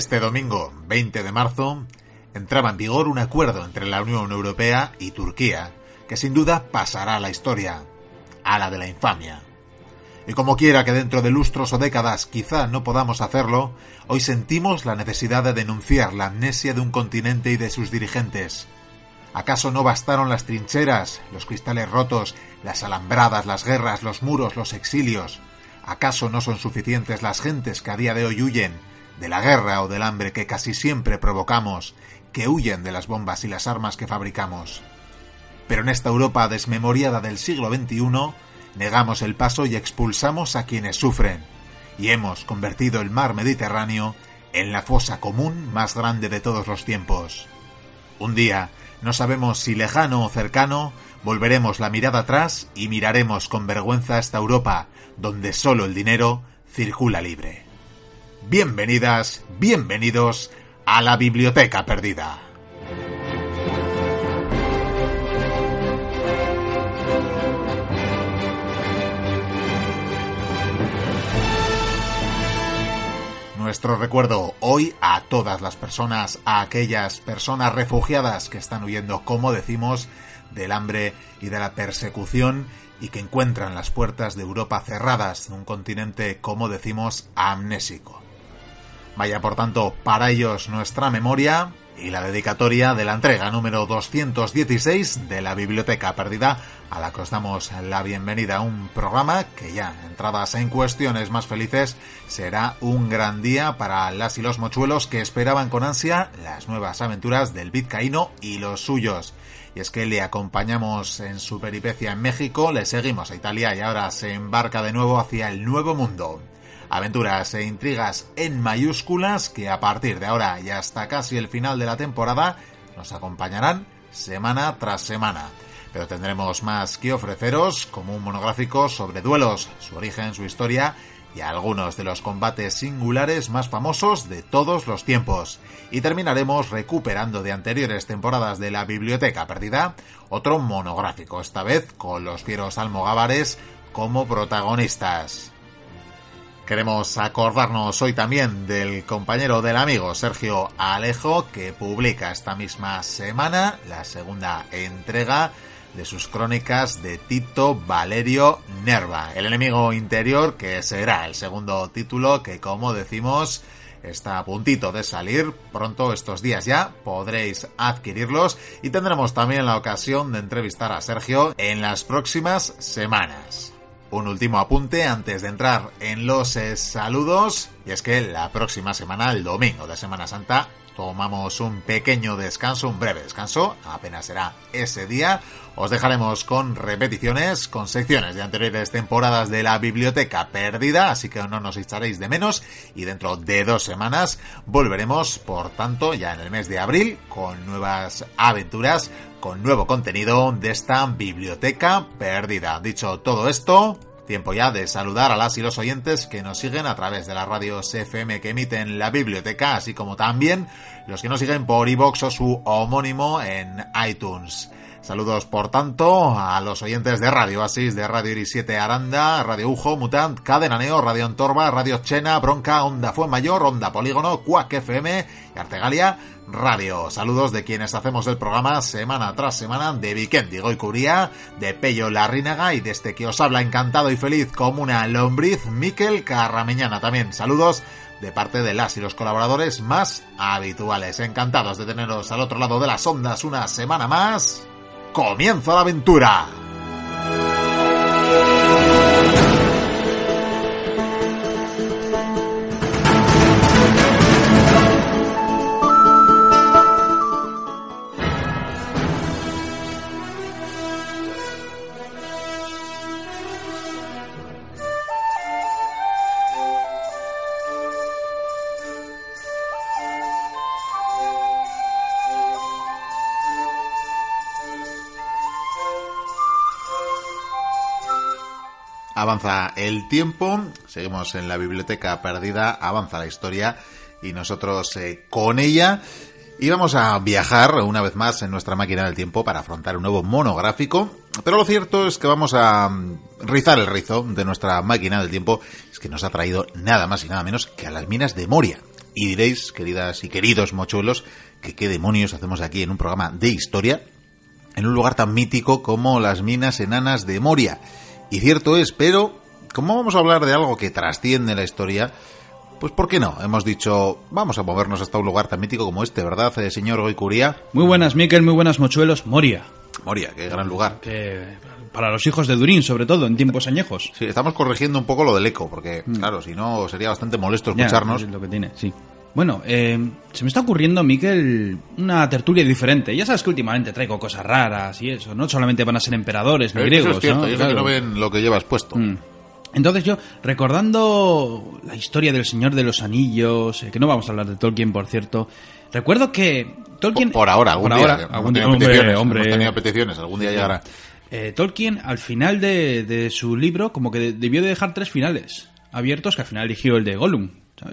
Este domingo, 20 de marzo, entraba en vigor un acuerdo entre la Unión Europea y Turquía, que sin duda pasará a la historia, a la de la infamia. Y como quiera que dentro de lustros o décadas quizá no podamos hacerlo, hoy sentimos la necesidad de denunciar la amnesia de un continente y de sus dirigentes. ¿Acaso no bastaron las trincheras, los cristales rotos, las alambradas, las guerras, los muros, los exilios? ¿Acaso no son suficientes las gentes que a día de hoy huyen, de la guerra o del hambre que casi siempre provocamos, que huyen de las bombas y las armas que fabricamos. Pero en esta Europa desmemoriada del siglo XXI, negamos el paso y expulsamos a quienes sufren, y hemos convertido el mar Mediterráneo en la fosa común más grande de todos los tiempos. Un día, no sabemos si lejano o cercano, volveremos la mirada atrás y miraremos con vergüenza esta Europa, donde solo el dinero circula libre. Bienvenidas, bienvenidos a la Biblioteca Perdida. Nuestro recuerdo hoy a todas las personas, a aquellas personas refugiadas que están huyendo, como decimos, del hambre y de la persecución y que encuentran las puertas de Europa cerradas, en un continente, como decimos, amnésico. Vaya por tanto para ellos nuestra memoria y la dedicatoria de la entrega número 216 de la Biblioteca Perdida, a la que os damos la bienvenida a un programa que ya, entradas en cuestiones más felices, será un gran día para las y los mochuelos que esperaban con ansia las nuevas aventuras del vizcaíno y los suyos. Y es que le acompañamos en su peripecia en México, le seguimos a Italia y ahora se embarca de nuevo hacia el Nuevo Mundo aventuras e intrigas en mayúsculas que a partir de ahora y hasta casi el final de la temporada nos acompañarán semana tras semana. Pero tendremos más que ofreceros como un monográfico sobre duelos, su origen, su historia y algunos de los combates singulares más famosos de todos los tiempos. Y terminaremos recuperando de anteriores temporadas de la Biblioteca Perdida otro monográfico, esta vez con los fieros almogávares como protagonistas. Queremos acordarnos hoy también del compañero del amigo Sergio Alejo que publica esta misma semana la segunda entrega de sus crónicas de Tito Valerio Nerva, el enemigo interior que será el segundo título que como decimos está a puntito de salir, pronto estos días ya podréis adquirirlos y tendremos también la ocasión de entrevistar a Sergio en las próximas semanas. Un último apunte antes de entrar en los eh, saludos, y es que la próxima semana, el domingo de Semana Santa, tomamos un pequeño descanso, un breve descanso, apenas será ese día. Os dejaremos con repeticiones, con secciones de anteriores temporadas de la biblioteca perdida, así que no nos echaréis de menos. Y dentro de dos semanas volveremos, por tanto, ya en el mes de abril, con nuevas aventuras con nuevo contenido de esta biblioteca perdida. Dicho todo esto, tiempo ya de saludar a las y los oyentes que nos siguen a través de las radios FM que emiten la biblioteca, así como también los que nos siguen por iVoox o su homónimo en iTunes. Saludos, por tanto, a los oyentes de Radio Asis, de Radio Iris 7 Aranda, Radio Ujo, Mutant, Cadena Neo, Radio Antorba, Radio Chena, Bronca, Onda Fue Mayor, Onda Polígono, Cuac FM y Artegalia Radio. Saludos de quienes hacemos el programa semana tras semana, de Vikendi Goicuría, de Pello Larrínaga y de este que os habla encantado y feliz como una lombriz, Miquel Carrameñana. También saludos de parte de las y los colaboradores más habituales. Encantados de teneros al otro lado de las ondas una semana más comienza la aventura. Avanza el tiempo, seguimos en la biblioteca perdida, avanza la historia y nosotros eh, con ella. Y vamos a viajar una vez más en nuestra máquina del tiempo para afrontar un nuevo monográfico. Pero lo cierto es que vamos a mm, rizar el rizo de nuestra máquina del tiempo. Es que nos ha traído nada más y nada menos que a las minas de Moria. Y diréis, queridas y queridos mochuelos, que qué demonios hacemos aquí en un programa de historia, en un lugar tan mítico como las minas enanas de Moria. Y cierto es, pero como vamos a hablar de algo que trasciende la historia, pues ¿por qué no? Hemos dicho, vamos a movernos hasta un lugar tan mítico como este, ¿verdad, eh, señor Goicuría? Muy buenas, Miquel, muy buenas, mochuelos. Moria. Moria, qué gran lugar. Que para los hijos de Durín, sobre todo, en tiempos añejos. Sí, estamos corrigiendo un poco lo del eco, porque, claro, si no, sería bastante molesto Ya, escucharnos. es lo que tiene, sí. Bueno, eh, se me está ocurriendo, Miquel, una tertulia diferente. Ya sabes que últimamente traigo cosas raras y eso. No solamente van a ser emperadores ni Eh, griegos, Eso es cierto, ¿no? que no ven lo que llevas puesto. Mm. Entonces yo, recordando la historia del Señor de los Anillos, eh, que no vamos a hablar de Tolkien, por cierto, recuerdo que Tolkien... Por, por ahora, algún por día. ahora, algún día, hombre, peticiones, hombre. hemos tenido peticiones, algún día llegará. Eh, Tolkien, al final de, de su libro, como que debió de dejar tres finales abiertos, que al final eligió el de Gollum.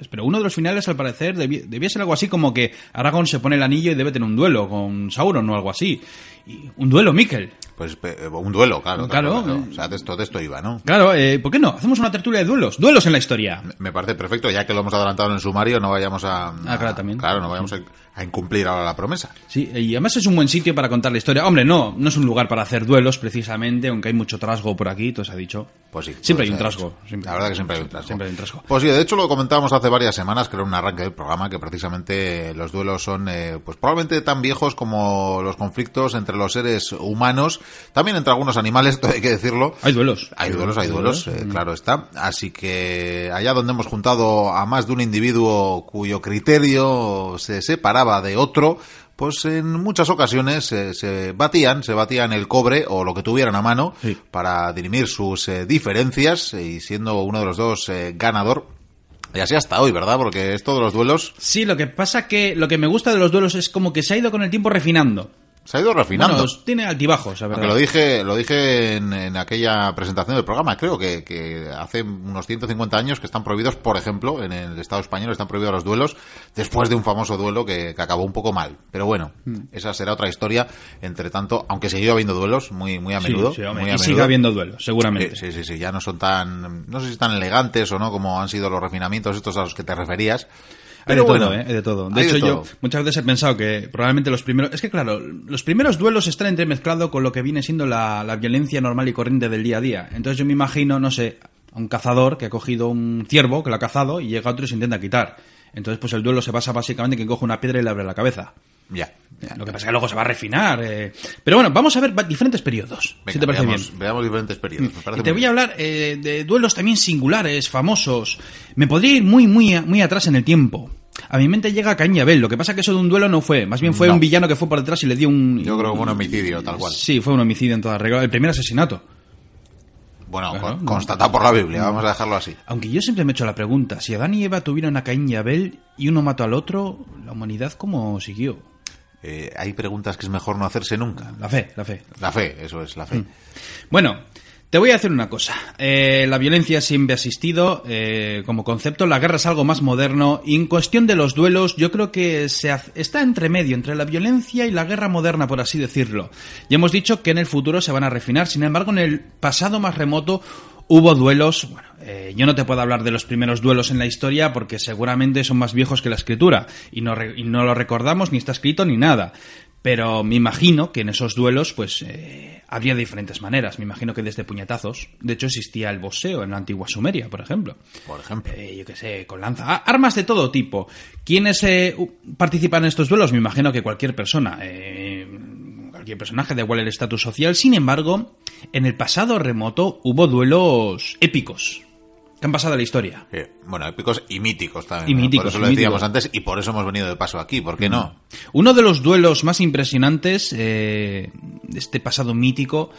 Pero uno de los finales, al parecer, debi- debía ser algo así como que Aragorn se pone el anillo y debe tener un duelo con Sauron o algo así. Y un duelo, Mikkel. Pues pe- un duelo, claro. Claro, claro. eh. O sea, de esto, de esto iba, ¿no? Claro, eh, ¿por qué no? Hacemos una tertulia de duelos. Duelos en la historia. Me parece perfecto, ya que lo hemos adelantado en el sumario, no vayamos a... Ah, claro, también. Claro, no vayamos a, a incumplir ahora la promesa. Sí, y además es un buen sitio para contar la historia. Hombre, no, no es un lugar para hacer duelos precisamente, aunque hay mucho trasgo por aquí, todo se ha dicho. Pues sí. Siempre hay pues, un eh, trasgo. siempre. La verdad que siempre hay un trasgo. Siempre hay un trasgo. Pues sí, de hecho lo comentábamos hace varias semanas, que era un arranque del programa, que precisamente los duelos son, eh, pues probablemente tan viejos como los conflictos entre los seres humanos, también entre algunos animales, hay que decirlo. Hay duelos. Hay duelos, hay duelos, eh, claro está. Así que allá donde hemos juntado a más de un individuo cuyo criterio se separaba de otro, pues en muchas ocasiones eh, se batían, se batían el cobre o lo que tuvieran a mano Sí. para dirimir sus eh, diferencias y siendo uno de los dos eh, ganador. Y así hasta hoy, ¿verdad? Porque esto de los duelos Sí, lo que pasa que lo que me gusta de los duelos es como que se ha ido con el tiempo refinando. Se ha ido refinando. Bueno, tiene altibajos, la verdad. Aunque lo dije, lo dije en, en aquella presentación del programa, creo que, que hace unos 150 años que están prohibidos, por ejemplo, en el Estado español están prohibidos los duelos después de un famoso duelo que, que acabó un poco mal. Pero bueno, Hmm. esa será otra historia. Entre tanto, aunque siguió habiendo duelos muy, muy a Sí, menudo. sí, hombre, muy a y sigue habiendo duelos, seguramente. Sí, sí, sí, sí, ya no son tan, no sé si tan elegantes o no como han sido los refinamientos estos a los que te referías. Hay Pero de bueno, todo, ¿eh? Hay de todo. De hecho, de yo muchas veces he pensado que probablemente los primeros... Es que, claro, los primeros duelos están entremezclados con lo que viene siendo la, la violencia normal y corriente del día a día. Entonces yo me imagino, no sé, a un cazador que ha cogido un ciervo, que lo ha cazado, y llega otro y se intenta quitar. Entonces, pues el duelo se basa básicamente en que coge una piedra y le abre la cabeza. Ya. Lo que pasa es que luego se va a refinar. eh. Pero bueno, vamos a ver diferentes periodos, si Venga, te parece veamos, bien. veamos diferentes periodos. me parece Y te voy a hablar eh, de duelos también singulares, famosos. Me podría ir muy, muy, muy atrás en el tiempo. A mi mente llega Caín y Abel. Lo que pasa es que eso de un duelo no fue. Más bien fue No. un villano que fue por detrás y le dio un... Yo creo que un homicidio, tal cual. Sí, fue un homicidio en toda regla. El primer asesinato. Bueno, Claro, no. constatado por la Biblia, vamos a dejarlo así. Aunque yo siempre me he hecho la pregunta, si Adán y Eva tuvieron a Caín y Abel y uno mató al otro, ¿la humanidad cómo siguió? Eh, hay preguntas que es mejor no hacerse nunca. La fe, la fe. La fe, eso es, la fe. Bueno, te voy a decir una cosa. Eh, la violencia siempre ha existido eh, como concepto. La guerra es algo más moderno. Y en cuestión de los duelos, yo creo que se hace- está entre medio, entre la violencia y la guerra moderna, por así decirlo. Ya hemos dicho que en el futuro se van a refinar. Sin embargo, en el pasado más remoto hubo duelos. Bueno, eh, yo no te puedo hablar de los primeros duelos en la historia porque seguramente son más viejos que la escritura. Y no, re- y no lo recordamos, ni está escrito, ni nada. Pero me imagino que en esos duelos, pues, eh, habría diferentes maneras. Me imagino que desde puñetazos. De hecho, existía el boxeo en la antigua Sumeria, por ejemplo. Por ejemplo. Eh, yo qué sé, con lanza. Ah, armas de todo tipo. ¿Quiénes eh, participan en estos duelos? Me imagino que cualquier persona. Eh, cualquier personaje, da igual el estatus social. Sin embargo, en el pasado remoto hubo duelos épicos. Que han pasado a la historia. Bueno, épicos y míticos también. Y ¿no? míticos, Por eso lo decíamos míticos. antes y por eso hemos venido de paso aquí. ¿Por qué no? Uno de los duelos más impresionantes eh, de este pasado mítico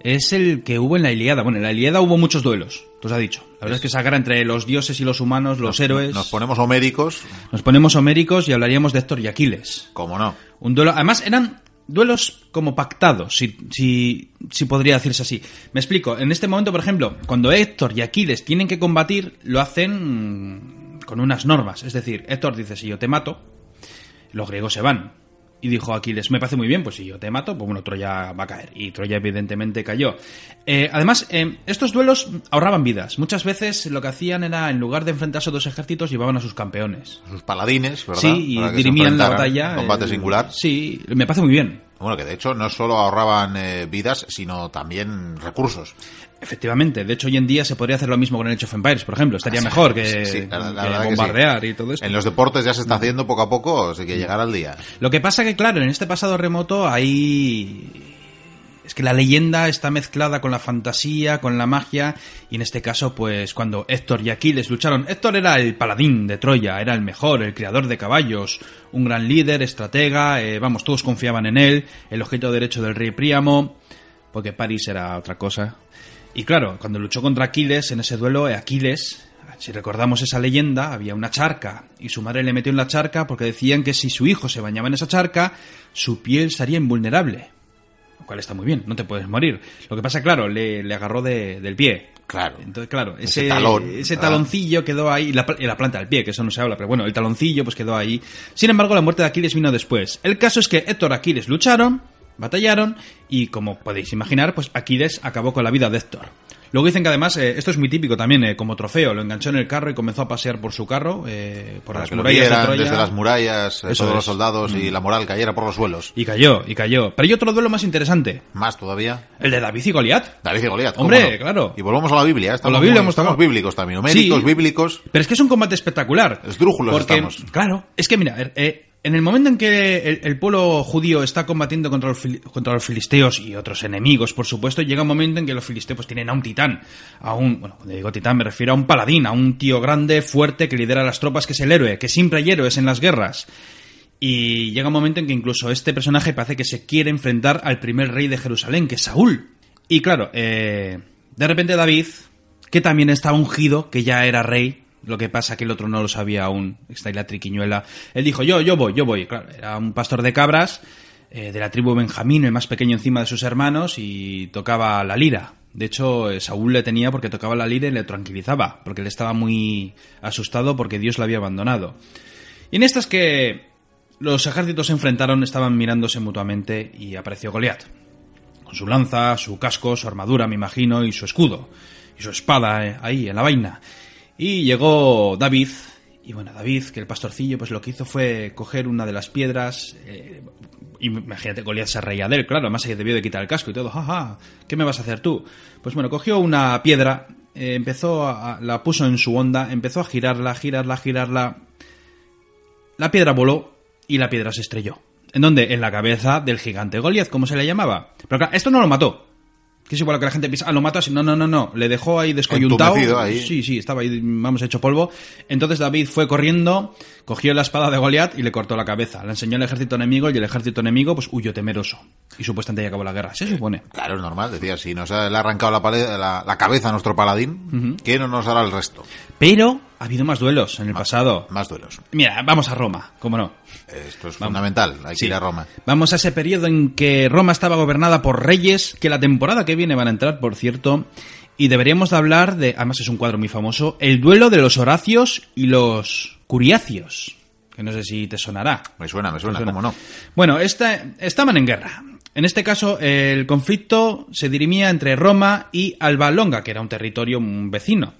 es el que hubo en la Iliada. Bueno, en la Iliada hubo muchos duelos, tú os ha dicho. La verdad es que esa guerra entre los dioses y los humanos, los héroes. Nos ponemos homéricos, Nos ponemos homéricos y hablaríamos de Héctor y Aquiles. como no. Un duelo. Además, eran duelos como pactados, si, si, si podría decirse así. Me explico. En este momento, por ejemplo, cuando Héctor y Aquiles tienen que combatir, lo hacen con unas normas. Es decir, Héctor dice, si yo te mato, los griegos se van. Y dijo Aquiles, me parece muy bien, pues si yo te mato, pues bueno, Troya va a caer. Y Troya evidentemente cayó. Eh, además, eh, estos duelos ahorraban vidas. Muchas veces lo que hacían era, en lugar de enfrentarse a dos ejércitos, llevaban a sus campeones. Sus paladines, ¿verdad? Sí, y dirimían la batalla. Combate eh, singular. Sí, me parece muy bien. Bueno, que de hecho no solo ahorraban eh, vidas, sino también recursos. Efectivamente, de hecho hoy en día se podría hacer lo mismo con el Age of Empires, por ejemplo, estaría Sí, mejor que, sí, sí, la- la que verdad que sí. bombardear y todo esto. En los deportes ya se está haciendo poco a poco, así que llegar al día. Lo que pasa que, claro, en este pasado remoto hay... Es que la leyenda está mezclada con la fantasía, con la magia, y en este caso, pues cuando Héctor y Aquiles lucharon, Héctor era el paladín de Troya, era el mejor, el criador de caballos, un gran líder, estratega, eh, vamos, todos confiaban en él, el objeto derecho del rey Príamo, porque París era otra cosa. Y claro, cuando luchó contra Aquiles, en ese duelo, Aquiles, si recordamos esa leyenda, había una charca y su madre le metió en la charca porque decían que si su hijo se bañaba en esa charca, su piel sería invulnerable. Lo cual está muy bien, no te puedes morir. Lo que pasa, claro, le, le agarró de- del pie. Claro. Entonces, claro, Ese ese, talón, ese taloncillo quedó ahí, la, la planta del pie, que eso no se habla, pero bueno, el taloncillo pues quedó ahí. Sin embargo, la muerte de Aquiles vino después. El caso es que Héctor y Aquiles lucharon, batallaron, y como podéis imaginar, pues Aquiles acabó con la vida de Héctor. Luego dicen que además, eh, esto es muy típico también, eh, como trofeo, lo enganchó en el carro y comenzó a pasear por su carro, eh, por Para las murallas de vieran Troya. desde las murallas, eh, todos los es. Mm. soldados y la moral cayera por los suelos. Y cayó, y cayó. Pero hay otro duelo más interesante, Más todavía. el de David y Goliat. David y Goliat. ¿cómo Hombre, no? claro. Y volvemos a la Biblia. Estamos, la Biblia muy- estamos bíblicos también. Numéricos, Sí. bíblicos. Pero es que es un combate espectacular. Esdrújulos Porque, estamos. Claro, es que mira, eh, en el momento en que el, pueblo judío está combatiendo contra los, contra los filisteos y otros enemigos, por supuesto, llega un momento en que los filisteos pues, tienen a un titán, a un, bueno, cuando digo titán me refiero a un paladín, a un tío grande, fuerte, que lidera las tropas, que es el héroe, que siempre hay héroes en las guerras. Y llega un momento en que incluso este personaje parece que se quiere enfrentar al primer rey de Jerusalén, que es Saúl. Y claro, eh, de repente David, que también está ungido, que ya era rey, lo que pasa que el otro no lo sabía aún, está ahí la triquiñuela, él dijo, yo, yo voy, yo voy. Era un pastor de cabras, eh, de la tribu Benjamín, el más pequeño encima de sus hermanos, y tocaba la lira. De hecho, eh, Saúl le tenía porque tocaba la lira y le tranquilizaba, porque él estaba muy asustado porque Dios lo había abandonado. Y en estas que los ejércitos se enfrentaron, estaban mirándose mutuamente y apareció Goliat. Con su lanza, su casco, su armadura, me imagino, y su escudo. Y su espada eh, ahí, en la vaina. Y llegó David. Y bueno, David, que el pastorcillo, pues lo que hizo fue coger una de las piedras. eh, imagínate, Goliat se reía de él, claro, además se debió de quitar el casco y todo. Jaja, ¿qué me vas a hacer tú? Pues bueno, cogió una piedra, eh, empezó a, la puso en su onda, empezó a girarla, girarla, girarla. La piedra voló y la piedra se estrelló. ¿En dónde? En la cabeza del gigante Goliath, como se le llamaba. Pero claro, esto no lo mató. Que es igual a que la gente piensa, ah, lo mató así. No, no, no, no. Le dejó ahí descoyuntado. Ahí. Sí, sí, estaba ahí, vamos, hecho polvo. Entonces David fue corriendo, cogió la espada de Goliath y le cortó la cabeza. La enseñó al ejército enemigo y el ejército enemigo, pues, huyó temeroso. Y supuestamente ya acabó la guerra. Se supone. Claro, es normal. Decía, si nos ha, le ha arrancado la, la- la cabeza a nuestro paladín, ¿qué no nos hará el resto? Pero ha habido más duelos en el pasado. Más duelos. Mira, vamos a Roma, cómo no. Esto es fundamental. Hay que Sí. ir a Roma. Vamos a ese periodo en que Roma estaba gobernada por reyes, que la temporada que viene van a entrar, por cierto, y deberíamos de hablar de, además es un cuadro muy famoso, el duelo de los Horacios y los Curiacios, que no sé si te sonará. Me suena, me suena, Me suena. cómo no. Bueno, esta- estaban en guerra. En este caso, el conflicto se dirimía entre Roma y Alba Longa, que era un territorio vecino.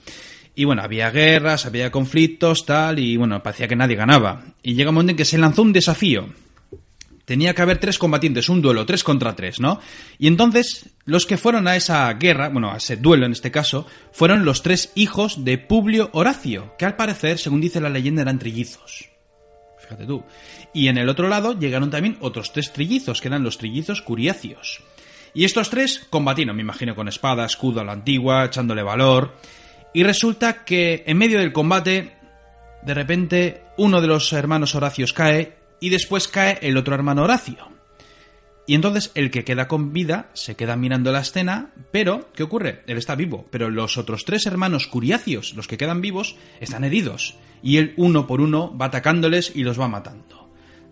Y bueno, había guerras, había conflictos, tal, y bueno, parecía que nadie ganaba. Y llega un momento en que se lanzó un desafío. Tenía que haber tres combatientes, un duelo, tres contra tres, ¿no? Y entonces, los que fueron a esa guerra, bueno, a ese duelo en este caso, fueron los tres hijos de Publio Horacio, que al parecer, según dice la leyenda, eran trillizos. Fíjate tú. Y en el otro lado llegaron también otros tres trillizos, que eran los trillizos curiacios. Y estos tres combatieron, me imagino, con espada, escudo a la antigua, echándole valor. Y resulta que en medio del combate, de repente, uno de los hermanos Horacios cae y después cae el otro hermano Horacio. Y entonces el que queda con vida se queda mirando la escena, pero, ¿qué ocurre? Él está vivo, pero los otros tres hermanos curiacios, los que quedan vivos, están heridos. Y él uno por uno va atacándoles y los va matando.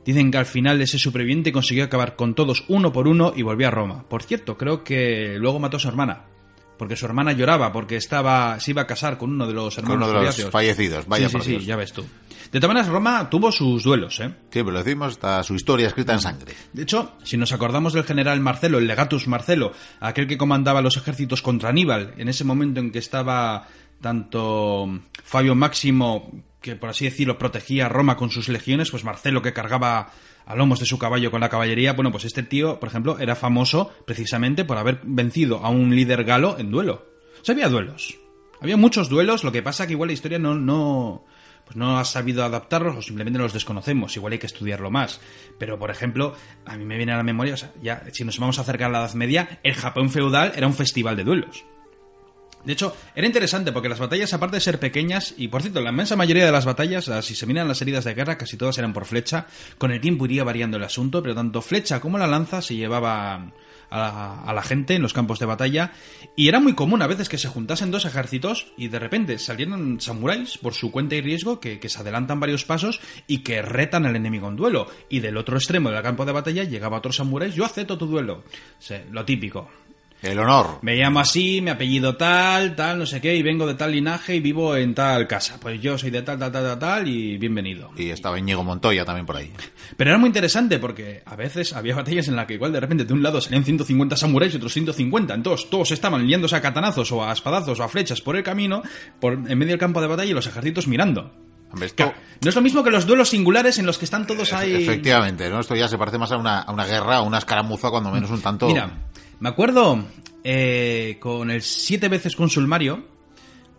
Dicen que al final ese superviviente consiguió acabar con todos uno por uno y volvió a Roma. Por cierto, creo que luego mató a su hermana. Porque su hermana lloraba porque estaba se iba a casar con uno de los Con hermanos uno de los Furiacios. fallecidos, vaya sí, sí, por sí, Dios. ya ves tú. De todas maneras, Roma tuvo sus duelos, ¿eh? Siempre lo decimos, está su historia escrita en sangre. De hecho, si nos acordamos del general Marcelo, el legatus Marcelo, aquel que comandaba los ejércitos contra Aníbal, en ese momento en que estaba tanto Fabio Máximo, que por así decirlo protegía a Roma con sus legiones, pues Marcelo que cargaba a lomos de su caballo con la caballería, bueno, pues este tío, por ejemplo, era famoso precisamente por haber vencido a un líder galo en duelo. O sea, había duelos. Había muchos duelos, lo que pasa que igual la historia no, no, pues no ha sabido adaptarlos o simplemente los desconocemos. Igual hay que estudiarlo más. Pero, por ejemplo, a mí me viene a la memoria, o sea, ya si nos vamos a acercar a la Edad Media, el Japón feudal era un festival de duelos. De hecho, era interesante porque las batallas, aparte de ser pequeñas, y por cierto, la inmensa mayoría de las batallas, si se miran las heridas de guerra, casi todas eran por flecha. Con el tiempo iría variando el asunto, pero tanto flecha como la lanza se llevaba a la, gente en los campos de batalla. Y era muy común a veces que se juntasen dos ejércitos y de repente salieran samuráis por su cuenta y riesgo que, se adelantan varios pasos y que retan al enemigo en duelo. Y del otro extremo del campo de batalla llegaba otro samurái, yo acepto tu duelo. Sea, lo típico. El honor. Me llamo así, mi apellido tal, tal, no sé qué, y vengo de tal linaje y vivo en tal casa. Pues yo soy de tal, tal, tal, tal, tal y bienvenido. Y estaba Íñigo Montoya también por ahí. Pero era muy interesante porque a veces había batallas en las que igual de repente de un lado salían 150 samuráis y otros 150. Entonces todos estaban liándose a catanazos o a espadazos o a flechas por el camino, por, en medio del campo de batalla y los ejércitos mirando. Esto, no es lo mismo que los duelos singulares en los que están todos ahí... efectivamente, ¿no? Esto ya se parece más a una, a una guerra, a una escaramuza, cuando menos un tanto. Mira, me acuerdo eh, con el siete veces cónsul Mario,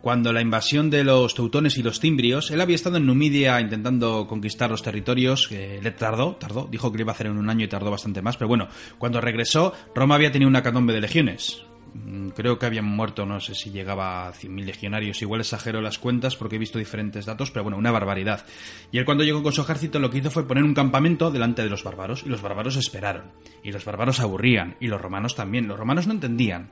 cuando la invasión de los teutones y los timbrios, él había estado en Numidia intentando conquistar los territorios, que le tardó, tardó, dijo que lo iba a hacer en un año y tardó bastante más, pero bueno, cuando regresó, Roma había tenido una catombe de legiones. Mm, Creo que habían muerto, no sé si llegaba a 100.000 legionarios. Igual exagero las cuentas porque he visto diferentes datos, pero bueno, una barbaridad. Y él cuando llegó con su ejército lo que hizo fue poner un campamento delante de los bárbaros y los bárbaros esperaron. Y los bárbaros aburrían y los romanos también. Los romanos no entendían.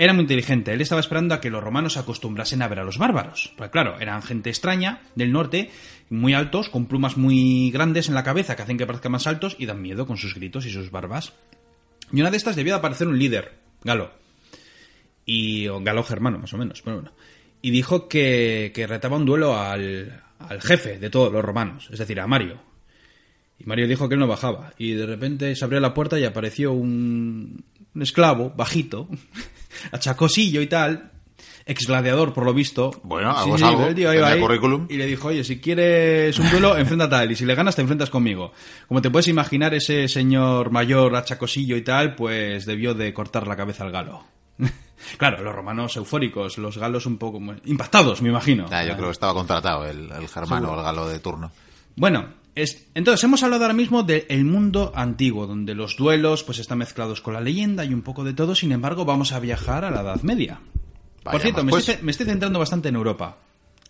Era muy inteligente, él estaba esperando a que los romanos se acostumbrasen a ver a los bárbaros. Porque claro, eran gente extraña del norte, muy altos, con plumas muy grandes en la cabeza que hacen que parezcan más altos y dan miedo con sus gritos y sus barbas. Y una de estas debía de aparecer un líder, Galo. Y, o Galo germano, más o menos, pero bueno. Y dijo que, que retaba un duelo al, al jefe de todos los romanos, es decir, a Mario. Y Mario dijo que él no bajaba. Y de repente se abrió la puerta y apareció un, un esclavo, bajito, achacosillo y tal, ex gladiador por lo visto. Bueno, algo es algo, el tío iba tenía ahí currículum. Y le dijo, oye, si quieres un duelo, enfréntate a él. Y si le ganas, te enfrentas conmigo. Como te puedes imaginar, ese señor mayor, achacosillo y tal, pues debió de cortar la cabeza al galo. Claro, los romanos eufóricos, los galos un poco impactados, me imagino. Ah, yo creo que estaba contratado el, el germano o el galo de turno. Bueno, es- entonces hemos hablado ahora mismo del mundo antiguo, donde los duelos pues están mezclados con la leyenda y un poco de todo. Sin embargo, vamos a viajar a la Edad Media. Por cierto, me, pues. estoy, me estoy centrando bastante en Europa.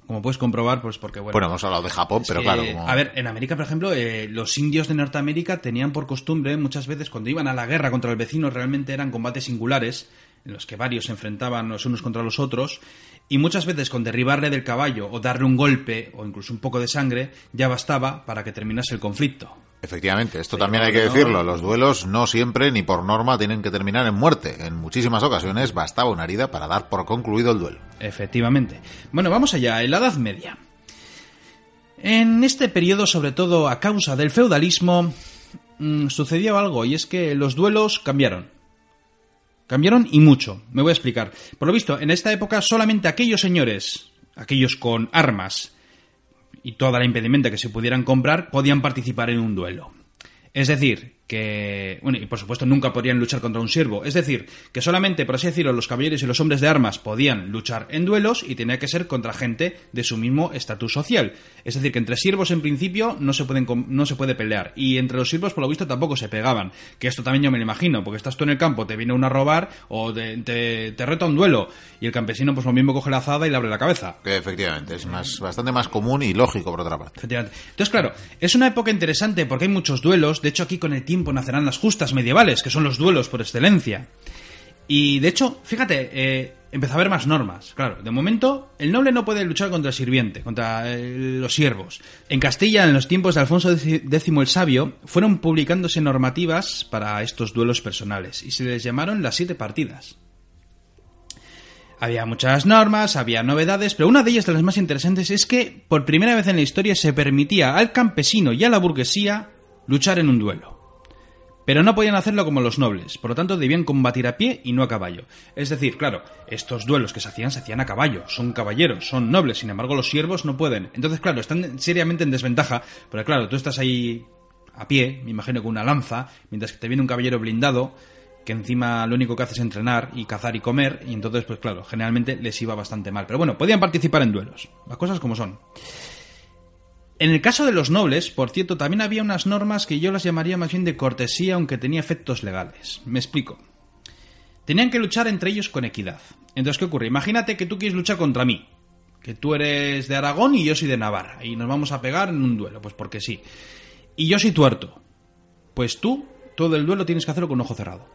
Como puedes comprobar, pues porque bueno. Bueno, hemos hablado de Japón, pero que, claro. como- A ver, en América, por ejemplo, eh, los indios de Norteamérica tenían por costumbre muchas veces cuando iban a la guerra contra el vecino realmente eran combates singulares en los que varios se enfrentaban los unos contra los otros y muchas veces con derribarle del caballo o darle un golpe o incluso un poco de sangre ya bastaba para que terminase el conflicto. Efectivamente, esto también hay que decirlo. Los duelos no siempre ni por norma tienen que terminar en muerte. En muchísimas ocasiones bastaba una herida para dar por concluido el duelo. Efectivamente. Bueno, vamos allá, en la Edad Media. En este periodo, sobre todo a causa del feudalismo, mm, sucedió algo y es que los duelos cambiaron. Cambiaron y mucho. Me voy a explicar. Por lo visto, en esta época solamente aquellos señores, aquellos con armas y toda la impedimenta que se pudieran comprar, podían participar en un duelo. Es decir, que. Bueno, y por supuesto nunca podrían luchar contra un siervo. Es decir, que solamente, por así decirlo, los caballeros y los hombres de armas podían luchar en duelos y tenía que ser contra gente de su mismo estatus social. Es decir, que entre siervos en principio no se, pueden, no se puede pelear. Y entre los siervos, por lo visto, tampoco se pegaban. Que esto también yo me lo imagino, porque estás tú en el campo, te viene uno a robar o te, te, te reta un duelo. Y el campesino, pues lo mismo coge la azada y le abre la cabeza. Que efectivamente es más, bastante más común y lógico por otra parte. Efectivamente. Entonces, claro, es una época interesante porque hay muchos duelos. De hecho, aquí con el tiempo nacerán las justas medievales, que son los duelos por excelencia. Y de hecho, fíjate, eh, empezó a haber más normas. Claro, de momento, el noble no puede luchar contra el sirviente, contra eh, los siervos. En Castilla, en los tiempos de Alfonso X el Sabio, fueron publicándose normativas para estos duelos personales y se les llamaron las siete partidas. Había muchas normas, había novedades, pero una de ellas de las más interesantes es que por primera vez en la historia se permitía al campesino y a la burguesía luchar en un duelo. Pero no podían hacerlo como los nobles, por lo tanto debían combatir a pie y no a caballo. Es decir, claro, estos duelos que se hacían se hacían a caballo, son caballeros, son nobles, sin embargo los siervos no pueden. Entonces, claro, están seriamente en desventaja, porque claro, tú estás ahí a pie, me imagino con una lanza, mientras que te viene un caballero blindado, que encima lo único que hace es entrenar y cazar y comer, y entonces, pues claro, generalmente les iba bastante mal. Pero bueno, podían participar en duelos, las cosas como son. En el caso de los nobles, por cierto, también había unas normas que yo las llamaría más bien de cortesía, aunque tenía efectos legales. Me explico. Tenían que luchar entre ellos con equidad. Entonces, ¿qué ocurre? Imagínate que tú quieres luchar contra mí. Que tú eres de Aragón y yo soy de Navarra. Y nos vamos a pegar en un duelo, pues porque sí. Y yo soy tuerto. Pues tú, todo el duelo tienes que hacerlo con ojo cerrado.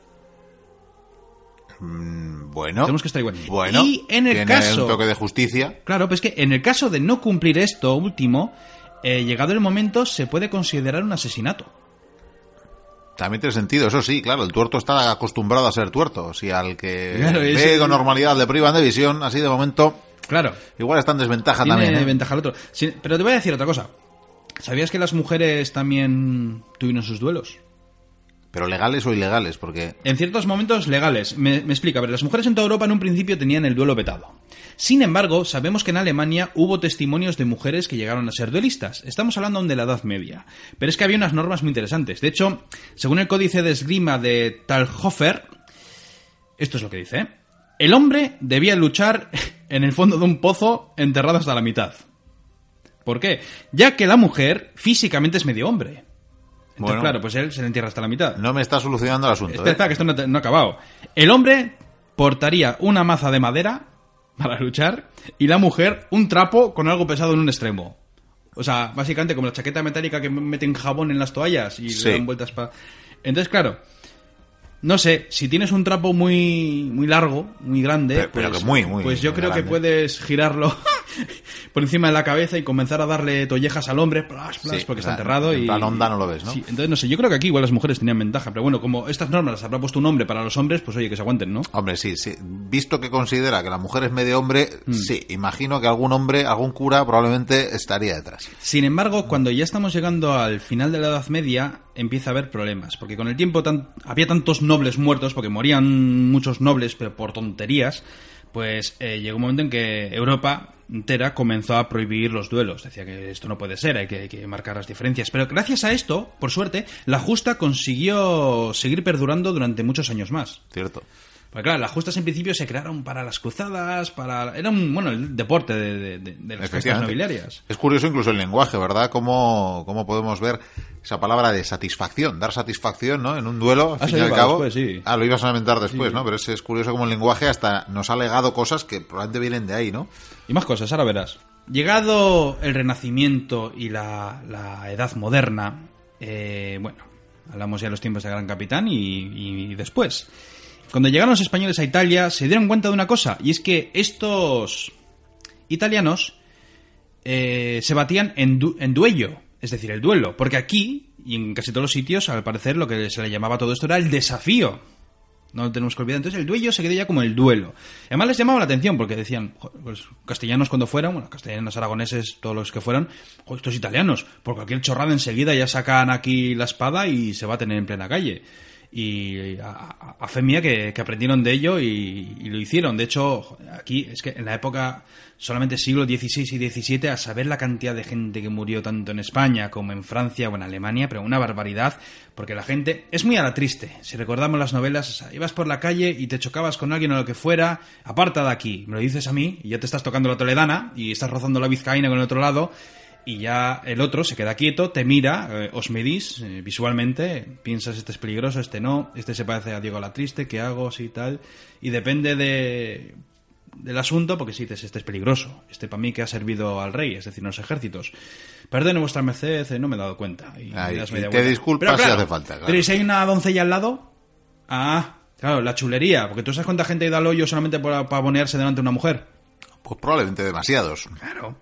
Mm, bueno, Tenemos que estar igual. bueno, y en el tiene caso. un toque de justicia. Claro, pues que en el caso de no cumplir esto último, eh, llegado el momento, se puede considerar un asesinato. También tiene sentido, eso sí, claro, el tuerto está acostumbrado a ser tuerto. Si al que Claro, ve con normalidad le privan de visión, así de momento, Claro. igual está en desventaja Tiene también. ¿eh? ventaja al otro. Sí, pero te voy a decir otra cosa. ¿Sabías que las mujeres también tuvieron sus duelos? Pero legales o ilegales, porque En ciertos momentos legales. Me, explica, a ver, las mujeres en toda Europa en un principio tenían el duelo vetado. Sin embargo, sabemos que en Alemania hubo testimonios de mujeres que llegaron a ser duelistas. Estamos hablando aún de la Edad Media. Pero es que había unas normas muy interesantes. De hecho, según el códice de esgrima de Talhofer, esto es lo que dice. ¿eh? El hombre debía luchar en el fondo de un pozo enterrado hasta la mitad. ¿Por qué? Ya que la mujer físicamente es medio hombre. Entonces, Bueno. claro, pues él se le entierra hasta la mitad. no me está solucionando el asunto. Espera, ¿eh? espera, que esto no, ha acabado. El hombre portaría una maza de madera para luchar y la mujer un trapo con algo pesado en un extremo. O sea, básicamente como la chaqueta metálica que meten jabón en las toallas y Sí. le dan vueltas para... Entonces, claro, no sé, si tienes un trapo muy muy largo, muy grande, Pero- pero pues, que muy, muy pues yo creo que puedes girarlo por encima de la cabeza y comenzar a darle tollejas al hombre, plas, plas, Sí, porque o sea, está enterrado en y... plan onda no lo ves, ¿no? Sí, entonces no sé, yo creo que aquí igual las mujeres tenían ventaja, pero bueno, como estas normas las habrá puesto un hombre para los hombres, pues oye, que se aguanten, ¿no? Hombre, sí, sí. Visto que considera que la mujer es medio hombre, Mm. sí, imagino que algún hombre, algún cura probablemente estaría detrás. Sin embargo, cuando ya estamos llegando al final de la Edad Media, empieza a haber problemas, porque con el tiempo tan- había tantos nobles muertos, porque morían muchos nobles, pero por tonterías, pues eh, llegó un momento en que Europa entera comenzó a prohibir los duelos. Decía que esto no puede ser, hay que, hay que marcar las diferencias. Pero gracias a esto, por suerte, la justa consiguió seguir perdurando durante muchos años más. ¿Cierto? Porque claro, las justas en principio se crearon para las cruzadas, para... Era un, bueno, el deporte de, de- de- de las fiestas nobiliarias. Es curioso incluso el lenguaje, ¿verdad? Cómo, cómo podemos ver esa palabra de satisfacción, dar satisfacción, ¿no? En un duelo, al Ah, fin y al cabo. después, sí. Ah, lo ibas a lamentar después, ¿no? Pero es, es curioso cómo el lenguaje hasta nos ha legado cosas que probablemente vienen de ahí, ¿no? Y más cosas, ahora verás. Llegado el Renacimiento y la, la Edad Moderna, eh, bueno, hablamos ya de los tiempos de Gran Capitán y, y después. Cuando llegaron los españoles a Italia, se dieron cuenta de una cosa, y es que estos italianos eh, se batían en, du- en duello, es decir, el duelo, porque aquí, y en casi todos los sitios, al parecer lo que se le llamaba todo esto era el desafío. No lo tenemos que olvidar. Entonces el duello se quedó ya como el duelo. Además les llamaba la atención porque decían, "Jo, pues castellanos cuando fueran, bueno, castellanos, aragoneses, todos los que fueran, "Jo, estos italianos, por cualquier chorrada enseguida ya sacan aquí la espada y se baten en plena calle. Y a, a- a fe mía que, que aprendieron de ello y lo hicieron. De hecho, aquí es que en la época, solamente siglo XVI y XVII, a saber la cantidad de gente que murió tanto en España como en Francia o en Alemania, pero una barbaridad, porque la gente es muy a la triste. Si recordamos las novelas, ibas por la calle y te chocabas con alguien o lo que fuera, aparta de aquí, me lo dices a mí y ya te estás tocando la toledana y estás rozando la vizcaína con el otro lado y ya el otro se queda quieto, te mira, eh, os medís eh, visualmente, piensas este es peligroso, este no, este se parece a Diego la Triste, ¿qué hago? Sí, tal. Y depende de del asunto, porque si dices, este es peligroso, este para mí que ha servido al rey, es decir, en los ejércitos. Perdone vuestra merced, eh, no me he dado cuenta. Y, Ahí, das y te disculpas Pero si hace falta, claro. Pero ¿y si hay una doncella al lado? Ah, Claro, la chulería, porque tú sabes cuánta gente ha ido al hoyo solamente para pavonearse delante de una mujer. Pues probablemente demasiados. Claro.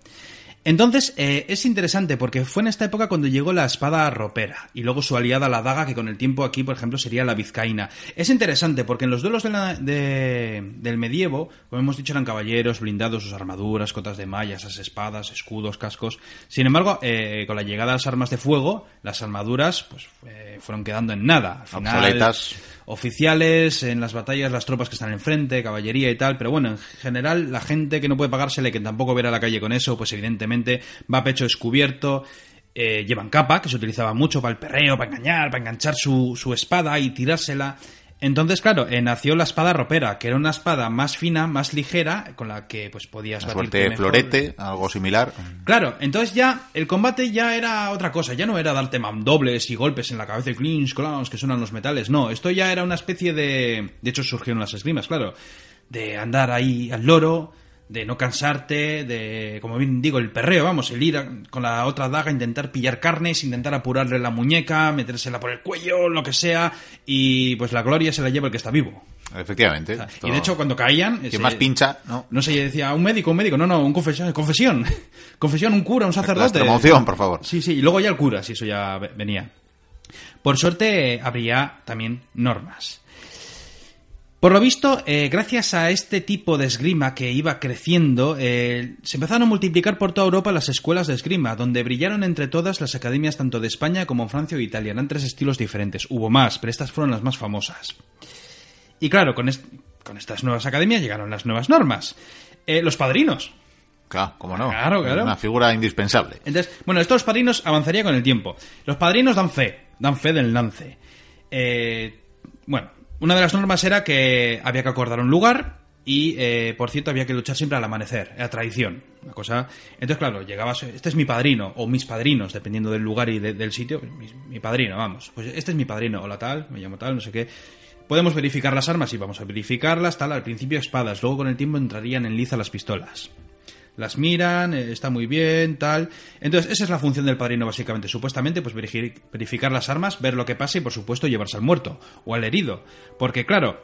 Entonces, eh, es interesante porque fue en esta época cuando llegó la espada ropera y luego su aliada la daga, que con el tiempo aquí, por ejemplo, sería la vizcaína. Es interesante porque en los duelos de la- de- del medievo, como hemos dicho, eran caballeros, blindados, sus armaduras, cotas de malla, esas espadas, escudos, cascos. Sin embargo, eh, con la llegada de las armas de fuego, las armaduras pues eh, fueron quedando en nada. Al final. Oficiales, en las batallas las tropas que están enfrente, caballería y tal, pero bueno, en general la gente que no puede pagársele, que tampoco verá la calle con eso, pues evidentemente va a pecho descubierto, eh, llevan capa, que se utilizaba mucho para el perreo, para engañar, para enganchar su, su espada y tirársela. Entonces, claro, eh, nació la espada ropera, que era una espada más fina, más ligera, con la que pues podías Una suerte florete, algo similar. Claro, entonces ya el combate ya era otra cosa, ya no era darte mandobles y golpes en la cabeza y clinch, clons, que suenan los metales, no, esto ya era una especie de... De hecho surgieron las esgrimas, claro, de andar ahí al loro, de no cansarte, de, como bien digo, el perreo, vamos, el ir a- con la otra daga, intentar pillar carnes, intentar apurarle la muñeca, metérsela por el cuello, lo que sea, y pues la gloria se la lleva el que está vivo. Efectivamente. O sea, Esto- Y de hecho cuando caían... Quien más pincha, ¿no? no se decía un médico, un médico, no, no, un confesión, confesión, confesión, un cura, un La sacerdote. extremoción, por favor. Sí, sí, y luego ya el cura, si eso ya ve- venía. Por suerte habría también normas. Por lo visto, eh, gracias a este tipo de esgrima que iba creciendo, eh, se empezaron a multiplicar por toda Europa las escuelas de esgrima, donde brillaron entre todas las academias tanto de España como Francia o Italia. Eran tres estilos diferentes. Hubo más, pero estas fueron las más famosas. Y claro, con, est- con estas nuevas academias llegaron las nuevas normas. Eh, los padrinos. Claro, cómo no. Claro, claro. Una figura indispensable. Entonces, bueno, estos padrinos avanzaría con el tiempo. Los padrinos dan fe, dan fe del lance. Eh, bueno, una de las normas era que había que acordar un lugar y, eh, por cierto, había que luchar siempre al amanecer, era tradición. Una cosa. Entonces, claro, llegabas, este es mi padrino, o mis padrinos, dependiendo del lugar y de- del sitio. Mi, mi padrino, vamos. Pues este es mi padrino, hola tal, me llamo tal, no sé qué. Podemos verificar las armas y vamos a verificarlas, tal, al principio espadas, luego con el tiempo entrarían en liza las pistolas las miran, eh, está muy bien, tal. Entonces, esa es la función del padrino, básicamente. Supuestamente, pues verificar las armas, ver lo que pasa y, por supuesto, llevarse al muerto o al herido. Porque, claro,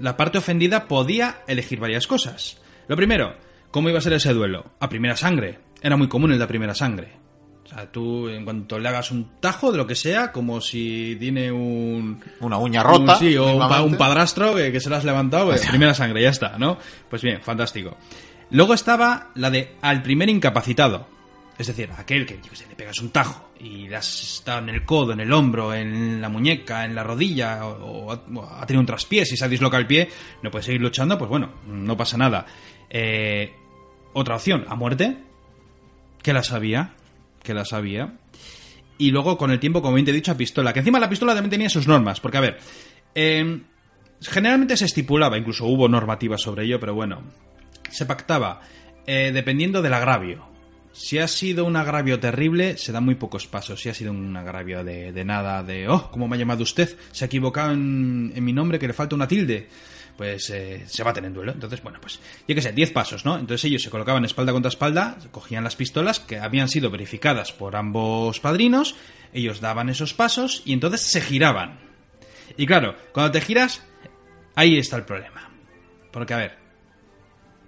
la parte ofendida podía elegir varias cosas. Lo primero, ¿cómo iba a ser ese duelo? A primera sangre. Era muy común el de a primera sangre. O sea, tú, en cuanto le hagas un tajo de lo que sea, como si tiene un, Una uña rota. un- sí, o un, padrastro que, que se lo has levantado, pues, primera sangre, ya está, ¿no? Pues bien, fantástico. Luego estaba la de al primer incapacitado. Es decir, aquel que yo sé, le pegas un tajo y le has estado en el codo, en el hombro, en la muñeca, en la rodilla, o, ha, tenido un traspié, si se ha dislocado el pie, no puede seguir luchando, pues bueno, no pasa nada. Eh, otra opción, a muerte, que la sabía, que la sabía. Y luego, con el tiempo, como bien te he dicho, a pistola. Que encima la pistola también tenía sus normas. Porque, a ver, eh, generalmente se estipulaba, incluso hubo normativas sobre ello, pero bueno, se pactaba eh, dependiendo del agravio. Si ha sido un agravio terrible, se dan muy pocos pasos. Si ha sido un agravio de, de nada, de, oh, ¿cómo me ha llamado usted? Se ha equivocado en, en mi nombre, que le falta una tilde. Pues eh, se va a tener duelo. Entonces, bueno, pues yo qué sé, 10 pasos, ¿no? Entonces ellos se colocaban espalda contra espalda, cogían las pistolas que habían sido verificadas por ambos padrinos, ellos daban esos pasos y entonces se giraban. Y claro, cuando te giras, ahí está el problema. Porque, a ver,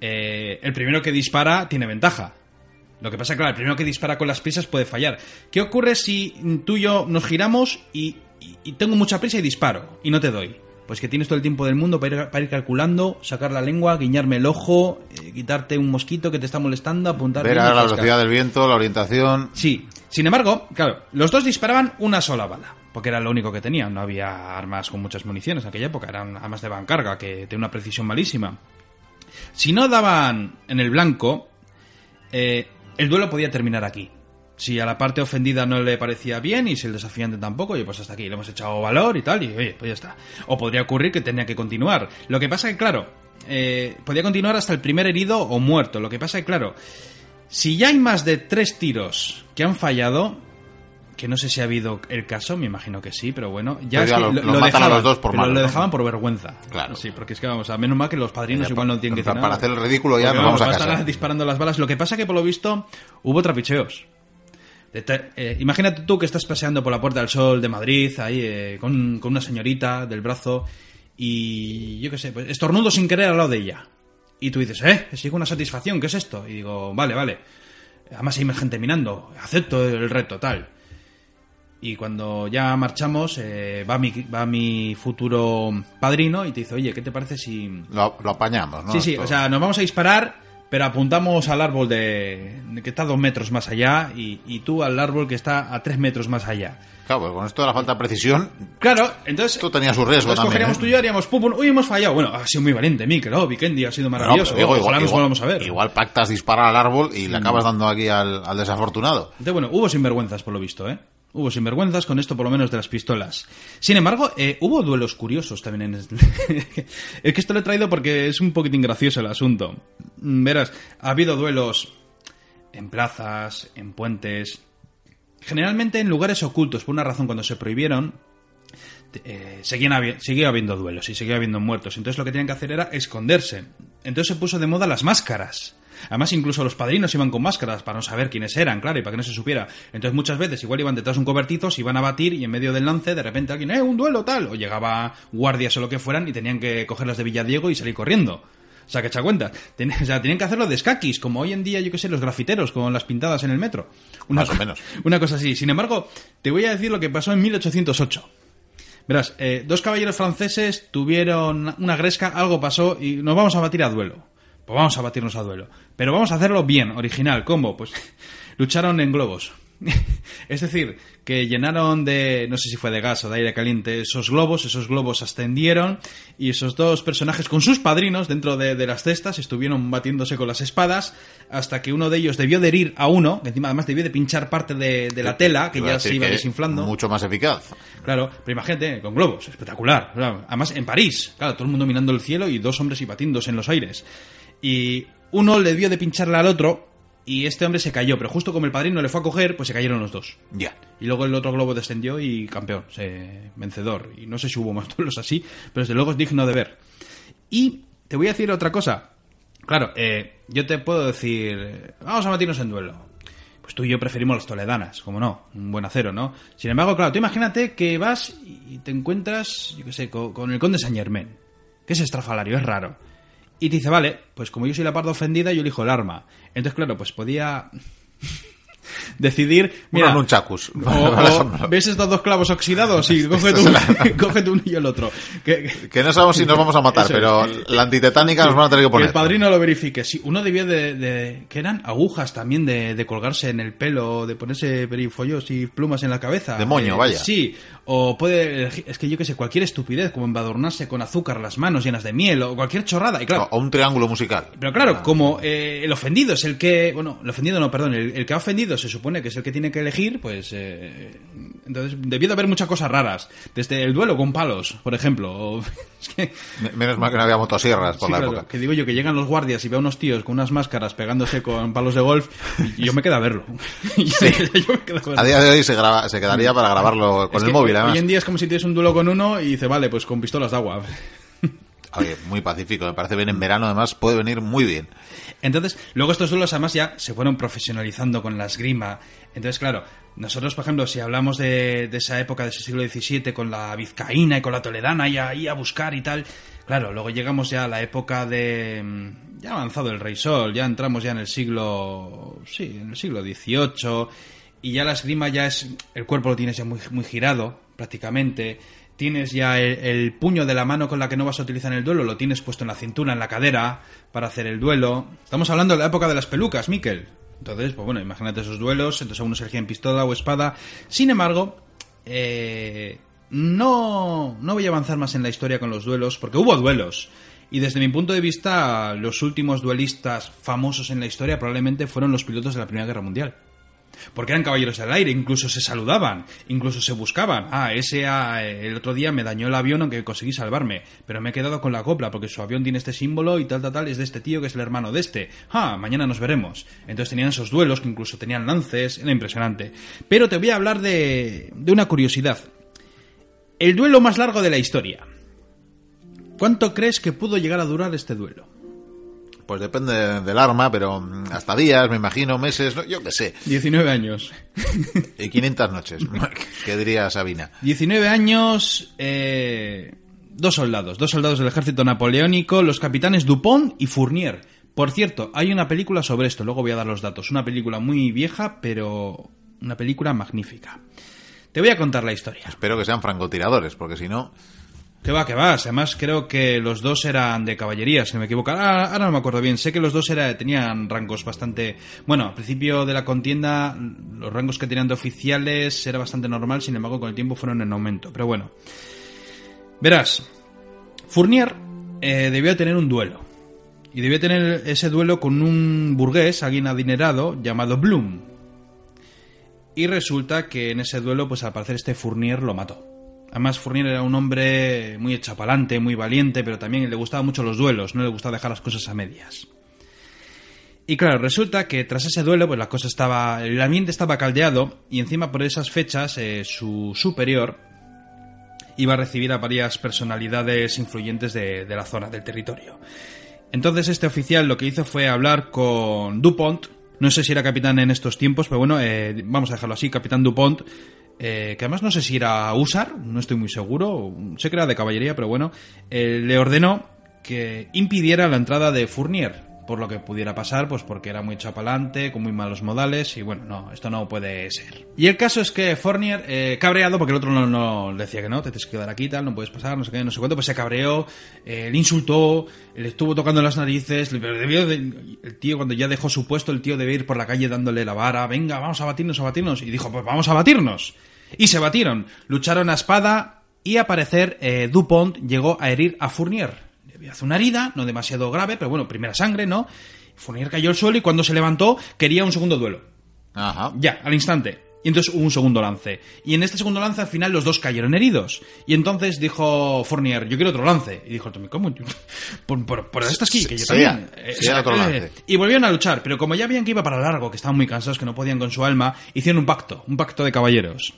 eh, el primero que dispara tiene ventaja. Lo que pasa es que, claro, el primero que dispara con las prisas puede fallar. ¿Qué ocurre si tú y yo nos giramos y, y- y tengo mucha prisa y disparo y no te doy? Pues que tienes todo el tiempo del mundo para ir, para ir calculando, sacar la lengua, guiñarme el ojo, eh, quitarte un mosquito que te está molestando, apuntar... Ver a la velocidad del viento, la orientación. Sí. Sin embargo, claro, los dos disparaban una sola bala, porque era lo único que tenían. No había armas con muchas municiones en aquella época, eran armas de bancarga que de una precisión malísima. Si no daban en el blanco, eh, el duelo podía terminar aquí. Si a la parte ofendida no le parecía bien y si el desafiante tampoco, oye, pues hasta aquí, le hemos echado valor y tal, y oye, pues ya está. O podría ocurrir que tenía que continuar. Lo que pasa que, claro, eh, podía continuar hasta el primer herido o muerto. Lo que pasa que, claro, si ya hay más de tres tiros que han fallado, que no sé si ha habido el caso, me imagino que sí, pero bueno, ya, Pero es ya que lo- lo, matan a dejaban, los dos por pero malo, lo ¿no? dejaban por vergüenza. Claro. Sí, porque es que vamos, a menos mal que los padrinos Ya, igual no tienen que decir para nada. hacer el ridículo ya nos vamos a va casa. estar disparando las balas. Lo que pasa que por lo visto hubo trapicheos. Eh, imagínate tú que estás paseando por la Puerta del Sol de Madrid, ahí eh, con, con una señorita del brazo, y yo qué sé, pues estornudo sin querer al lado de ella. Y tú dices, eh, sigo una satisfacción, ¿qué es esto? Y digo, vale, vale. Además hay más gente mirando, acepto el reto, tal. Y cuando ya marchamos, eh, va, mi, va mi futuro padrino y te dice, oye, ¿qué te parece si... Lo, lo apañamos, ¿no? Sí, sí, Esto- o sea, nos vamos a disparar, pero apuntamos al árbol de, de que está dos metros más allá y, y tú al árbol que está a tres metros más allá. Claro, pues con esto de la falta de precisión, Claro, entonces... esto tenía su riesgo también. cogeríamos ¿eh? tú y yo haríamos pum, pum, uy, hemos fallado. Bueno, ha sido muy valiente, Mikel, oh, Vikendi ha sido maravilloso. digo, ojalá igual, nos igual- volvamos a ver. Mm. igual pactas disparar al árbol y le acabas dando aquí al, al desafortunado. Entonces, bueno, hubo sinvergüenzas por lo visto, ¿eh? Hubo sinvergüenzas con esto por lo menos de las pistolas. Sin embargo, eh, hubo duelos curiosos también en... es que esto lo he traído porque es un poquitín gracioso el asunto. Mm, Verás, ha habido duelos en plazas, en puentes... Generalmente en lugares ocultos, por una razón cuando se prohibieron, eh, seguían seguía habiendo duelos y seguía habiendo muertos. Entonces lo que tenían que hacer era esconderse. Entonces se puso de moda las máscaras. Además, incluso los padrinos iban con máscaras para no saber quiénes eran, claro, y para que no se supiera. Entonces, muchas veces igual iban detrás de un cobertizo, se iban a batir y en medio del lance, de repente alguien, ¡eh, un duelo tal! O llegaba guardias o lo que fueran y tenían que cogerlas de Villadiego y salir corriendo. O sea, que echa cuenta. Ten- o sea, tenían que hacerlo de escaquis, como hoy en día, yo que sé, los grafiteros con las pintadas en el metro. Una Más o menos. Una cosa así. Sin embargo, te voy a decir lo que pasó en 1808. Verás, eh, dos caballeros franceses tuvieron una gresca, algo pasó y nos vamos a batir a duelo. Pues vamos a batirnos a duelo. Pero vamos a hacerlo bien, original. ¿Cómo? Pues lucharon en globos. es decir, que llenaron de, no sé si fue de gas o de aire caliente, esos globos, esos globos ascendieron y esos dos personajes con sus padrinos dentro de, de las cestas estuvieron batiéndose con las espadas hasta que uno de ellos debió de herir a uno, que encima además debió de pinchar parte de, de la tela que ya se iba desinflando. Mucho más eficaz. Claro, pero imagínate, con globos, espectacular. Además, en París, claro, todo el mundo mirando el cielo y dos hombres y batiéndose en los aires. Y uno le debió de pincharle al otro y este hombre se cayó, pero justo como el padrino le fue a coger, pues se cayeron los dos. Ya. Y luego el otro globo descendió y campeón, se- vencedor. Y no sé si hubo más duelos así, pero desde luego es digno de ver. Y te voy a decir otra cosa. Claro, eh, yo te puedo decir, vamos a batirnos en duelo. Pues tú y yo preferimos las toledanas, como no, un buen acero, ¿no? Sin embargo, claro, tú imagínate que vas y te encuentras, yo qué sé, con, con el conde Saint Germain, que es estrafalario, es raro. Y dice, vale, pues como yo soy la parte ofendida, yo elijo el arma. Entonces, claro, pues podía decidir, mira, Uno o, ejemplo. ¿Ves estos dos clavos oxidados? Sí, cógete, un, cógete uno y el otro. Que- que- Que no sabemos si nos vamos a matar, pero la antitetánica nos van a tener que que poner. el padrino lo verifique. Sí, uno debió de, de- que eran agujas también de, de colgarse en el pelo, de ponerse perifollos y plumas en la cabeza. De moño, Eh, vaya. Sí, o puede es que yo que sé, cualquier estupidez, como embadurnarse con azúcar las manos llenas de miel o cualquier chorrada. Y claro, O un triángulo musical. pero claro, como eh, el ofendido es el que. Bueno, el ofendido no, perdón. El, el que ha ofendido se supone que es el que tiene que elegir, pues. eh, entonces, debió de haber muchas cosas raras. Desde el duelo con palos, por ejemplo. o- es que. Me- Menos mal que no había motosierras por sí, la claro, época. que digo yo que llegan los guardias y veo a unos tíos con unas máscaras pegándose con palos de golf y yo me quedo a verlo. yo me quedo a verlo. A día de hoy se, graba, se quedaría para grabarlo con Es el móvil, Hoy en día es como si tienes un duelo con uno y dice, vale, pues con pistolas de agua. Muy pacífico, me parece bien en verano, además puede venir muy bien. Entonces, luego estos duelos además ya se fueron profesionalizando con la esgrima. Entonces, claro, nosotros, por ejemplo, si hablamos de, esa época, de ese siglo XVII, con la vizcaína y con la toledana y ahí a buscar y tal, claro, luego llegamos ya a la época de... mm, Ya avanzado el rey sol, ya entramos ya en el siglo... Sí, en el siglo XVIII, y ya la esgrima ya es... El cuerpo lo tienes ya muy, muy girado, prácticamente tienes ya el, puño de la mano con la que no vas a utilizar en el duelo, lo tienes puesto en la cintura, en la cadera, para hacer el duelo. Estamos hablando de la época de las pelucas, Miquel. Entonces, pues bueno, imagínate esos duelos, entonces algunos elegían pistola o espada. Sin embargo, eh, no, no voy a avanzar más en la historia con los duelos, porque hubo duelos. Y desde mi punto de vista, los últimos duelistas famosos en la historia probablemente fueron los pilotos de la Primera Guerra Mundial. Porque eran caballeros del aire, incluso se saludaban, incluso se buscaban. Ah, ese ah, el otro día me dañó el avión aunque conseguí salvarme, pero me he quedado con la copla porque su avión tiene este símbolo y tal, tal, tal, es de este tío que es el hermano de este. Ah, mañana nos veremos. Entonces tenían esos duelos que incluso tenían lances, era impresionante. Pero te voy a hablar de, de una curiosidad. El duelo más largo de la historia. ¿Cuánto crees que pudo llegar a durar este duelo? Pues depende del arma, pero mm, hasta días, me imagino, meses, no- yo qué sé. 19 años. Y 500 noches. ¿Qué diría Sabina? 19 años, eh, dos soldados, dos soldados del ejército napoleónico, los capitanes Dupont y Fournier. Por cierto, hay una película sobre esto, luego voy a dar los datos. Una película muy vieja, pero una película magnífica. Te voy a contar la historia. Espero que sean francotiradores, porque si no... Que va, que va. Además, creo que los dos eran de caballería, si no me equivoco. Ahora, ahora no me acuerdo bien. Sé que los dos tenían rangos bastante. Bueno, al principio de la contienda, los rangos que tenían de oficiales era bastante normal, sin embargo, con el tiempo fueron en aumento. Pero bueno. Verás, Fournier eh, debió tener un duelo. Y debió tener ese duelo con un burgués, alguien adinerado, llamado Bloom. Y resulta que en ese duelo, pues al parecer este Fournier lo mató. Además, Fournier era un hombre muy echapalante, muy valiente, pero también le gustaban mucho los duelos, no le gustaba dejar las cosas a medias. Y claro, resulta que tras ese duelo, pues la cosa estaba. El ambiente estaba caldeado, y encima por esas fechas, eh, su superior iba a recibir a varias personalidades influyentes de, la zona, del territorio. Entonces, este oficial lo que hizo fue hablar con Dupont. No sé si era capitán en estos tiempos, pero bueno, eh, vamos a dejarlo así, capitán Dupont eh, que además no sé si era Usar, no estoy muy seguro, sé que era de caballería, pero bueno, eh, le ordenó que impidiera la entrada de Fournier, por lo que pudiera pasar, pues porque era muy chapalante, con muy malos modales, y bueno, no, esto no puede ser. Y el caso es que Fournier, eh, cabreado, porque el otro no, le decía que no, te tienes que quedar aquí, tal, no puedes pasar, no sé qué, no sé cuánto, pues se cabreó, eh, le insultó, le estuvo tocando las narices, le- debió de- el tío cuando ya dejó su puesto, el tío debe ir por la calle dándole la vara, venga, vamos a batirnos, a batirnos, y dijo, pues vamos a batirnos. Y se batieron, lucharon a espada, y a parecer eh, Dupont llegó a herir a Fournier. Le había hecho una herida, no demasiado grave, pero bueno, primera sangre, ¿no? Fournier cayó al suelo y cuando se levantó quería un segundo duelo. Ajá. Ya, al instante. Y entonces hubo un segundo lance. Y en este segundo lance al final los dos cayeron heridos. Y entonces dijo Fournier, yo quiero otro lance. Y dijo, Tommy, ¿cómo? Por, por, por esto aquí, que yo Sea, también. Eh, sea otro lance. Y volvieron a luchar, pero como ya veían que iba para largo, que estaban muy cansados, que no podían con su alma, hicieron un pacto, un pacto de caballeros.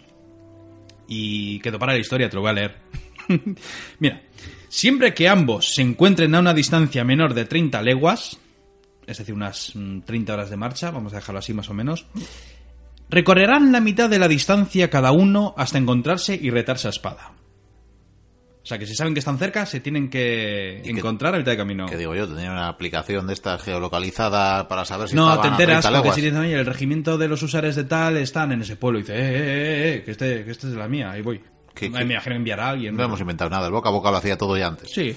Y quedó para la historia, te lo voy a leer. Mira, siempre que ambos se encuentren a una distancia menor de 30 leguas, es decir, unas mm, 30 horas de marcha, vamos a dejarlo así más o menos, recorrerán la mitad de la distancia cada uno hasta encontrarse y retarse a espada. O sea que si saben que están cerca, se tienen que ¿Y qué- encontrar a mitad de camino. Que digo yo, tenía una aplicación de esta geolocalizada para saber si No, te a enteras 30 porque si dicen, oye, el regimiento de los usares de tal están en ese pueblo. Y dice, eh, eh, eh, eh, que este, que este es de la mía, ahí voy. ¿Qué- Me qué? imagino enviar a alguien. No hemos inventado nada, el boca a boca lo hacía todo ya antes. Sí.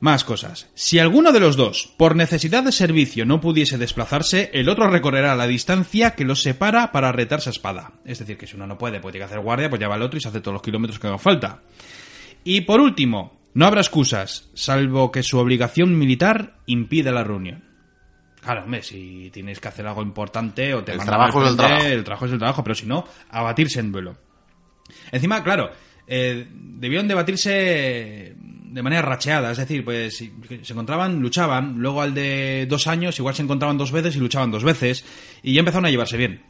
Más cosas. Si alguno de los dos, por necesidad de servicio, no pudiese desplazarse, el otro recorrerá la distancia que los separa para retarse a espada. Es decir, que si uno no puede, pues tiene que hacer guardia, pues ya va el otro y se hace todos los kilómetros que haga falta. Y por último, no habrá excusas, salvo que su obligación militar impida la reunión. Claro, hombre, si tienes que hacer algo importante o te El mandan al trabajo es el trabajo. el trabajo es el trabajo, pero si no, abatirse en duelo. Encima, claro, eh, debieron debatirse de manera racheada, es decir, pues se encontraban, luchaban, luego al de dos años igual se encontraban dos veces y luchaban dos veces, y ya empezaron a llevarse bien.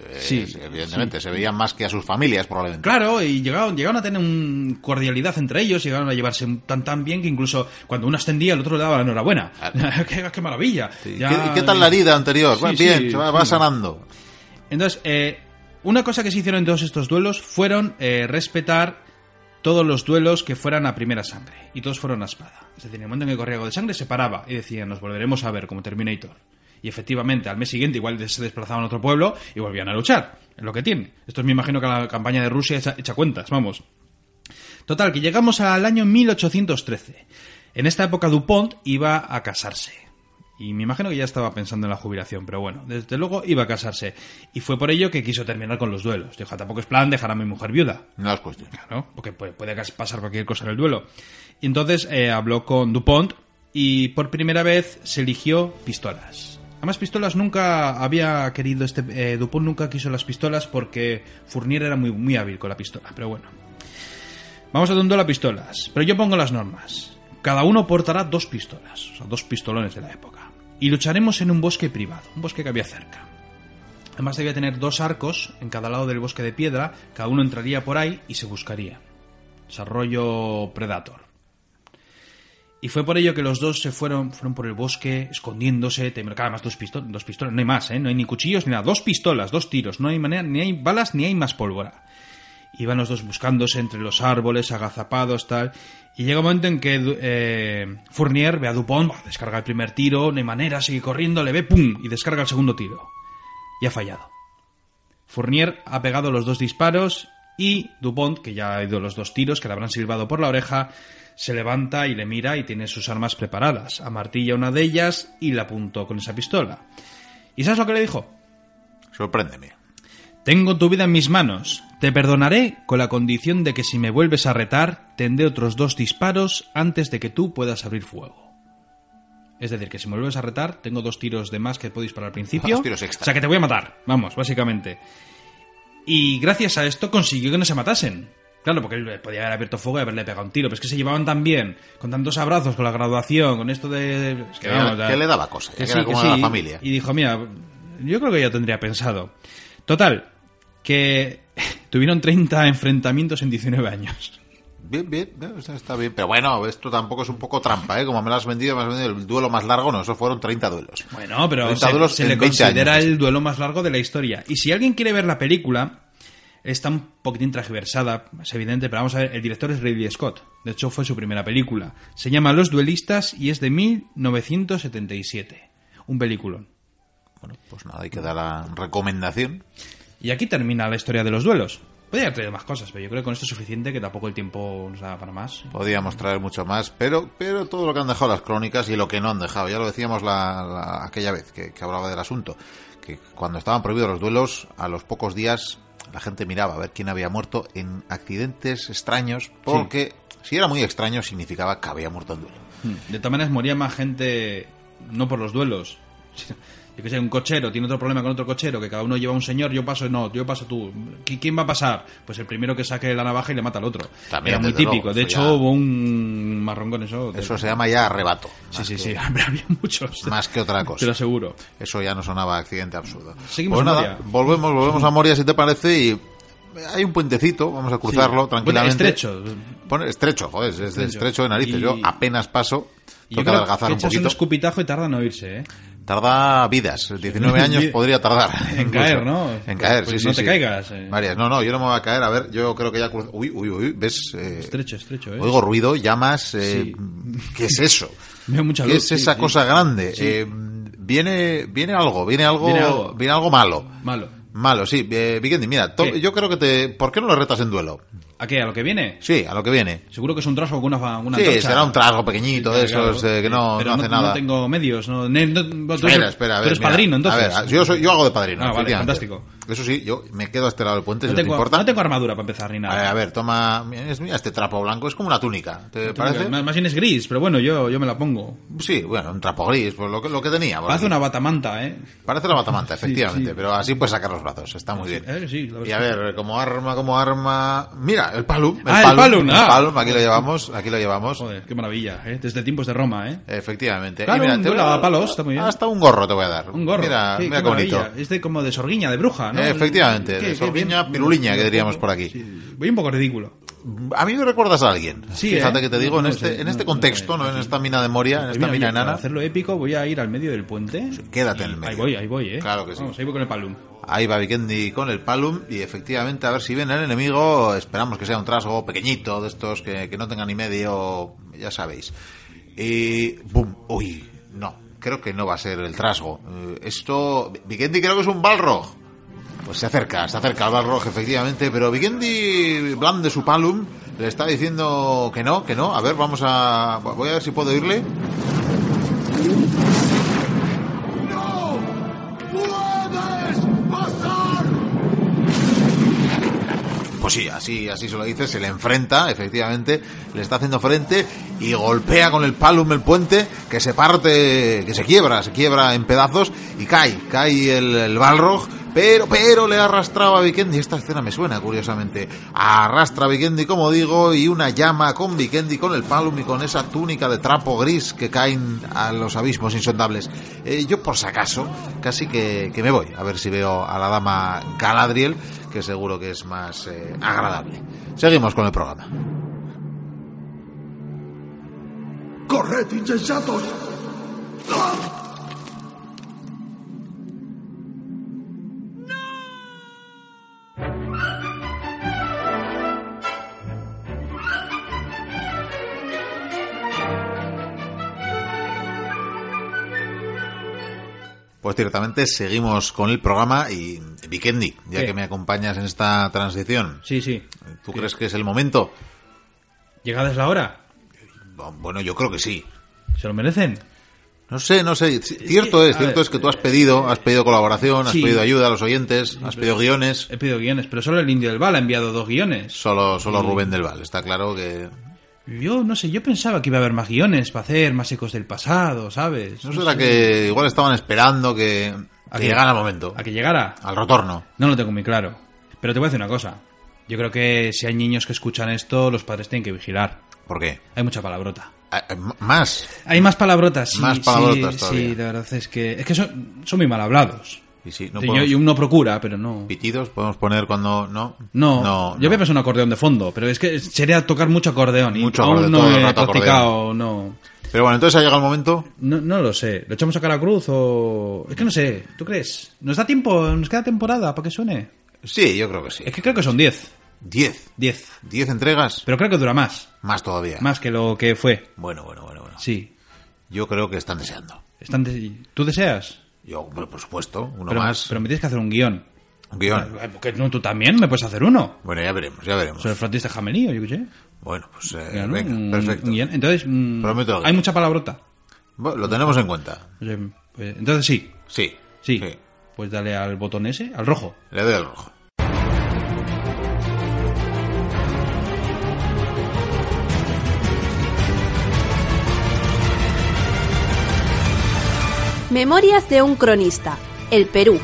Eh, Sí, evidentemente, se veían más que a sus familias probablemente. Claro, y llegaron, llegaron a tener un cordialidad entre ellos, llegaron a llevarse tan tan bien que incluso cuando uno ascendía el otro le daba la enhorabuena. qué, qué maravilla! Sí. Ya- ¿Qué, qué tal la herida anterior? Sí, Bueno, sí, bien, va, va sanando. Entonces, eh, una cosa que se hicieron en todos estos duelos fueron eh, respetar todos los duelos que fueran a primera sangre. Y todos fueron a espada. Es decir, en el momento en que corría algo de sangre, se paraba y decían, nos volveremos a ver como Terminator. Y efectivamente, al mes siguiente igual se desplazaban a otro pueblo y volvían a luchar. Es lo que tiene. Esto es, me imagino que la campaña de Rusia echa, cuentas, vamos. Total, que llegamos al año 1813. En esta época Dupont iba a casarse. Y me imagino que ya estaba pensando en la jubilación, pero bueno, desde luego iba a casarse. Y fue por ello que quiso terminar con los duelos. Dijo, tampoco es plan dejar a mi mujer viuda. No es cuestión. Claro, porque puede, puede pasar cualquier cosa en el duelo. Y entonces eh, habló con Dupont y por primera vez se eligió pistolas. Además, pistolas nunca había querido este. eh, Dupont nunca quiso las pistolas porque Fournier era muy, muy hábil con la pistola, pero bueno. Vamos a un duelo a pistolas, pero yo pongo las normas. Cada uno portará dos pistolas, o sea, dos pistolones de la época. Y lucharemos en un bosque privado, un bosque que había cerca. Además debía tener dos arcos en cada lado del bosque de piedra, cada uno entraría por ahí y se buscaría. Desarrollo Predator. Y fue por ello que los dos se fueron, fueron por el bosque, escondiéndose, tem- claro, además dos, pisto- dos pistolas, no hay más, ¿eh? no hay ni cuchillos ni nada, dos pistolas, dos tiros, no hay manera, ni hay balas ni hay más pólvora. Y van los dos buscándose entre los árboles, agazapados, tal. Y llega un momento en que eh, Fournier ve a Dupont, descarga el primer tiro, no hay manera, sigue corriendo, le ve, ¡pum! y descarga el segundo tiro. Y ha fallado. Fournier ha pegado los dos disparos y Dupont, que ya ha ido los dos tiros, que le habrán silbado por la oreja, se levanta y le mira y tiene sus armas preparadas. Amartilla una de ellas y la apuntó con esa pistola. ¿Y sabes lo que le dijo? Sorpréndeme. Tengo tu vida en mis manos. Te perdonaré con la condición de que si me vuelves a retar, tendré otros dos disparos antes de que tú puedas abrir fuego. Es decir, que si me vuelves a retar, tengo dos tiros de más que puedo disparar al principio. Dos tiros extra. O sea, que te voy a matar. Vamos, básicamente. Y gracias a esto consiguió que no se matasen. Claro, porque él podía haber abierto fuego y haberle pegado un tiro, pero es que se llevaban tan bien, con tantos abrazos, con la graduación, con esto de... es Que, vamos, que le daba cosa, que, que era sí, como que la sí. familia. Y dijo, mira, yo creo que ya tendría pensado. Total, que tuvieron 30 enfrentamientos en 19 años. Bien, bien, bien, está bien. Pero bueno, esto tampoco es un poco trampa, ¿eh? Como me lo has vendido, me has vendido el duelo más largo, no, eso fueron 30 duelos. Bueno, pero 30 se, duelos se le 20 considera años. el duelo más largo de la historia. Y si alguien quiere ver la película, está un poquitín transversada, es evidente, pero vamos a ver, el director es Ridley Scott. De hecho, fue su primera película. Se llama Los Duelistas y es de 1977. Un peliculón. Bueno, pues nada, hay que dar la recomendación. Y aquí termina la historia de los duelos. Podría haber traído más cosas, pero yo creo que con esto es suficiente, que tampoco el tiempo nos da para más. Podíamos traer mucho más, pero, pero todo lo que han dejado las crónicas y lo que no han dejado, ya lo decíamos la, la- aquella vez que, que hablaba del asunto, que cuando estaban prohibidos los duelos, a los pocos días la gente miraba a ver quién había muerto en accidentes extraños, porque si era muy extraño significaba que había muerto en duelo. Hmm. De todas maneras, moría más gente, no por los duelos. Yo que sé, un cochero tiene otro problema con otro cochero, que cada uno lleva un señor, yo paso, no, yo paso tú. ¿Qui- ¿Quién va a pasar? Pues el primero que saque la navaja y le mata al otro. También, Era muy típico. luego, de hecho, ya- hubo un marrón con eso. Eso se llama ya arrebato. Sí, sí, que- sí. Hombre, había muchos. Más que otra Te lo cosa. aseguro. Eso ya no sonaba accidente absurdo. Seguimos pues nada, Moria. volvemos, volvemos a Moria si te parece y hay un puentecito, vamos a cruzarlo Sí. tranquilamente. Bueno, estrecho. Pone- estrecho, joder, es de Estrecho. de narices. Y- Yo apenas paso, toca adelgazar un echas un poquito. escupitajo y tarda en oírse, ¿eh? Tarda vidas, 19 años podría tardar. En incluso. caer, ¿no? En caer, Pues sí, no sí. te sí. caigas, eh. Varias. No, no, yo no me voy a caer. A ver, yo creo que ya cruzo. Uy, uy, uy, ¿ves? Eh, Estrecho, estrecho, ¿eh? Oigo ruido, llamas. eh, ¿Qué es eso? Veo mucha ¿Qué luz, es sí, esa sí. cosa grande? Eh, viene, viene algo, viene algo, Viene algo. viene algo malo. Malo. Malo, sí. Eh, Vikendi, mira, yo creo que te... ¿Por qué no lo retas en duelo? ¿A qué? ¿A lo que viene? Sí, a lo que viene. Seguro que es un trasgo con una, una Sí, antorcha. será un trasgo pequeñito de Claro, esos eh, que no, pero no hace nada. No tengo medios. No, no- Espera, espera, a tú ver. eres mira. padrino, entonces. A ver, yo, soy, yo hago de padrino, Ah, vale, fantástico. Eso sí, yo me quedo a este lado del puente, no, si no te tengo, importa. no tengo armadura para empezar ni A ver, nada. a ver, toma... Mira, este trapo blanco es como una túnica, ¿te parece? Más, bien es gris, pero bueno, yo, yo me la pongo. Sí, bueno, un trapo gris, pues lo que, lo que tenía. aquí. una batamanta, ¿eh? Parece la batamanta, efectivamente, sí. pero así puedes sacar los brazos, está muy bien. Eh, Y a ver, como arma, como arma... Mira, el palum. El Ah, el palum, ah. palum, aquí lo llevamos, aquí lo llevamos. Joder, qué maravilla, ¿eh? Desde tiempos de Roma, ¿eh? Efectivamente. Claro, un te voy a palos, está muy bien. Hasta un gorro te voy a dar. Un gorro. Mira, mira qué qué bonito. maravilla. Es de como de sorguiña, de bruja, ¿no? Eh, efectivamente, Qué- bien. piruliña, que diríamos por aquí. Sí, Voy un poco ridículo. A mí me recuerdas a alguien. Sí, Fíjate ¿eh? que te digo, No, en no este, sé, en este contexto, no en esta mina de Moria, en esta Mira, mina oye, para enana. hacerlo épico voy a ir al medio del puente. Quédate en el medio. Ahí voy, ahí voy, ¿eh? Claro que sí. Vamos, ahí voy con el palum. Ahí va Vikendi con el palum y efectivamente a ver si viene el enemigo. Esperamos que sea un trasgo pequeñito de estos que, que no tenga ni medio, ya sabéis. Y ¡bum! Uy, no, creo que no va a ser el trasgo. Eh, esto, Vikendi creo que es un Balrog. Pues se acerca, se acerca al Balrog efectivamente, pero Vikendi blande su palum, le está diciendo que no, que no. A ver, vamos a... Voy a ver si puedo oírle. Pues sí, así, así se lo dice, se le enfrenta, efectivamente, le está haciendo frente y golpea con el palum el puente, que se parte, que se quiebra, se quiebra en pedazos y cae, cae el, el Balrog, pero, pero le ha arrastrado a Vikendi, esta escena me suena curiosamente, arrastra a Vikendi como digo y una llama con Vikendi, con el palum y con esa túnica de trapo gris que caen a los abismos insondables. Eh, yo por si acaso, casi que, que me voy, a ver si veo a la dama Galadriel, que seguro que es más eh, agradable. Seguimos con el programa. ¡Corred, insensatos! Pues ciertamente seguimos con el programa y Vikendi, ya que me acompañas en esta transición, Sí, sí. ¿tú crees que es el momento? ¿Llegada es la hora? Bueno, yo creo que sí. ¿Se lo merecen? No sé, no sé. Cierto es, cierto ver, es que tú has pedido, has pedido colaboración, has sí. pedido ayuda a los oyentes, has pedido guiones. He pedido guiones, pero solo el Indio del Val ha enviado dos guiones. Solo, solo Rubén del Val. Está claro que Yo no sé, yo pensaba que iba a haber más guiones para hacer más ecos del pasado, ¿sabes? no será que igual estaban esperando que, ¿A que qué? llegara el momento, A que llegara. al retorno. No lo tengo muy claro. Pero te voy a decir una cosa. Yo creo que si hay niños que escuchan esto, los padres tienen que vigilar. ¿Por qué? Hay mucha palabrota. Ah, eh, Más. Hay más palabrotas, sí. Más palabrotas sí, todavía. sí, la verdad es que es que son, son muy mal hablados. Y sí, no Sí, podemos- y uno procura, pero no. Pitidos podemos poner cuando no. No, no, yo no. voy a pasar un acordeón de fondo, pero es que sería tocar mucho acordeón y Mucho aún acordeón, no he practicado, no. Pero bueno, entonces ha llegado el momento. no. No lo sé. ¿Lo echamos a cara cruz o...? Es que no sé. ¿Tú crees? ¿Nos da tiempo? ¿Nos queda temporada para que suene? Sí, yo creo que sí. Es que creo que son 10. 10. 10. 10 entregas. Pero creo que dura más. Más todavía. Más que lo que fue. Bueno, bueno, bueno, bueno. Sí. Yo creo que están deseando. Están de- ¿Tú deseas? Yo, por supuesto, uno pero, más. pero me tienes que hacer un guion. Un guion. Eh, porque no, tú también me puedes hacer uno. Bueno, ya veremos, ya veremos. Soy el frontista jamelío, yo qué sé. Bueno, pues eh, venga, Un- perfecto. un guion. Entonces, mm, Prometo hay mucha palabrota. Bueno, lo tenemos en cuenta. O sea, pues, Entonces sí, Sí. sí. Pues dale al botón ese, al rojo. Le doy al rojo. Memorias de un cronista. El Perú.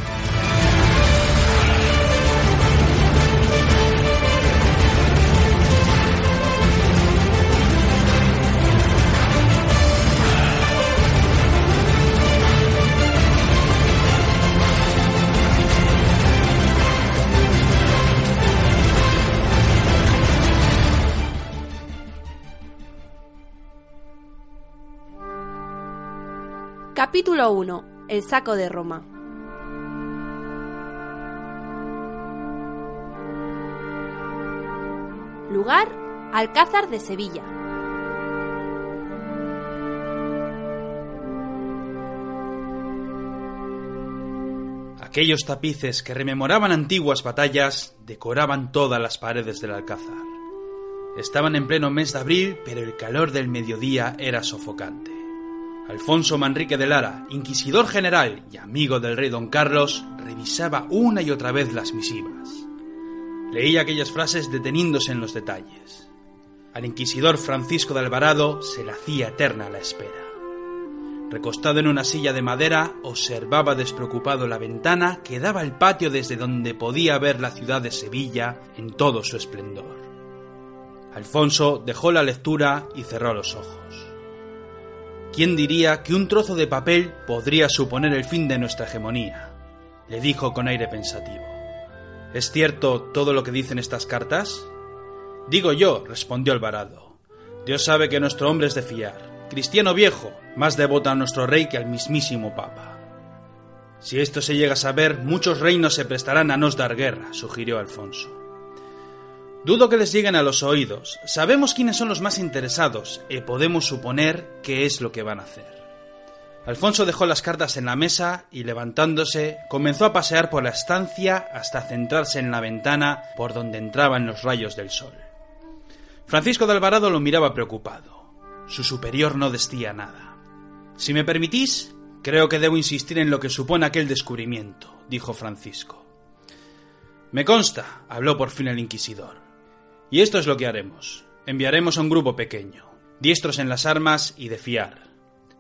Capítulo 1. El saco de Roma. Lugar. Alcázar de Sevilla. Aquellos tapices que rememoraban antiguas batallas decoraban todas las paredes del alcázar. Estaban en pleno mes de abril, pero el calor del mediodía era sofocante. Alfonso Manrique de Lara, inquisidor general y amigo del rey don Carlos, revisaba una y otra vez las misivas. Leía aquellas frases deteniéndose en los detalles. Al inquisidor Francisco de Alvarado se le hacía eterna la espera. Recostado en una silla de madera, observaba despreocupado la ventana que daba al patio desde donde podía ver la ciudad de Sevilla en todo su esplendor. Alfonso dejó la lectura y cerró los ojos. ¿Quién diría que un trozo de papel podría suponer el fin de nuestra hegemonía? le dijo con aire pensativo. ¿Es cierto todo lo que dicen estas cartas? Digo yo, respondió Alvarado. Dios sabe que nuestro hombre es de fiar. Cristiano viejo, más devoto a nuestro rey que al mismísimo Papa. Si esto se llega a saber, muchos reinos se prestarán a nos dar guerra, sugirió Alfonso. Dudo que les lleguen a los oídos. Sabemos quiénes son los más interesados y podemos suponer qué es lo que van a hacer. Alfonso dejó las cartas en la mesa y levantándose comenzó a pasear por la estancia hasta centrarse en la ventana por donde entraban los rayos del sol. Francisco de Alvarado lo miraba preocupado. Su superior no decía nada. Si me permitís, creo que debo insistir en lo que supone aquel descubrimiento, dijo Francisco. Me consta, habló por fin el inquisidor. Y esto es lo que haremos. Enviaremos a un grupo pequeño, diestros en las armas y de fiar.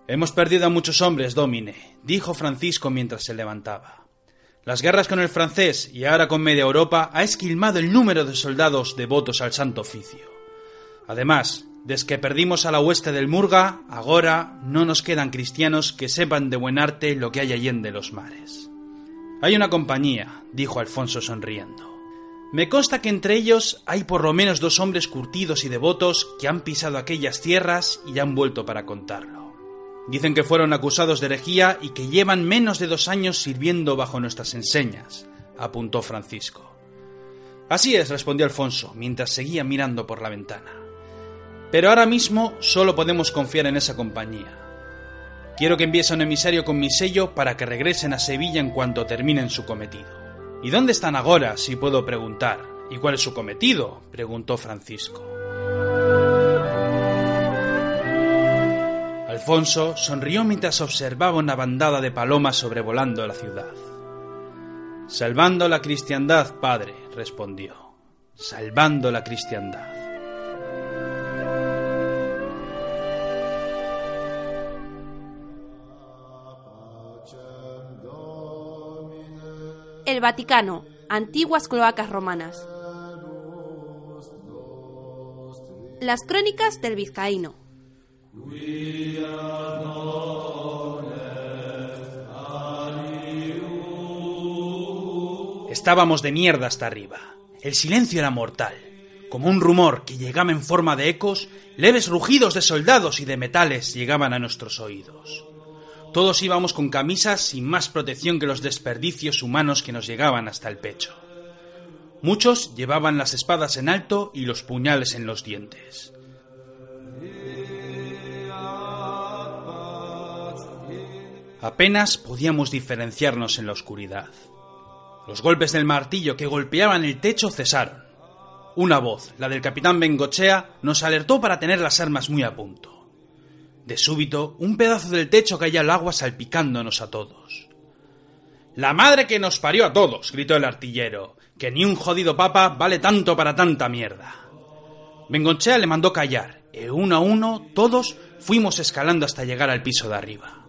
Hemos perdido a muchos hombres, Domine, dijo Francisco mientras se levantaba. Las guerras con el francés y ahora con media Europa ha esquilmado el número de soldados devotos al santo oficio. Además, desde que perdimos a la hueste del Murga, ahora no nos quedan cristianos que sepan de buen arte lo que hay allende los mares. Hay una compañía, dijo Alfonso sonriendo. Me consta que entre ellos hay por lo menos dos hombres curtidos y devotos que han pisado aquellas tierras y han vuelto para contarlo. Dicen que fueron acusados de herejía y que llevan menos de dos años sirviendo bajo nuestras enseñas, apuntó Francisco. Así es, respondió Alfonso, mientras seguía mirando por la ventana. Pero ahora mismo solo podemos confiar en esa compañía. Quiero que envíes a un emisario con mi sello para que regresen a Sevilla en cuanto terminen su cometido. ¿Y dónde están ahora, si puedo preguntar? ¿Y cuál es su cometido? preguntó Francisco. Alfonso sonrió mientras observaba una bandada de palomas sobrevolando la ciudad. Salvando la cristiandad, padre, respondió. Salvando la cristiandad. El Vaticano, antiguas cloacas romanas. Las crónicas del vizcaíno. Estábamos de mierda hasta arriba. El silencio era mortal. Como un rumor que llegaba en forma de ecos, leves rugidos de soldados y de metales llegaban a nuestros oídos. Todos íbamos con camisas sin más protección que los desperdicios humanos que nos llegaban hasta el pecho. Muchos llevaban las espadas en alto y los puñales en los dientes. Apenas podíamos diferenciarnos en la oscuridad. Los golpes del martillo que golpeaban el techo cesaron. Una voz, la del capitán Bengochea, nos alertó para tener las armas muy a punto. De súbito, un pedazo del techo caía al agua salpicándonos a todos. La madre que nos parió a todos, gritó el artillero, que ni un jodido papa vale tanto para tanta mierda. Bengochea le mandó callar, e uno a uno todos fuimos escalando hasta llegar al piso de arriba.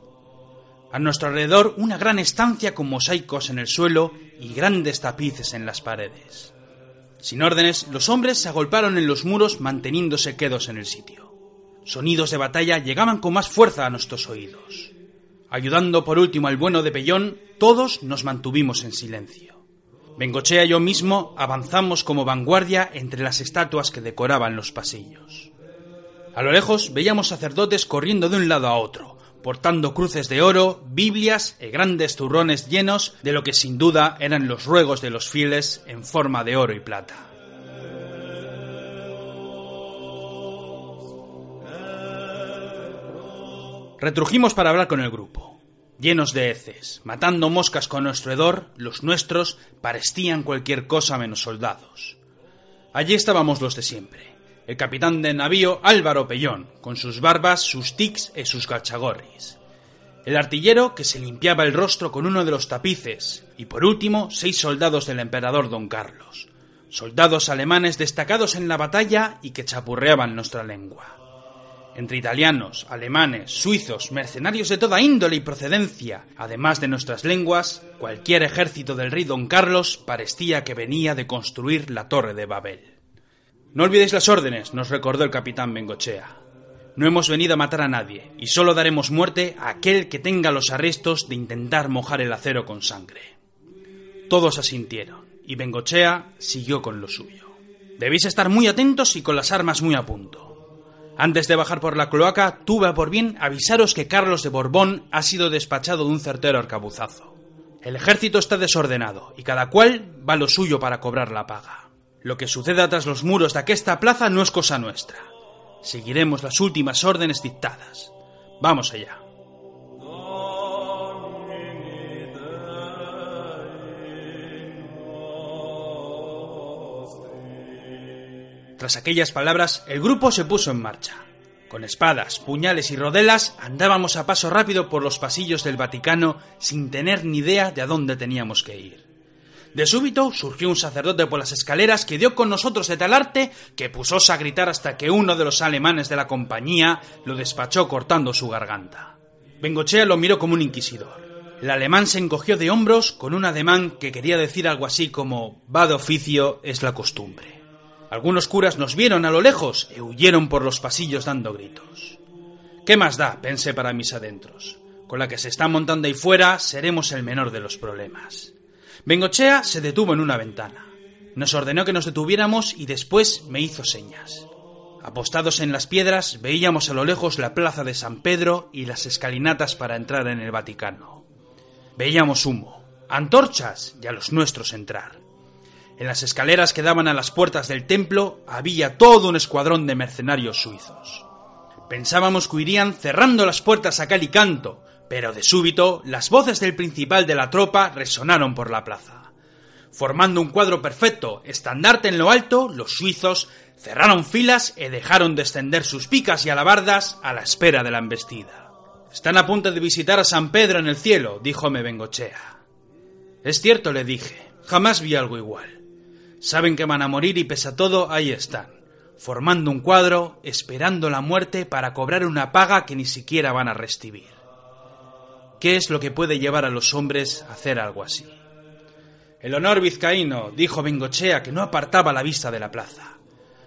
A nuestro alrededor una gran estancia con mosaicos en el suelo y grandes tapices en las paredes. Sin órdenes, los hombres se agolparon en los muros manteniéndose quedos en el sitio. Sonidos de batalla llegaban con más fuerza a nuestros oídos. Ayudando por último al bueno de Pellón, todos nos mantuvimos en silencio. Bengochea y yo mismo avanzamos como vanguardia entre las estatuas que decoraban los pasillos. A lo lejos veíamos sacerdotes corriendo de un lado a otro, portando cruces de oro, Biblias y grandes zurrones llenos de lo que sin duda eran los ruegos de los fieles en forma de oro y plata. Retrujimos para hablar con el grupo. Llenos de heces, matando moscas con nuestro hedor, los nuestros parecían cualquier cosa menos soldados. Allí estábamos los de siempre, el capitán de navío Álvaro Pellón, con sus barbas, sus tics y sus calchagorris. El artillero que se limpiaba el rostro con uno de los tapices, y por último seis soldados del emperador don Carlos, soldados alemanes destacados en la batalla y que chapurreaban nuestra lengua. Entre italianos, alemanes, suizos, mercenarios de toda índole y procedencia, además de nuestras lenguas, cualquier ejército del rey don Carlos parecía que venía de construir la torre de Babel. No olvidéis las órdenes, nos recordó el capitán Bengochea. No hemos venido a matar a nadie, y solo daremos muerte a aquel que tenga los arrestos de intentar mojar el acero con sangre. Todos asintieron, y Bengochea siguió con lo suyo. Debéis estar muy atentos y con las armas muy a punto. Antes de bajar por la cloaca, tuve por bien avisaros que Carlos de Borbón ha sido despachado de un certero arcabuzazo. El ejército está desordenado, y cada cual va lo suyo para cobrar la paga. Lo que suceda tras los muros de aquesta plaza no es cosa nuestra. Seguiremos las últimas órdenes dictadas. Vamos allá. Tras aquellas palabras, el grupo se puso en marcha. Con espadas, puñales y rodelas andábamos a paso rápido por los pasillos del Vaticano sin tener ni idea de a dónde teníamos que ir. De súbito surgió un sacerdote por las escaleras que dio con nosotros de tal arte que pusóse a gritar hasta que uno de los alemanes de la compañía lo despachó cortando su garganta. Bengochea lo miró como un inquisidor. El alemán se encogió de hombros con un ademán que quería decir algo así como va de oficio es la costumbre. Algunos curas nos vieron a lo lejos y huyeron por los pasillos dando gritos. ¿Qué más da? pensé para mis adentros. Con la que se está montando ahí fuera seremos el menor de los problemas. Bengochea se detuvo en una ventana. Nos ordenó que nos detuviéramos y después me hizo señas. Apostados en las piedras veíamos a lo lejos la plaza de San Pedro y las escalinatas para entrar en el Vaticano. Veíamos humo, antorchas y a los nuestros entrar. En las escaleras que daban a las puertas del templo había todo un escuadrón de mercenarios suizos. Pensábamos que irían cerrando las puertas a cal y canto, pero de súbito las voces del principal de la tropa resonaron por la plaza. Formando un cuadro perfecto, estandarte en lo alto, los suizos cerraron filas y dejaron descender sus picas y alabardas a la espera de la embestida. Están a punto de visitar a San Pedro en el cielo, díjome Bengochea. Es cierto, le dije, jamás vi algo igual. Saben que van a morir y pese a todo, ahí están, formando un cuadro, esperando la muerte para cobrar una paga que ni siquiera van a recibir. ¿Qué es lo que puede llevar a los hombres a hacer algo así? El honor vizcaíno, dijo Bengochea, que no apartaba la vista de la plaza.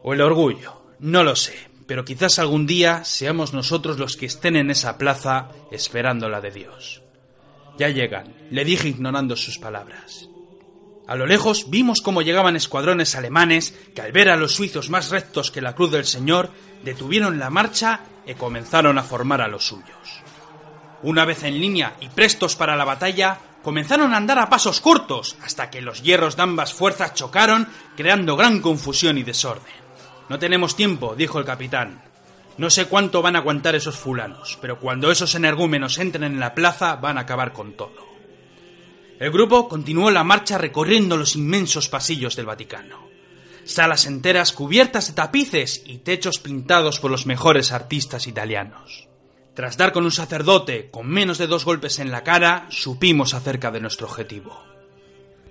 O el orgullo, no lo sé, pero quizás algún día seamos nosotros los que estén en esa plaza esperando la de Dios. Ya llegan, le dije ignorando sus palabras. A lo lejos vimos cómo llegaban escuadrones alemanes que al ver a los suizos más rectos que la cruz del Señor, detuvieron la marcha y comenzaron a formar a los suyos. Una vez en línea y prestos para la batalla, comenzaron a andar a pasos cortos hasta que los hierros de ambas fuerzas chocaron, creando gran confusión y desorden. No tenemos tiempo, dijo el capitán. No sé cuánto van a aguantar esos fulanos, pero cuando esos energúmenos entren en la plaza van a acabar con todo. El grupo continuó la marcha recorriendo los inmensos pasillos del Vaticano. Salas enteras cubiertas de tapices y techos pintados por los mejores artistas italianos. Tras dar con un sacerdote con menos de dos golpes en la cara, supimos acerca de nuestro objetivo.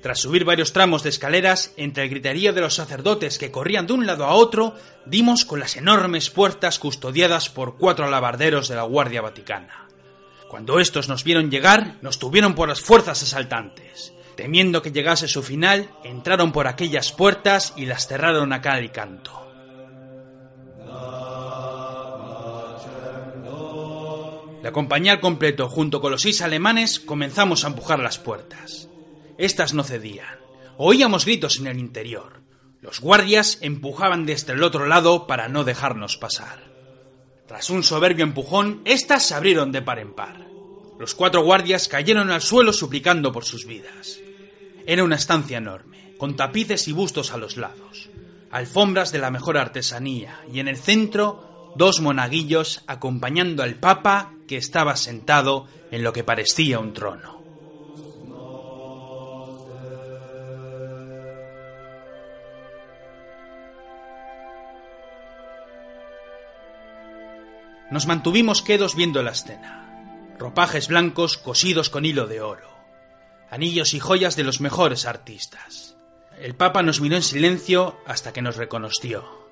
Tras subir varios tramos de escaleras, entre el griterío de los sacerdotes que corrían de un lado a otro, dimos con las enormes puertas custodiadas por cuatro alabarderos de la Guardia Vaticana. Cuando estos nos vieron llegar, nos tuvieron por las fuerzas asaltantes. Temiendo que llegase su final, entraron por aquellas puertas y las cerraron a cal y canto. La compañía al completo, junto con los seis alemanes, comenzamos a empujar las puertas. Estas no cedían. Oíamos gritos en el interior. Los guardias empujaban desde el otro lado para no dejarnos pasar. Tras un soberbio empujón, éstas se abrieron de par en par. Los cuatro guardias cayeron al suelo suplicando por sus vidas. Era una estancia enorme, con tapices y bustos a los lados, alfombras de la mejor artesanía y en el centro dos monaguillos acompañando al Papa que estaba sentado en lo que parecía un trono. Nos mantuvimos quedos viendo la escena. Ropajes blancos cosidos con hilo de oro. Anillos y joyas de los mejores artistas. El Papa nos miró en silencio hasta que nos reconoció.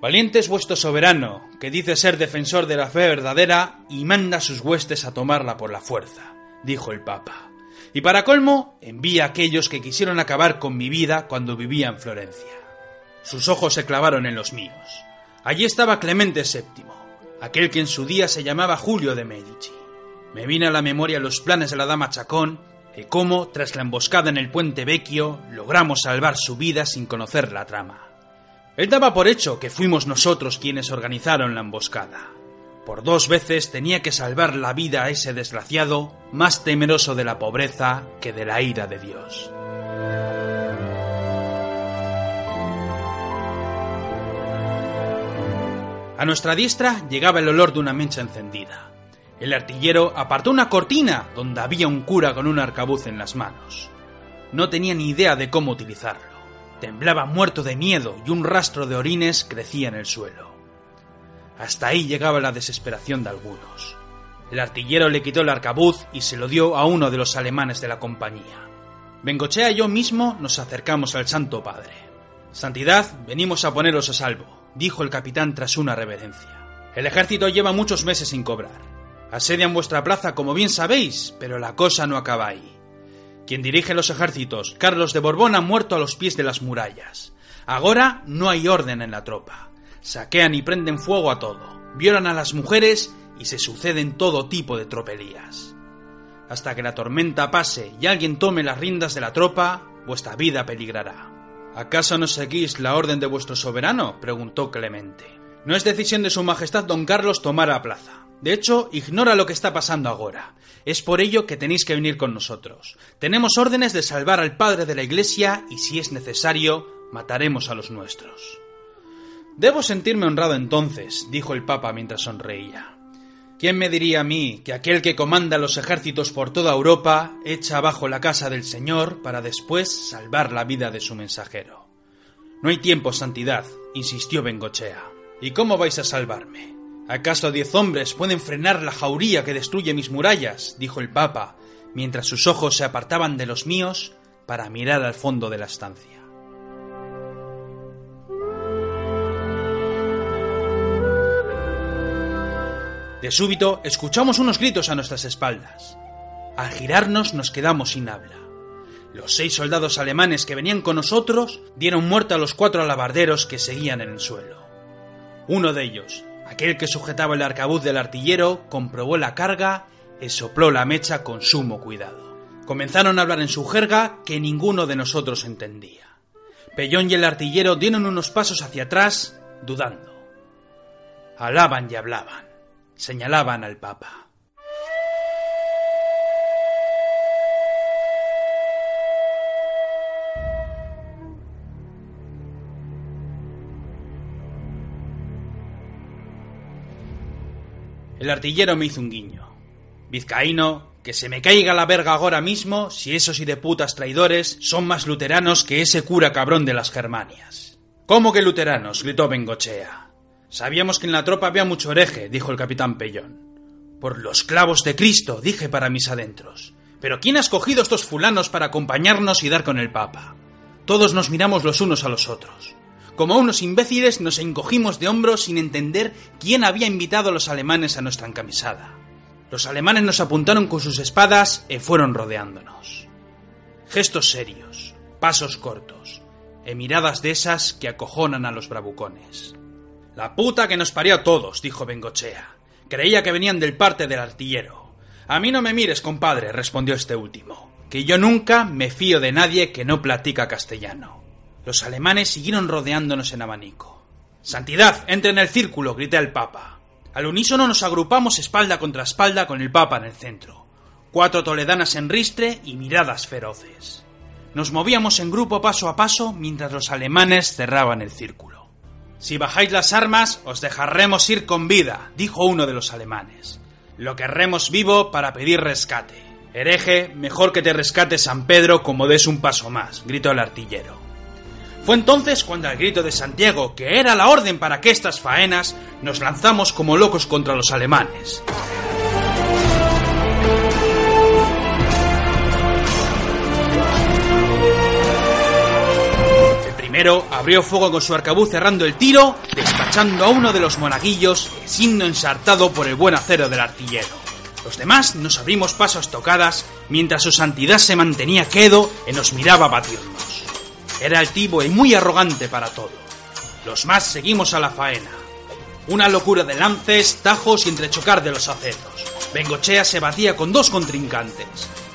Valiente es vuestro soberano, que dice ser defensor de la fe verdadera y manda sus huestes a tomarla por la fuerza, dijo el Papa. Y para colmo, envía a aquellos que quisieron acabar con mi vida cuando vivía en Florencia. Sus ojos se clavaron en los míos. Allí estaba Clemente VII, aquel que en su día se llamaba Julio de Medici. Me vino a la memoria los planes de la dama Chacón y cómo, tras la emboscada en el puente Vecchio, logramos salvar su vida sin conocer la trama. Él daba por hecho que fuimos nosotros quienes organizaron la emboscada. Por dos veces tenía que salvar la vida a ese desgraciado, más temeroso de la pobreza que de la ira de Dios. A nuestra diestra llegaba el olor de una mecha encendida. El artillero apartó una cortina donde había un cura con un arcabuz en las manos. No tenía ni idea de cómo utilizarlo. Temblaba muerto de miedo y un rastro de orines crecía en el suelo. Hasta ahí llegaba la desesperación de algunos. El artillero le quitó el arcabuz y se lo dio a uno de los alemanes de la compañía. Bengochea y yo mismo nos acercamos al Santo Padre. Santidad, venimos a poneros a salvo, dijo el capitán tras una reverencia. El ejército lleva muchos meses sin cobrar. Asedian vuestra plaza, como bien sabéis, pero la cosa no acaba ahí. Quien dirige los ejércitos, Carlos de Borbón, ha muerto a los pies de las murallas. Ahora no hay orden en la tropa. Saquean y prenden fuego a todo, violan a las mujeres y se suceden todo tipo de tropelías. Hasta que la tormenta pase y alguien tome las riendas de la tropa, vuestra vida peligrará. ¿Acaso no seguís la orden de vuestro soberano? preguntó Clemente. No es decisión de su majestad don Carlos tomar a plaza. De hecho, ignora lo que está pasando ahora. Es por ello que tenéis que venir con nosotros. Tenemos órdenes de salvar al padre de la iglesia y si es necesario, mataremos a los nuestros. Debo sentirme honrado entonces, dijo el Papa mientras sonreía. ¿Quién me diría a mí que aquel que comanda los ejércitos por toda Europa echa abajo la casa del Señor para después salvar la vida de su mensajero? No hay tiempo, santidad, insistió Bengochea. ¿Y cómo vais a salvarme? ¿Acaso diez hombres pueden frenar la jauría que destruye mis murallas? dijo el Papa, mientras sus ojos se apartaban de los míos para mirar al fondo de la estancia. De súbito escuchamos unos gritos a nuestras espaldas. Al girarnos nos quedamos sin habla. Los seis soldados alemanes que venían con nosotros dieron muerte a los cuatro alabarderos que seguían en el suelo. Uno de ellos, aquel que sujetaba el arcabuz del artillero, comprobó la carga y sopló la mecha con sumo cuidado. Comenzaron a hablar en su jerga que ninguno de nosotros entendía. Pellón y el artillero dieron unos pasos hacia atrás, dudando. Hablaban y hablaban señalaban al Papa. El artillero me hizo un guiño. Vizcaíno, que se me caiga la verga ahora mismo si esos y de putas traidores son más luteranos que ese cura cabrón de las Germanias. ¿Cómo que luteranos? gritó Bengochea. Sabíamos que en la tropa había mucho hereje, dijo el capitán Pellón. Por los clavos de Cristo, dije para mis adentros. Pero ¿quién ha escogido estos fulanos para acompañarnos y dar con el Papa? Todos nos miramos los unos a los otros. Como unos imbéciles nos encogimos de hombros sin entender quién había invitado a los alemanes a nuestra encamisada. Los alemanes nos apuntaron con sus espadas y fueron rodeándonos. Gestos serios, pasos cortos, y miradas de esas que acojonan a los bravucones. La puta que nos parió a todos, dijo Bengochea. Creía que venían del parte del artillero. A mí no me mires, compadre, respondió este último, que yo nunca me fío de nadie que no platica castellano. Los alemanes siguieron rodeándonos en abanico. Santidad, entre en el círculo, grité al Papa. Al unísono nos agrupamos espalda contra espalda con el Papa en el centro. Cuatro toledanas en ristre y miradas feroces. Nos movíamos en grupo paso a paso mientras los alemanes cerraban el círculo. Si bajáis las armas, os dejaremos ir con vida, dijo uno de los alemanes. Lo querremos vivo para pedir rescate. Hereje, mejor que te rescate San Pedro como des un paso más, gritó el artillero. Fue entonces cuando al grito de Santiago, que era la orden para que estas faenas, nos lanzamos como locos contra los alemanes. Primero abrió fuego con su arcabuz cerrando el tiro, despachando a uno de los monaguillos, siendo ensartado por el buen acero del artillero. Los demás nos abrimos paso a estocadas, mientras su santidad se mantenía quedo y nos miraba batirnos. Era altivo y muy arrogante para todo. Los más seguimos a la faena. Una locura de lances, tajos y entrechocar de los aceros. Bengochea se batía con dos contrincantes.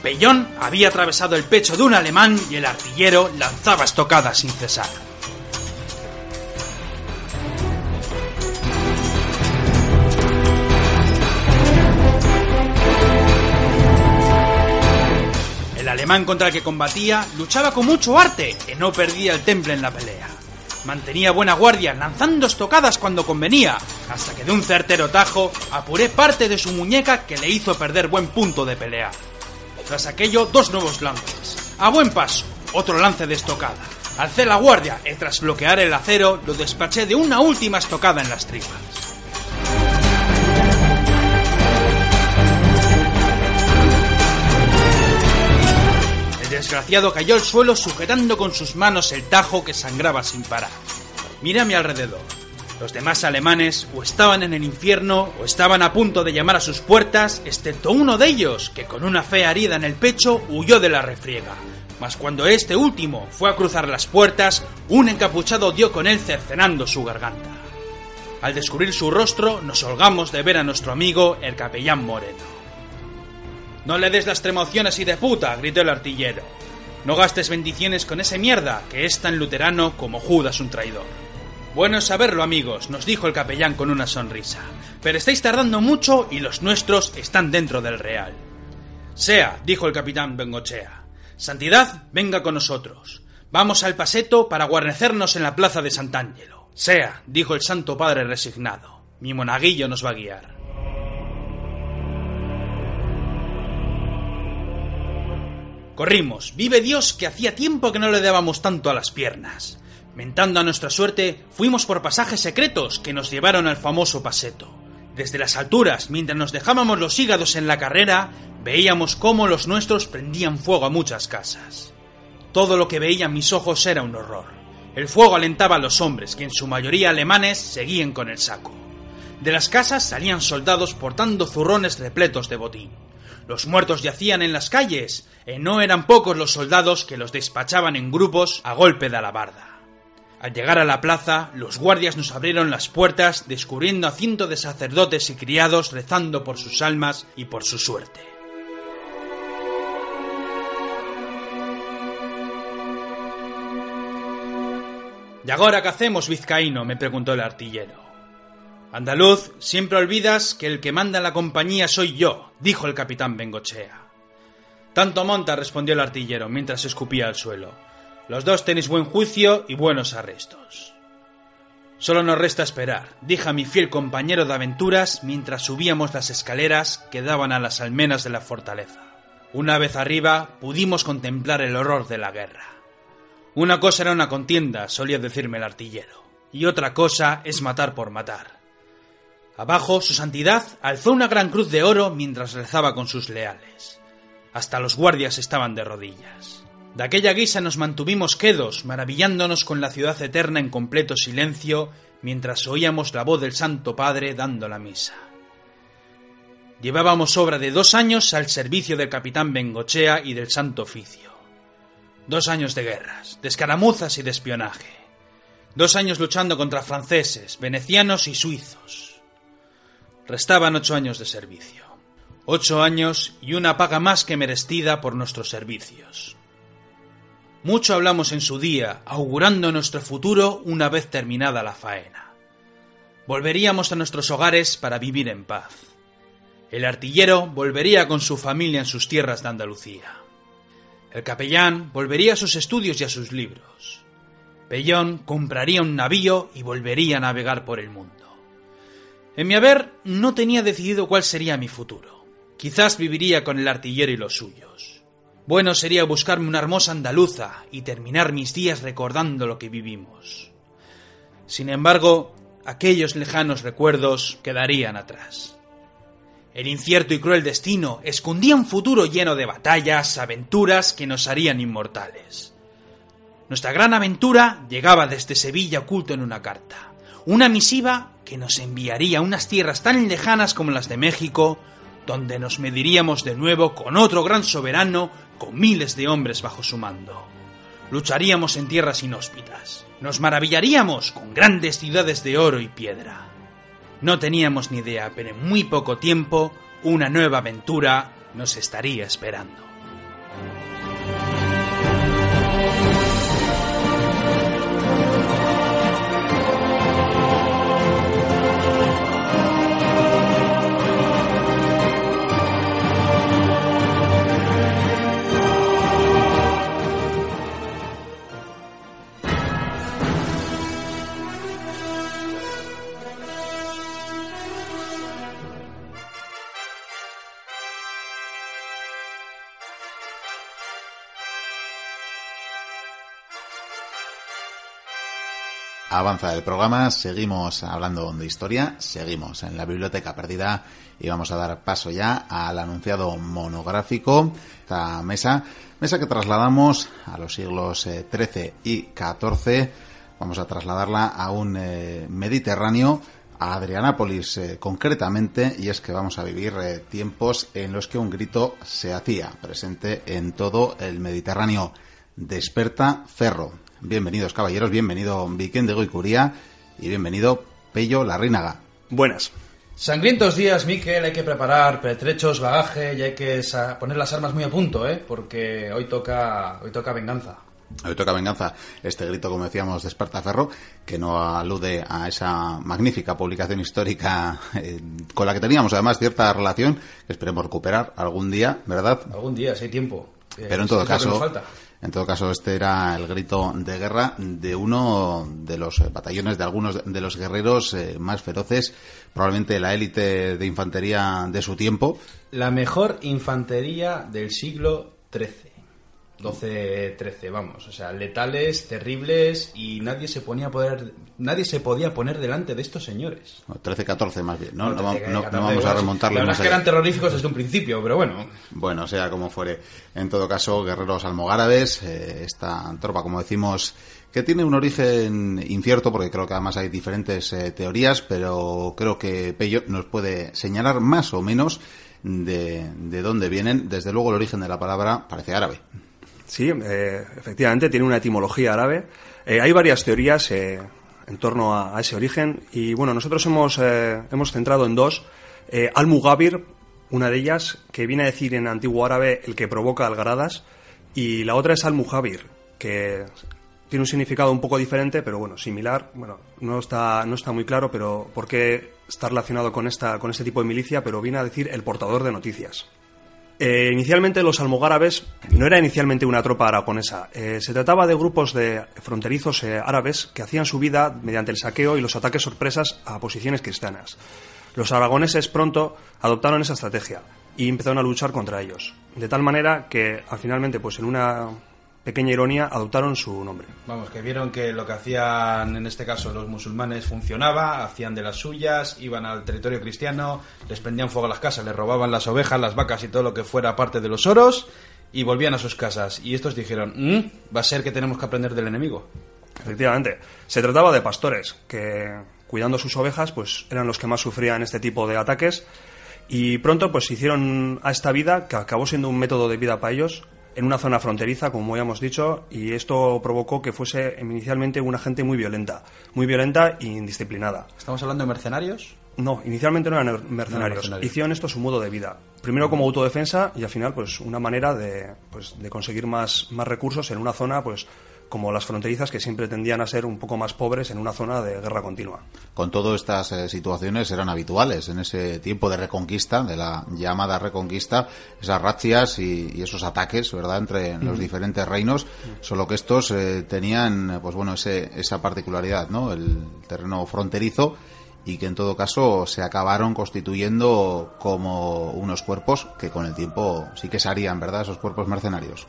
Pellón había atravesado el pecho de un alemán y el artillero lanzaba estocadas sin cesar. El alemán contra el que combatía luchaba con mucho arte y no perdía el temple en la pelea. Mantenía buena guardia, lanzando estocadas cuando convenía, hasta que de un certero tajo apuré parte de su muñeca que le hizo perder buen punto de pelea. Tras aquello, dos nuevos lances. A buen paso, otro lance de estocada. Alcé la guardia y tras bloquear el acero, lo despaché de una última estocada en las tripas. El desgraciado cayó al suelo sujetando con sus manos el tajo que sangraba sin parar. Miré a mi alrededor. Los demás alemanes o estaban en el infierno o estaban a punto de llamar a sus puertas, excepto uno de ellos, que con una fea herida en el pecho huyó de la refriega. Mas cuando este último fue a cruzar las puertas, un encapuchado dio con él cercenando su garganta. Al descubrir su rostro, nos holgamos de ver a nuestro amigo, el capellán Moreno. No le des las tremociones y de puta, gritó el artillero. No gastes bendiciones con ese mierda, que es tan luterano como Judas un traidor. Bueno saberlo, amigos, nos dijo el capellán con una sonrisa. Pero estáis tardando mucho y los nuestros están dentro del real. Sea, dijo el capitán Bengochea. Santidad, venga con nosotros. Vamos al paseto para guarnecernos en la plaza de Sant'Angelo. Sea, dijo el Santo Padre resignado. Mi monaguillo nos va a guiar. Corrimos. Vive Dios que hacía tiempo que no le dábamos tanto a las piernas. Mentando a nuestra suerte, fuimos por pasajes secretos que nos llevaron al famoso paseto. Desde las alturas, mientras nos dejábamos los hígados en la carrera, veíamos cómo los nuestros prendían fuego a muchas casas. Todo lo que veían mis ojos era un horror. El fuego alentaba a los hombres, que en su mayoría alemanes seguían con el saco. De las casas salían soldados portando zurrones repletos de botín. Los muertos yacían en las calles, y no eran pocos los soldados que los despachaban en grupos a golpe de alabarda. Al llegar a la plaza, los guardias nos abrieron las puertas, descubriendo a cientos de sacerdotes y criados rezando por sus almas y por su suerte. ¿Y ahora qué hacemos, vizcaíno? me preguntó el artillero. Andaluz, siempre olvidas que el que manda la compañía soy yo, dijo el capitán Bengochea. Tanto monta, respondió el artillero mientras escupía al suelo. Los dos tenéis buen juicio y buenos arrestos. Solo nos resta esperar, dije a mi fiel compañero de aventuras mientras subíamos las escaleras que daban a las almenas de la fortaleza. Una vez arriba pudimos contemplar el horror de la guerra. Una cosa era una contienda, solía decirme el artillero, y otra cosa es matar por matar. Abajo, su santidad alzó una gran cruz de oro mientras rezaba con sus leales. Hasta los guardias estaban de rodillas. De aquella guisa nos mantuvimos quedos, maravillándonos con la ciudad eterna en completo silencio, mientras oíamos la voz del Santo Padre dando la misa. Llevábamos obra de dos años al servicio del capitán Bengochea y del Santo Oficio. Dos años de guerras, de escaramuzas y de espionaje. Dos años luchando contra franceses, venecianos y suizos. Restaban ocho años de servicio. Ocho años y una paga más que merecida por nuestros servicios. Mucho hablamos en su día, augurando nuestro futuro una vez terminada la faena. Volveríamos a nuestros hogares para vivir en paz. El artillero volvería con su familia en sus tierras de Andalucía. El capellán volvería a sus estudios y a sus libros. Pellón compraría un navío y volvería a navegar por el mundo. En mi haber no tenía decidido cuál sería mi futuro. Quizás viviría con el artillero y los suyos. Bueno sería buscarme una hermosa andaluza y terminar mis días recordando lo que vivimos. Sin embargo, aquellos lejanos recuerdos quedarían atrás. El incierto y cruel destino escondía un futuro lleno de batallas, aventuras que nos harían inmortales. Nuestra gran aventura llegaba desde Sevilla oculto en una carta, una misiva que nos enviaría a unas tierras tan lejanas como las de México, donde nos mediríamos de nuevo con otro gran soberano con miles de hombres bajo su mando. Lucharíamos en tierras inhóspitas, nos maravillaríamos con grandes ciudades de oro y piedra. No teníamos ni idea, pero en muy poco tiempo una nueva aventura nos estaría esperando. Avanza el programa, seguimos hablando de historia, seguimos en la biblioteca perdida y vamos a dar paso ya al anunciado monográfico, esta mesa, mesa que trasladamos a los siglos XIII eh, y XIV, vamos a trasladarla a un eh, Mediterráneo, a Adrianápolis eh, concretamente, y es que vamos a vivir tiempos en los que un grito se hacía presente en todo el Mediterráneo. Desperta Ferro, Bienvenidos, caballeros, bienvenido Viquén de Goicuría y bienvenido Pello Larrínaga. Buenas. Sangrientos días, Miquel, hay que preparar pertrechos, bagaje y hay que poner las armas muy a punto, ¿eh? Porque hoy toca, hoy toca venganza. Hoy toca venganza. Este grito, como decíamos, de Ferro, que no alude a esa magnífica publicación histórica eh, con la que teníamos además cierta relación, que esperemos recuperar algún día, ¿verdad? Algún día, si hay tiempo. Pero en todo caso, En todo caso, este era el grito de guerra de uno de los batallones, de algunos de los guerreros eh, más feroces, probablemente la élite de infantería de su tiempo. La mejor infantería del siglo XIII. 12, 13, vamos, o sea, letales, terribles y nadie se ponía a poder, nadie se podía poner delante de estos señores. 13, 14 más bien, ¿no? No, vamos a remontarlo. La es que eran terroríficos desde un principio, pero bueno. Bueno, sea como fuere. En todo caso, guerreros almogárabes, eh, esta tropa, como decimos, que tiene un origen incierto, porque creo que además hay diferentes eh, teorías, pero creo que Pello nos puede señalar más o menos de, de dónde vienen. Desde luego el origen de la palabra parece árabe. Sí, eh, efectivamente, tiene una etimología árabe. Eh, hay varias teorías eh, en torno a, ese origen y bueno, nosotros hemos, hemos centrado en dos. Al-Mugabir, una de ellas, que viene a decir en antiguo árabe el que provoca algaradas, y la otra es Al-Muhabir, que tiene un significado un poco diferente, pero bueno, similar. Bueno, no está, no está muy claro, pero por qué está relacionado con, esta, con este tipo de milicia, pero viene a decir el portador de noticias. Eh, inicialmente los almogárabes no era inicialmente una tropa aragonesa. Eh, se trataba de grupos de fronterizos eh, árabes que hacían su vida mediante el saqueo y los ataques sorpresas a posiciones cristianas. Los aragoneses pronto adoptaron esa estrategia y empezaron a luchar contra ellos. De tal manera que, al finalmente, pues en una pequeña ironía, adoptaron su nombre. Vamos, que vieron que lo que hacían en este caso los musulmanes funcionaba, hacían de las suyas, iban al territorio cristiano, les prendían fuego a las casas, les robaban las ovejas, las vacas y todo lo que fuera parte de los oros y volvían a sus casas. Y estos dijeron, mm, va a ser que tenemos que aprender del enemigo. Efectivamente, se trataba de pastores que, cuidando sus ovejas, pues eran los que más sufrían este tipo de ataques y pronto pues hicieron a esta vida que acabó siendo un método de vida para ellos en una zona fronteriza, como ya hemos dicho, y esto provocó que fuese inicialmente una gente muy violenta, muy violenta e indisciplinada. ¿Estamos hablando de mercenarios? No, inicialmente no eran mercenarios. Hicieron esto su modo de vida. Primero como autodefensa y al final pues una manera de, pues, de conseguir más, más recursos en una zona pues como las fronterizas que siempre tendían a ser un poco más pobres en una zona de guerra continua. Con todas estas eh, situaciones eran habituales en ese tiempo de reconquista, de la llamada reconquista, esas razias y, esos ataques, ¿verdad?, entre los diferentes reinos, solo que estos eh, tenían, pues bueno, ese, esa particularidad, ¿no?, el terreno fronterizo y que en todo caso se acabaron constituyendo como unos cuerpos que con el tiempo sí que se harían, ¿verdad?, esos cuerpos mercenarios.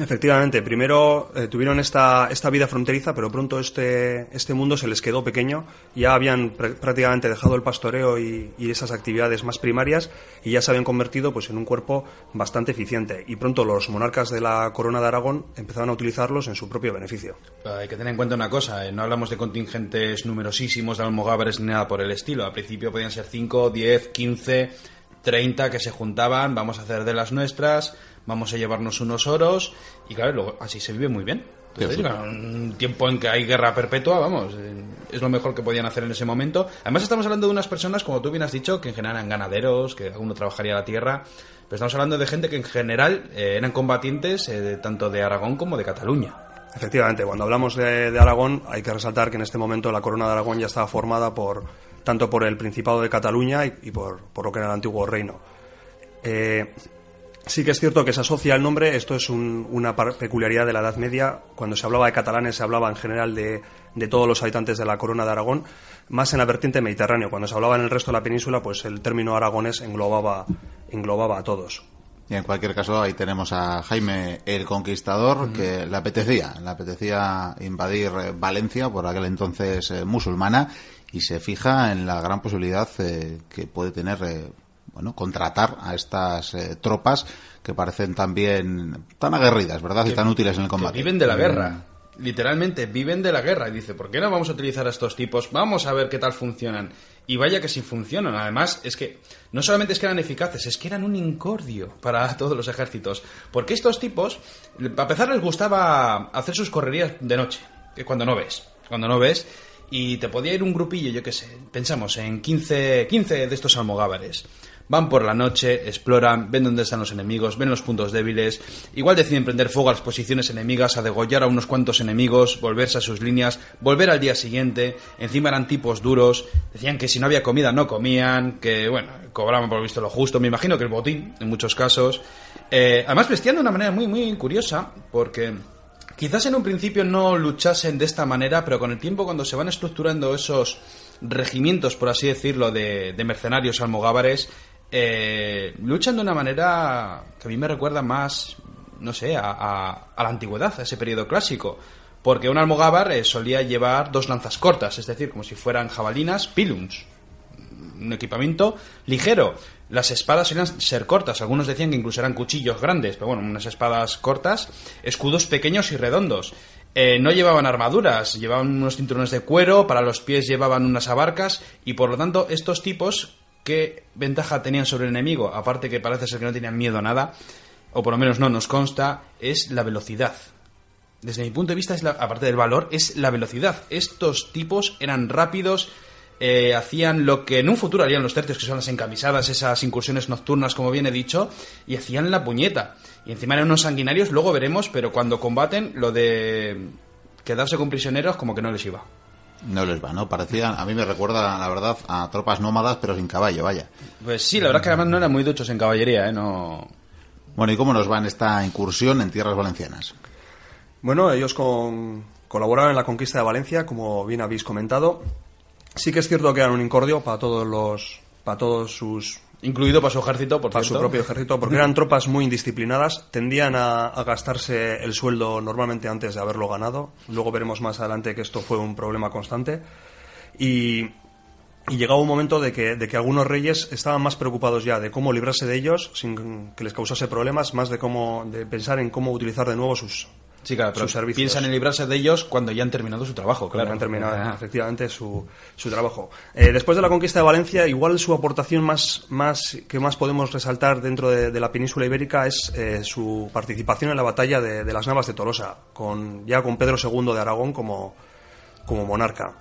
Efectivamente, primero eh, tuvieron esta, esta vida fronteriza, pero pronto este, este mundo se les quedó pequeño. Ya habían prácticamente dejado el pastoreo y, esas actividades más primarias y ya se habían convertido pues, en un cuerpo bastante eficiente. Y pronto los monarcas de la corona de Aragón empezaron a utilizarlos en su propio beneficio. Hay que tener en cuenta una cosa: eh, no hablamos de contingentes numerosísimos de almogávares ni nada por el estilo. Al principio podían ser 5, 10, 15, 30 que se juntaban, vamos a hacer de las nuestras vamos a llevarnos unos oros y claro, luego, así se vive muy bien. un tiempo en que hay guerra perpetua, vamos, eh, es lo mejor que podían hacer en ese momento. Además estamos hablando de unas personas, como tú bien has dicho, que en general eran ganaderos, que alguno trabajaría la tierra, pero estamos hablando de gente que en general eh, eran combatientes eh, tanto de Aragón como de Cataluña. Efectivamente, cuando hablamos de, Aragón hay que resaltar que en este momento la corona de Aragón ya estaba formada por tanto por el Principado de Cataluña y, por, por, lo que era el antiguo reino. Eh, Sí que es cierto que se asocia el nombre, esto es una peculiaridad de la Edad Media, cuando se hablaba de catalanes se hablaba en general de, todos los habitantes de la corona de Aragón, más en la vertiente mediterránea, cuando se hablaba en el resto de la península, pues el término aragonés englobaba, englobaba a todos. Y en cualquier caso, ahí tenemos a Jaime el Conquistador, que le apetecía, le apetecía invadir eh, Valencia, por aquel entonces eh, musulmana, y se fija en la gran posibilidad eh, que puede tener bueno, contratar a estas eh, tropas que parecen también tan aguerridas, ¿verdad? y tan útiles en el combate. viven de la guerra. Literalmente viven de la guerra. Y dice, ¿por qué no vamos a utilizar a estos tipos? Vamos a ver qué tal funcionan. Y vaya que sí funcionan. Además, es que no solamente es que eran eficaces, es que eran un incordio para todos los ejércitos. Porque estos tipos, a empezar, les gustaba hacer sus correrías de noche. Que cuando no ves. Cuando no ves. Y te podía ir un grupillo, yo qué sé. Pensamos en 15, 15 de estos almogávares van por la noche, exploran, ven dónde están los enemigos, ven los puntos débiles, igual deciden prender fuego a las posiciones enemigas, a degollar a unos cuantos enemigos, volverse a sus líneas, volver al día siguiente, encima eran tipos duros, decían que si no había comida no comían, que bueno, cobraban por visto lo justo, me imagino que el botín en muchos casos. Eh, además vestían de una manera muy muy curiosa, porque quizás en un principio no luchasen de esta manera, pero con el tiempo cuando se van estructurando esos regimientos, por así decirlo, de, de mercenarios almogávares, eh, luchan de una manera que a mí me recuerda más, no sé, a, la antigüedad, a ese periodo clásico. Porque un almogávar eh, solía llevar dos lanzas cortas, es decir, como si fueran jabalinas, pilums. Un equipamiento ligero. Las espadas solían ser cortas, algunos decían que incluso eran cuchillos grandes, pero bueno, unas espadas cortas, escudos pequeños y redondos. Eh, no llevaban armaduras, llevaban unos cinturones de cuero, para los pies llevaban unas abarcas, y por lo tanto estos tipos ¿Qué ventaja tenían sobre el enemigo? Aparte que parece ser que no tenían miedo a nada, o por lo menos no nos consta, es la velocidad. Desde mi punto de vista, es la- aparte del valor, es la velocidad. Estos tipos eran rápidos, eh, hacían lo que en un futuro harían los tercios, que son las encamisadas, esas incursiones nocturnas, como bien he dicho, y hacían la puñeta. Y encima eran unos sanguinarios, luego veremos, pero cuando combaten, lo de quedarse con prisioneros como que no les iba. No les va, ¿no? Parecían, a mí me recuerda, la verdad, a tropas nómadas, pero sin caballo, vaya. Pues sí, la verdad es que además no eran muy duchos en caballería, ¿eh? No... Bueno, ¿y cómo nos va en esta incursión en tierras valencianas? Bueno, ellos con- colaboraron en la conquista de Valencia, como bien habéis comentado. Sí que es cierto que eran un incordio para todos los, para todos sus, Incluido para su ejército, por para su propio ejército, porque eran tropas muy indisciplinadas, tendían a, a gastarse el sueldo normalmente antes de haberlo ganado. Luego veremos más adelante que esto fue un problema constante. Y, y llegaba un momento de que, de que algunos reyes estaban más preocupados ya de cómo librarse de ellos sin que les causase problemas, más de cómo de pensar en cómo utilizar de nuevo sus, Sí, claro, pero sus servicios. piensan en librarse de ellos cuando ya han terminado su trabajo, claro. Claro, han terminado Ah. efectivamente su, su trabajo. Eh, después de la conquista de Valencia, igual su aportación más, más que más podemos resaltar dentro de, de la península ibérica es eh, su participación en la batalla de, de las Navas de Tolosa, con, ya con Pedro II de Aragón como, como monarca.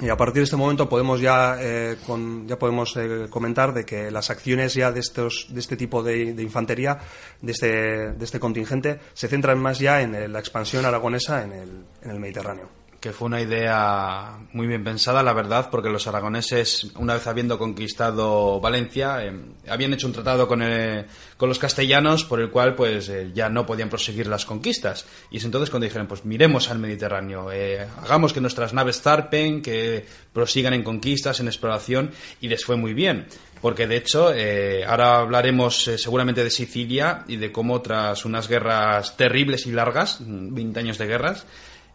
Y a partir de este momento podemos ya, eh, con- ya podemos eh, comentar de que las acciones ya de estos de este tipo de, de infantería de este, de este contingente se centran más ya en eh, la expansión aragonesa en el, en el Mediterráneo. Que fue una idea muy bien pensada, la verdad, porque los aragoneses, una vez habiendo conquistado Valencia, eh, habían hecho un tratado con, eh, con los castellanos por el cual pues eh, ya no podían proseguir las conquistas. Y es entonces cuando dijeron, pues miremos al Mediterráneo, eh, hagamos que nuestras naves zarpen, que prosigan en conquistas, en exploración, y les fue muy bien. Porque de hecho, eh, ahora hablaremos seguramente de Sicilia y de cómo tras unas guerras terribles y largas, mm, 20 años de guerras,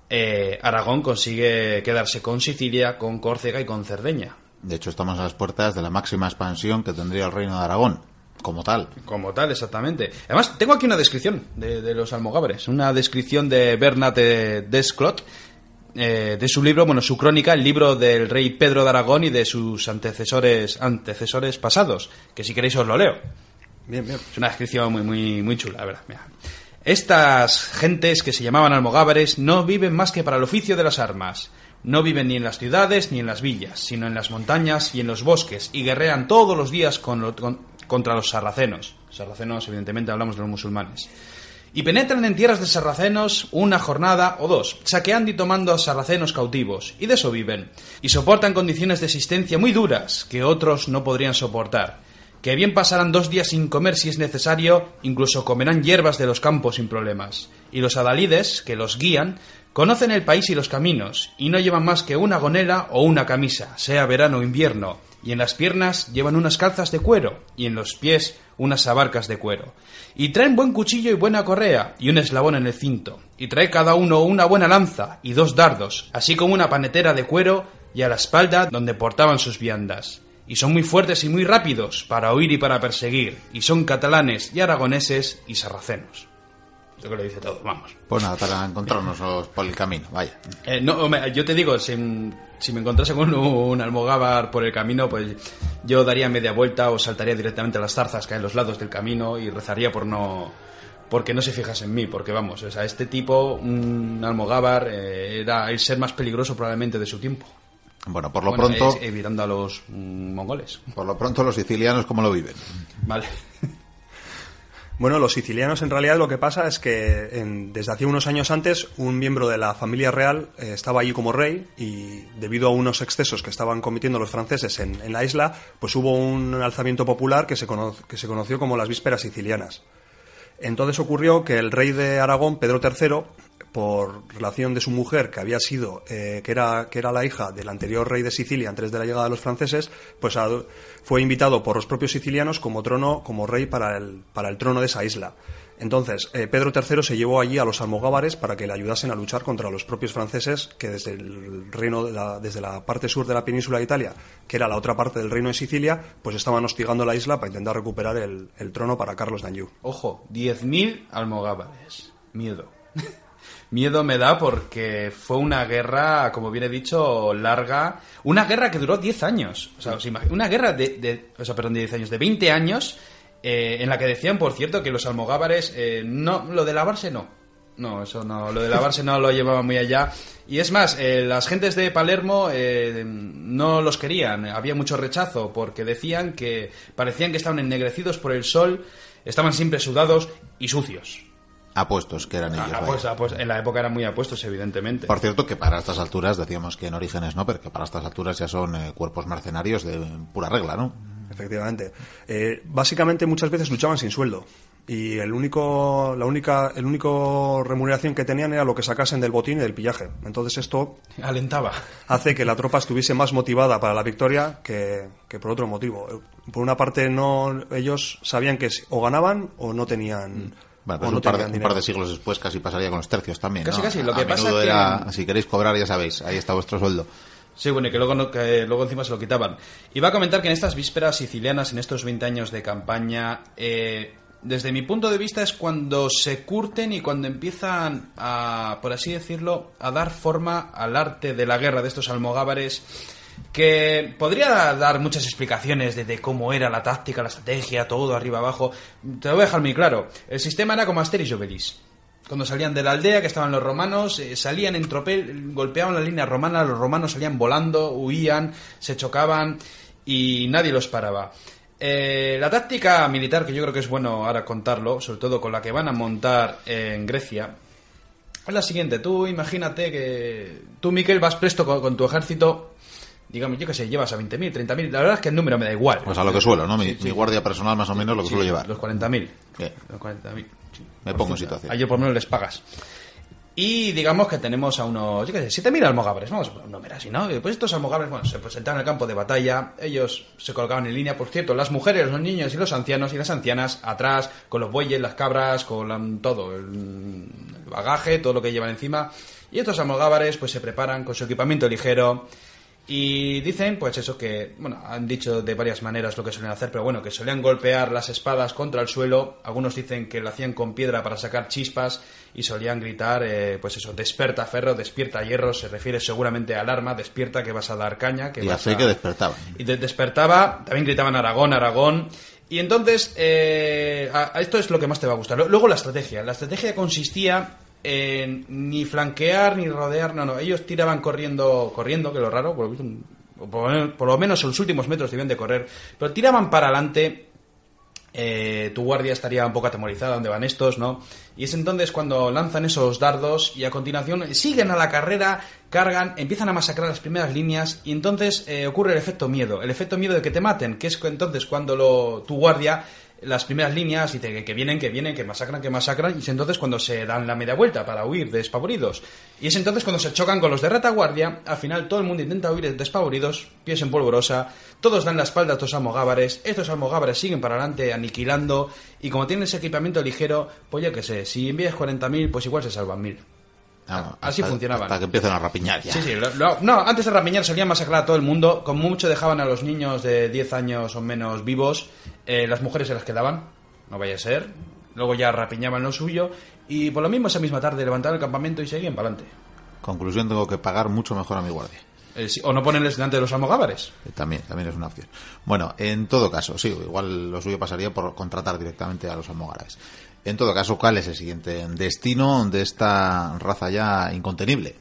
eh, Aragón consigue quedarse con Sicilia, con Córcega y con Cerdeña. De hecho, estamos a las puertas de la máxima expansión que tendría el reino de Aragón, como tal. Como tal, exactamente. Además, tengo aquí una descripción de, de los almogávares. Una descripción de Bernat de Desclot, eh, de su libro, bueno, su crónica, el libro del rey Pedro de Aragón y de sus antecesores, antecesores pasados. Que si queréis os lo leo. Bien, bien. Es una descripción muy, muy, muy chula, la verdad. Mira. Estas gentes que se llamaban almogávares no viven más que para el oficio de las armas. No viven ni en las ciudades ni en las villas, sino en las montañas y en los bosques, y guerrean todos los días contra los sarracenos. Sarracenos, evidentemente, hablamos de los musulmanes. Y penetran en tierras de sarracenos una jornada o dos, saqueando y tomando a sarracenos cautivos, y de eso viven. Y soportan condiciones de existencia muy duras que otros no podrían soportar que bien pasarán dos días sin comer si es necesario, incluso comerán hierbas de los campos sin problemas. Y los adalides, que los guían, conocen el país y los caminos, y no llevan más que una gonela o una camisa, sea verano o invierno, y en las piernas llevan unas calzas de cuero, y en los pies unas abarcas de cuero. Y traen buen cuchillo y buena correa, y un eslabón en el cinto, y trae cada uno una buena lanza y dos dardos, así como una panetera de cuero, y a la espalda donde portaban sus viandas y son muy fuertes y muy rápidos para huir y para perseguir, y son catalanes y aragoneses y sarracenos. Esto que lo dice todo, vamos. Pues nada, para encontrarnos por el camino, vaya. Eh, no, yo te digo, si, si me encontrase con un almogávar por el camino, pues yo daría media vuelta o saltaría directamente a las zarzas que hay en los lados del camino y rezaría por no porque no se fijase en mí, porque vamos, o sea, este tipo, un almogávar, eh, era el ser más peligroso probablemente de su tiempo. Bueno, por lo Bueno, pronto, es evitando a los mm, mongoles. por lo pronto los sicilianos cómo lo viven. Vale. Bueno, los sicilianos en realidad lo que pasa es que en- desde hace unos años antes un miembro de la familia real eh, estaba allí como rey y debido a unos excesos que estaban cometiendo los franceses en, en la isla, pues hubo un alzamiento popular que se, cono- que se conoció como las vísperas sicilianas. Entonces ocurrió que el rey de Aragón, Pedro III, por relación de su mujer, que había sido, eh, que, era, que era la hija del anterior rey de Sicilia antes de la llegada de los franceses, pues fue invitado por los propios sicilianos como trono, como rey para el, para el trono de esa isla. Entonces, eh, Pedro III se llevó allí a los almogávares para que le ayudasen a luchar contra los propios franceses que desde el reino de la, desde la parte sur de la península de Italia, que era la otra parte del reino de Sicilia, pues estaban hostigando la isla para intentar recuperar el, el trono para Carlos d'Anjou. Ojo, 10.000 almogávares. Miedo. Miedo me da porque fue una guerra, como bien he dicho, larga. Una guerra que duró 10 años. O sea, os una guerra de, de- O sea, perdón, de 10 años, de 20 años, eh, en la que decían, por cierto, que los almogávares. eh, no, lo de lavarse no. No, eso no. Lo de lavarse no lo llevaban muy allá. Y es más, eh, las gentes de Palermo eh, no los querían. Había mucho rechazo porque decían que parecían que estaban ennegrecidos por el sol, estaban siempre sudados y sucios. Apuestos que eran ellos. Ah, pues, ah, pues en la época eran muy apuestos, evidentemente. Por cierto, que para estas alturas, decíamos que en Orígenes no, pero que para estas alturas ya son eh, cuerpos mercenarios de pura regla, ¿no? Efectivamente. Eh, básicamente muchas veces luchaban sin sueldo y el único, la única, el único remuneración que tenían era lo que sacasen del botín y del pillaje. Entonces esto Alentaba. hace que la tropa estuviese más motivada para la victoria que, que por otro motivo. Por una parte no, ellos sabían que o ganaban o no tenían, Bueno, pues no un, par de, tenían un par de dinero. siglos después casi pasaría con los tercios también. Casi, ¿no? casi, lo A que pasa que- era, si queréis cobrar, ya sabéis, ahí está vuestro sueldo. Sí, bueno, y que luego, no- que luego encima se lo quitaban. Iba a comentar que en estas vísperas sicilianas, en estos 20 años de campaña, eh, desde mi punto de vista es cuando se curten y cuando empiezan a, por así decirlo, a dar forma al arte de la guerra de estos almogávares que podría dar muchas explicaciones de, cómo era la táctica, la estrategia, todo arriba abajo. Te lo voy a dejar muy claro. El sistema era como Asterix y. Cuando salían de la aldea, que estaban los romanos, eh, salían en tropel, golpeaban la línea romana, los romanos salían volando, huían, se chocaban y nadie los paraba. Eh, la táctica militar, que yo creo que es bueno ahora contarlo, sobre todo con la que van a montar en Grecia, es la siguiente. Tú imagínate que tú, Miquel, vas presto con tu ejército, digamos, yo que sé, llevas a 20.000, 30.000, la verdad es que el número me da igual. Pues a lo que suelo, ¿no? Mi, Sí, sí. mi guardia personal más o menos lo que Sí, suelo llevar. Los 40.000. Bien. Los 40.000. sí. Me pongo en situación. A ellos por menos les pagas. Y digamos que tenemos a unos, yo qué sé, 7.000 almogávares, vamos a poner un número así, ¿no? Pues estos almogávares, bueno, se presentaron en el campo de batalla, ellos se colocaban en línea, por cierto, las mujeres, los niños y los ancianos y las ancianas atrás, con los bueyes, las cabras, con la- todo, el, el bagaje, todo lo que llevan encima. Y estos almogávares pues se preparan con su equipamiento ligero, y dicen, pues eso que, bueno, han dicho de varias maneras lo que suelen hacer, pero bueno, que solían golpear las espadas contra el suelo. Algunos dicen que lo hacían con piedra para sacar chispas y solían gritar, eh, pues eso, desperta ferro, despierta hierro, se refiere seguramente al arma, despierta que vas a dar caña, que Y vas así a... que despertaban. Y de- despertaba, también gritaban Aragón, Aragón. Y entonces, eh, a- a esto es lo que más te va a gustar. Luego la estrategia. La estrategia consistía en ni flanquear ni rodear, no, no. Ellos tiraban corriendo, corriendo, que lo raro, por por lo menos- los últimos metros debían de correr, pero tiraban para adelante eh, tu guardia estaría un poco atemorizada donde van estos, ¿no? Y es entonces cuando lanzan esos dardos y a continuación siguen a la carrera, cargan, empiezan a masacrar las primeras líneas y entonces eh, ocurre el efecto miedo, el efecto miedo de que te maten, que es entonces cuando lo, tu guardia las primeras líneas dice que, que vienen, que vienen, que masacran, que masacran, y es entonces cuando se dan la media vuelta para huir despavoridos. Y es entonces cuando se chocan con los de retaguardia, al final todo el mundo intenta huir despavoridos, pies en polvorosa, todos dan la espalda a estos almogávares, estos almogávares siguen para adelante aniquilando, y como tienen ese equipamiento ligero, pues yo qué sé, si envías 40.000, pues igual se salvan 1.000. Así hasta- funcionaban. Hasta que empiezan a rapiñar ya. Sí, sí, lo- lo- no, antes de rapiñar solían masacrar a todo el mundo, con mucho dejaban a los niños de 10 años o menos vivos, eh, las mujeres se las quedaban, no vaya a ser, luego ya rapiñaban lo suyo, y por lo mismo esa misma tarde levantaban el campamento y seguían para adelante. Conclusión, tengo que pagar mucho mejor a mi guardia. Eh, sí, o no ponerles delante de los almogávares. Eh, También, también es una opción. Bueno, en todo caso, sí, igual lo suyo pasaría por contratar directamente a los almogávares. En todo caso, ¿cuál es el siguiente destino de esta raza ya incontenible?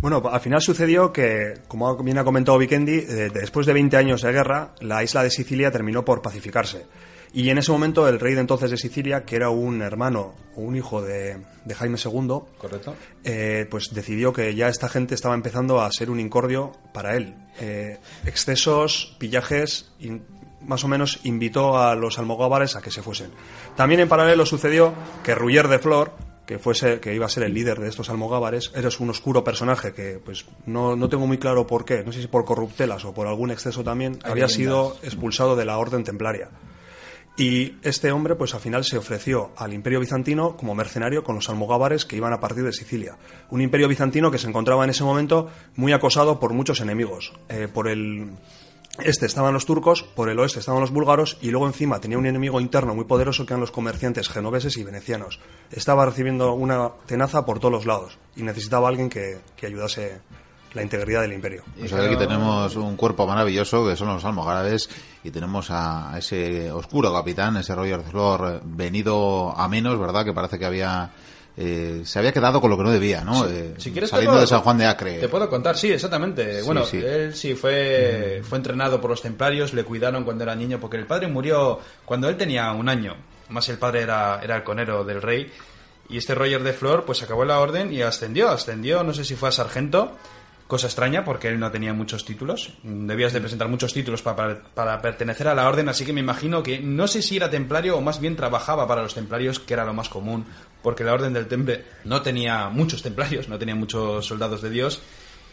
Bueno, al final sucedió que, como bien ha comentado Vikendi, eh, después de 20 años de guerra, la isla de Sicilia terminó por pacificarse. Y en ese momento el rey de entonces de Sicilia, que era un hermano o un hijo de, de Jaime II, ¿Correcto? eh, pues decidió que ya esta gente estaba empezando a ser un incordio para él. Eh, excesos, pillajes, más o menos invitó a los almogávares a que se fuesen. También en paralelo sucedió que Ruyer de Flor, que fuese que iba a ser el líder de estos almogávares, era un oscuro personaje que pues no, no tengo muy claro por qué, no sé si por corruptelas o por algún exceso también, Hay había sido expulsado de la orden templaria. Y este hombre, pues al final se ofreció al Imperio Bizantino como mercenario con los almogávares que iban a partir de Sicilia. Un Imperio Bizantino que se encontraba en ese momento muy acosado por muchos enemigos. Eh, por el este estaban los turcos, por el oeste estaban los búlgaros y luego encima tenía un enemigo interno muy poderoso que eran los comerciantes genoveses y venecianos. Estaba recibiendo una tenaza por todos los lados y necesitaba alguien que, que ayudase la integridad del imperio. O sea, que aquí tenemos un cuerpo maravilloso que son los almogáraves y tenemos a ese oscuro capitán, ese Roger de Flor, eh, venido a menos, ¿verdad? Que parece que había eh, se había quedado con lo que no debía, ¿no? Eh, Si quieres te saliendo puedo- de San Juan de Acre. Te puedo contar, sí, exactamente. Sí, bueno, sí. él sí fue, fue entrenado por los templarios, le cuidaron cuando era niño, porque el padre murió cuando él tenía un año. Más el padre era, era el conero del rey. Y este Roger de Flor, pues acabó la orden y ascendió. Ascendió, no sé si fue a sargento. Cosa extraña porque él no tenía muchos títulos. Debías de presentar muchos títulos para, para pertenecer a la orden, así que me imagino que no sé si era templario o más bien trabajaba para los templarios, que era lo más común, porque la orden del temple no tenía muchos templarios, no tenía muchos soldados de Dios.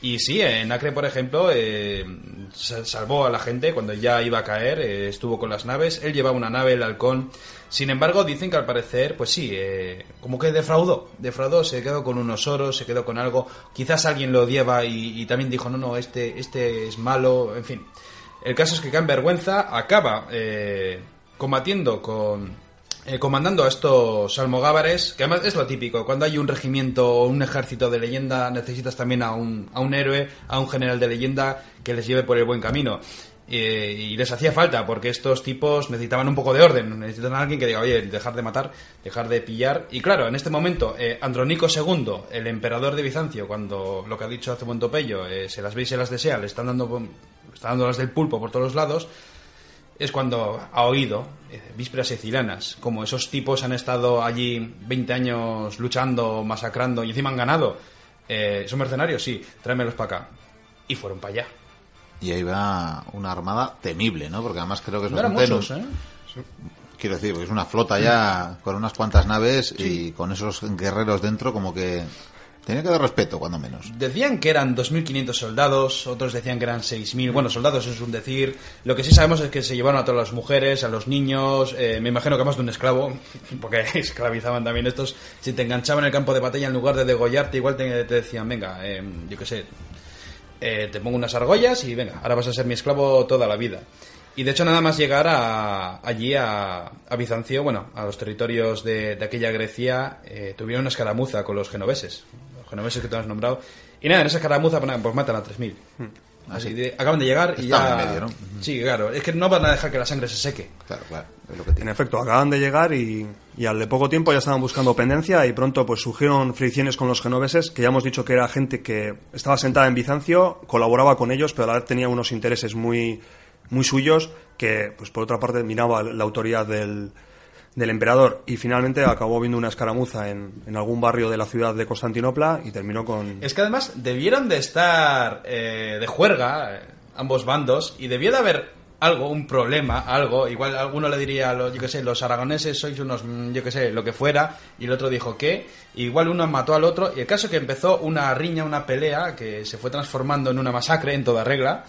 Y sí, en Acre, por ejemplo, eh, sa- salvó a la gente cuando ya iba a caer, eh, estuvo con las naves, él llevaba una nave, el halcón. Sin embargo, dicen que al parecer, pues sí, eh, como que defraudó, defraudó, se quedó con unos oros, se quedó con algo. Quizás alguien lo odiaba y, y también dijo, no, no, este, este es malo, en fin. El caso es que cae en vergüenza, acaba eh, combatiendo con, eh, comandando a estos almogávares, que además es lo típico, cuando hay un regimiento o un ejército de leyenda necesitas también a un, a un héroe, a un general de leyenda que les lleve por el buen camino. Eh, y les hacía falta, porque estos tipos necesitaban un poco de orden, necesitan a alguien que diga, oye, dejar de matar, dejar de pillar. Y claro, en este momento, eh, Andrónico II, el emperador de Bizancio, cuando lo que ha dicho hace buen topello, eh, se las ve y se las desea, le están dando, dando las del pulpo por todos los lados, es cuando ha oído eh, vísperas sicilianas, como esos tipos han estado allí 20 años luchando, masacrando y encima han ganado. ¿Son mercenarios? Sí, tráemelos para acá. Y fueron para allá. Y ahí va una armada temible, ¿no? Porque además creo que No un- muchos, ¿eh? Quiero decir, es una flota ya con unas cuantas naves y con esos guerreros dentro como que tenía que dar respeto, cuando menos. Decían que eran 2.500 soldados, otros decían que eran 6.000. Bueno, soldados es un decir. Lo que sí sabemos es que se llevaron a todas las mujeres, a los niños, eh, me imagino que más de un esclavo, porque esclavizaban también estos. Si te enganchaban en el campo de batalla, en lugar de degollarte, igual te, te decían, venga, eh, yo qué sé, eh, te pongo unas argollas y venga, ahora vas a ser mi esclavo toda la vida. Y de hecho nada más llegar a, allí a, Bizancio, bueno, a los territorios de, aquella Grecia, eh, tuvieron una escaramuza con los genoveses, los genoveses que te has nombrado. Y nada, en esa escaramuza pues matan a 3.000. Así de- acaban de llegar y ya... en medio, ¿no? Sí, claro, es que no van a dejar que la sangre se seque. Claro, claro, es lo que En efecto, acaban de llegar y, y al de poco tiempo ya estaban buscando pendencia y pronto pues surgieron fricciones con los genoveses, que ya hemos dicho que era gente que estaba sentada en Bizancio, colaboraba con ellos, pero a la vez tenía unos intereses muy, muy suyos que, pues por otra parte, minaba la autoridad del, del emperador y finalmente acabó viendo una escaramuza en, en algún barrio de la ciudad de Constantinopla y terminó con... Es que además debieron de estar eh, de juerga, eh, ambos bandos, y debió de haber algo, un problema, algo. Igual alguno le diría, a los, yo qué sé, los aragoneses sois unos, mm, yo qué sé, lo que fuera, y el otro dijo qué. Igual uno mató al otro, y el caso que empezó una riña, una pelea, que se fue transformando en una masacre en toda regla.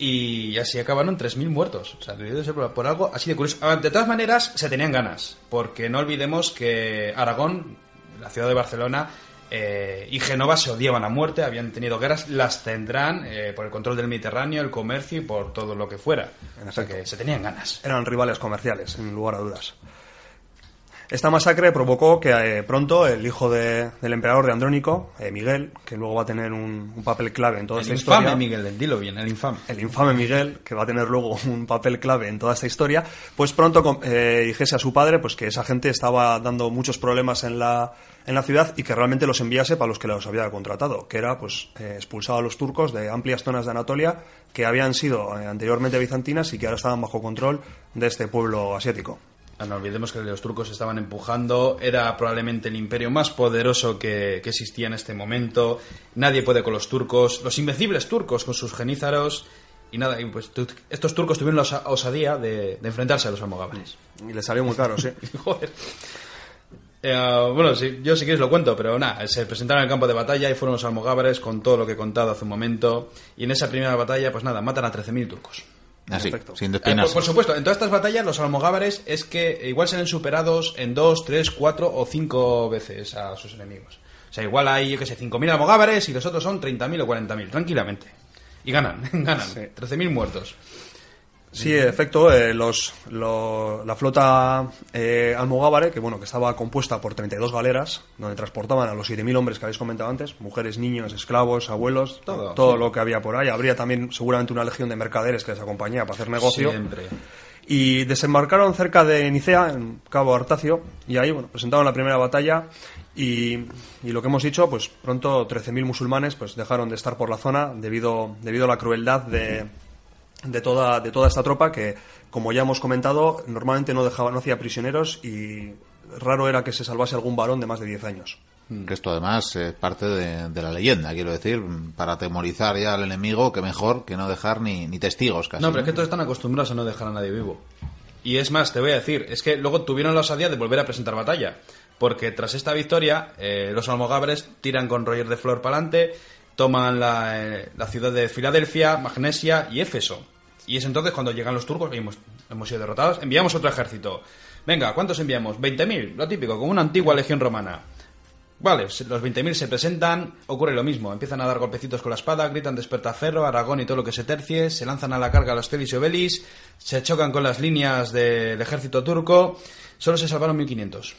Y así acabaron 3.000 muertos. O sea, debió de ser por, por algo así de curioso. Ah, De todas maneras, se tenían ganas. Porque no olvidemos que Aragón, la ciudad de Barcelona, eh, y Génova se odiaban a muerte, habían tenido guerras, las tendrán eh, por el control del Mediterráneo, el comercio y por todo lo que fuera. En O sea que se tenían ganas. Eran rivales comerciales, sin lugar a dudas. Esta masacre provocó que eh, pronto el hijo de- del emperador de Andrónico, eh, Miguel, que luego va a tener un, un papel clave en toda El esta infame historia, Miguel, dilo bien, el infame. el infame Miguel, que va a tener luego un papel clave en toda esta historia, pues pronto eh, dijese a su padre pues que esa gente estaba dando muchos problemas en la, en la ciudad y que realmente los enviase para los que los había contratado, que era pues expulsar a los turcos de amplias zonas de Anatolia que habían sido anteriormente bizantinas y que ahora estaban bajo control de este pueblo asiático. Ah, No olvidemos que los turcos estaban empujando, era probablemente el imperio más poderoso que, que existía en este momento. Nadie puede con los turcos, los invencibles turcos con sus genízaros. Y nada, y pues estos turcos tuvieron la osa- osadía de, de enfrentarse a los almogávares. Y le salió muy caro, sí. Joder. Eh, bueno, sí, yo si quieres lo cuento, pero nada, se presentaron en el campo de batalla y fueron los almogávares con todo lo que he contado hace un momento. Y en esa primera batalla, pues nada, matan a 13.000 turcos. Así, Perfecto. sin Eh, por, por supuesto, en todas estas batallas los almogávares es que igual se ven superados en dos, tres, cuatro o cinco veces a sus enemigos. O sea, igual hay, yo qué sé, 5.000 almogávares y los otros son 30.000 o 40.000, tranquilamente. Y ganan, ganan. 13.000 muertos. Sí, en efecto, eh, los, lo- la flota eh, almogávare, que bueno, que estaba compuesta por 32 galeras, donde transportaban a los 7.000 hombres que habéis comentado antes, mujeres, niños, esclavos, abuelos, Todo, todo sí. lo que había por ahí. Habría también seguramente una legión de mercaderes que les acompañaba para hacer negocio. Siempre. Y desembarcaron cerca de Nicea, en Cabo Artacio, y ahí bueno, presentaron la primera batalla. Y, y lo que hemos dicho, pues pronto 13.000 musulmanes pues dejaron de estar por la zona debido, debido a la crueldad de, de toda, de toda esta tropa que, como ya hemos comentado, normalmente no, dejaba, no hacía prisioneros y raro era que se salvase algún varón de más de 10 años. Que esto además es parte de, de la leyenda, quiero decir, para atemorizar ya al enemigo, que mejor que no dejar ni, ni testigos casi. No, pero es que todos están acostumbrados a no dejar a nadie vivo. Y es más, te voy a decir, es que luego tuvieron la osadía de volver a presentar batalla. Porque tras esta victoria, eh, los almogávares tiran con Roger de Flor para adelante, toman la, eh, la ciudad de Filadelfia, Magnesia y Éfeso. Y es entonces cuando llegan los turcos hemos, hemos sido derrotados. Enviamos otro ejército. Venga, ¿cuántos enviamos? 20.000, lo típico, como una antigua legión romana. Vale, los 20.000 se presentan, ocurre lo mismo, empiezan a dar golpecitos con la espada, gritan despertaferro, Aragón y todo lo que se tercie, se lanzan a la carga a los Telis y Obelis, se chocan con las líneas del ejército turco, solo se salvaron 1.500.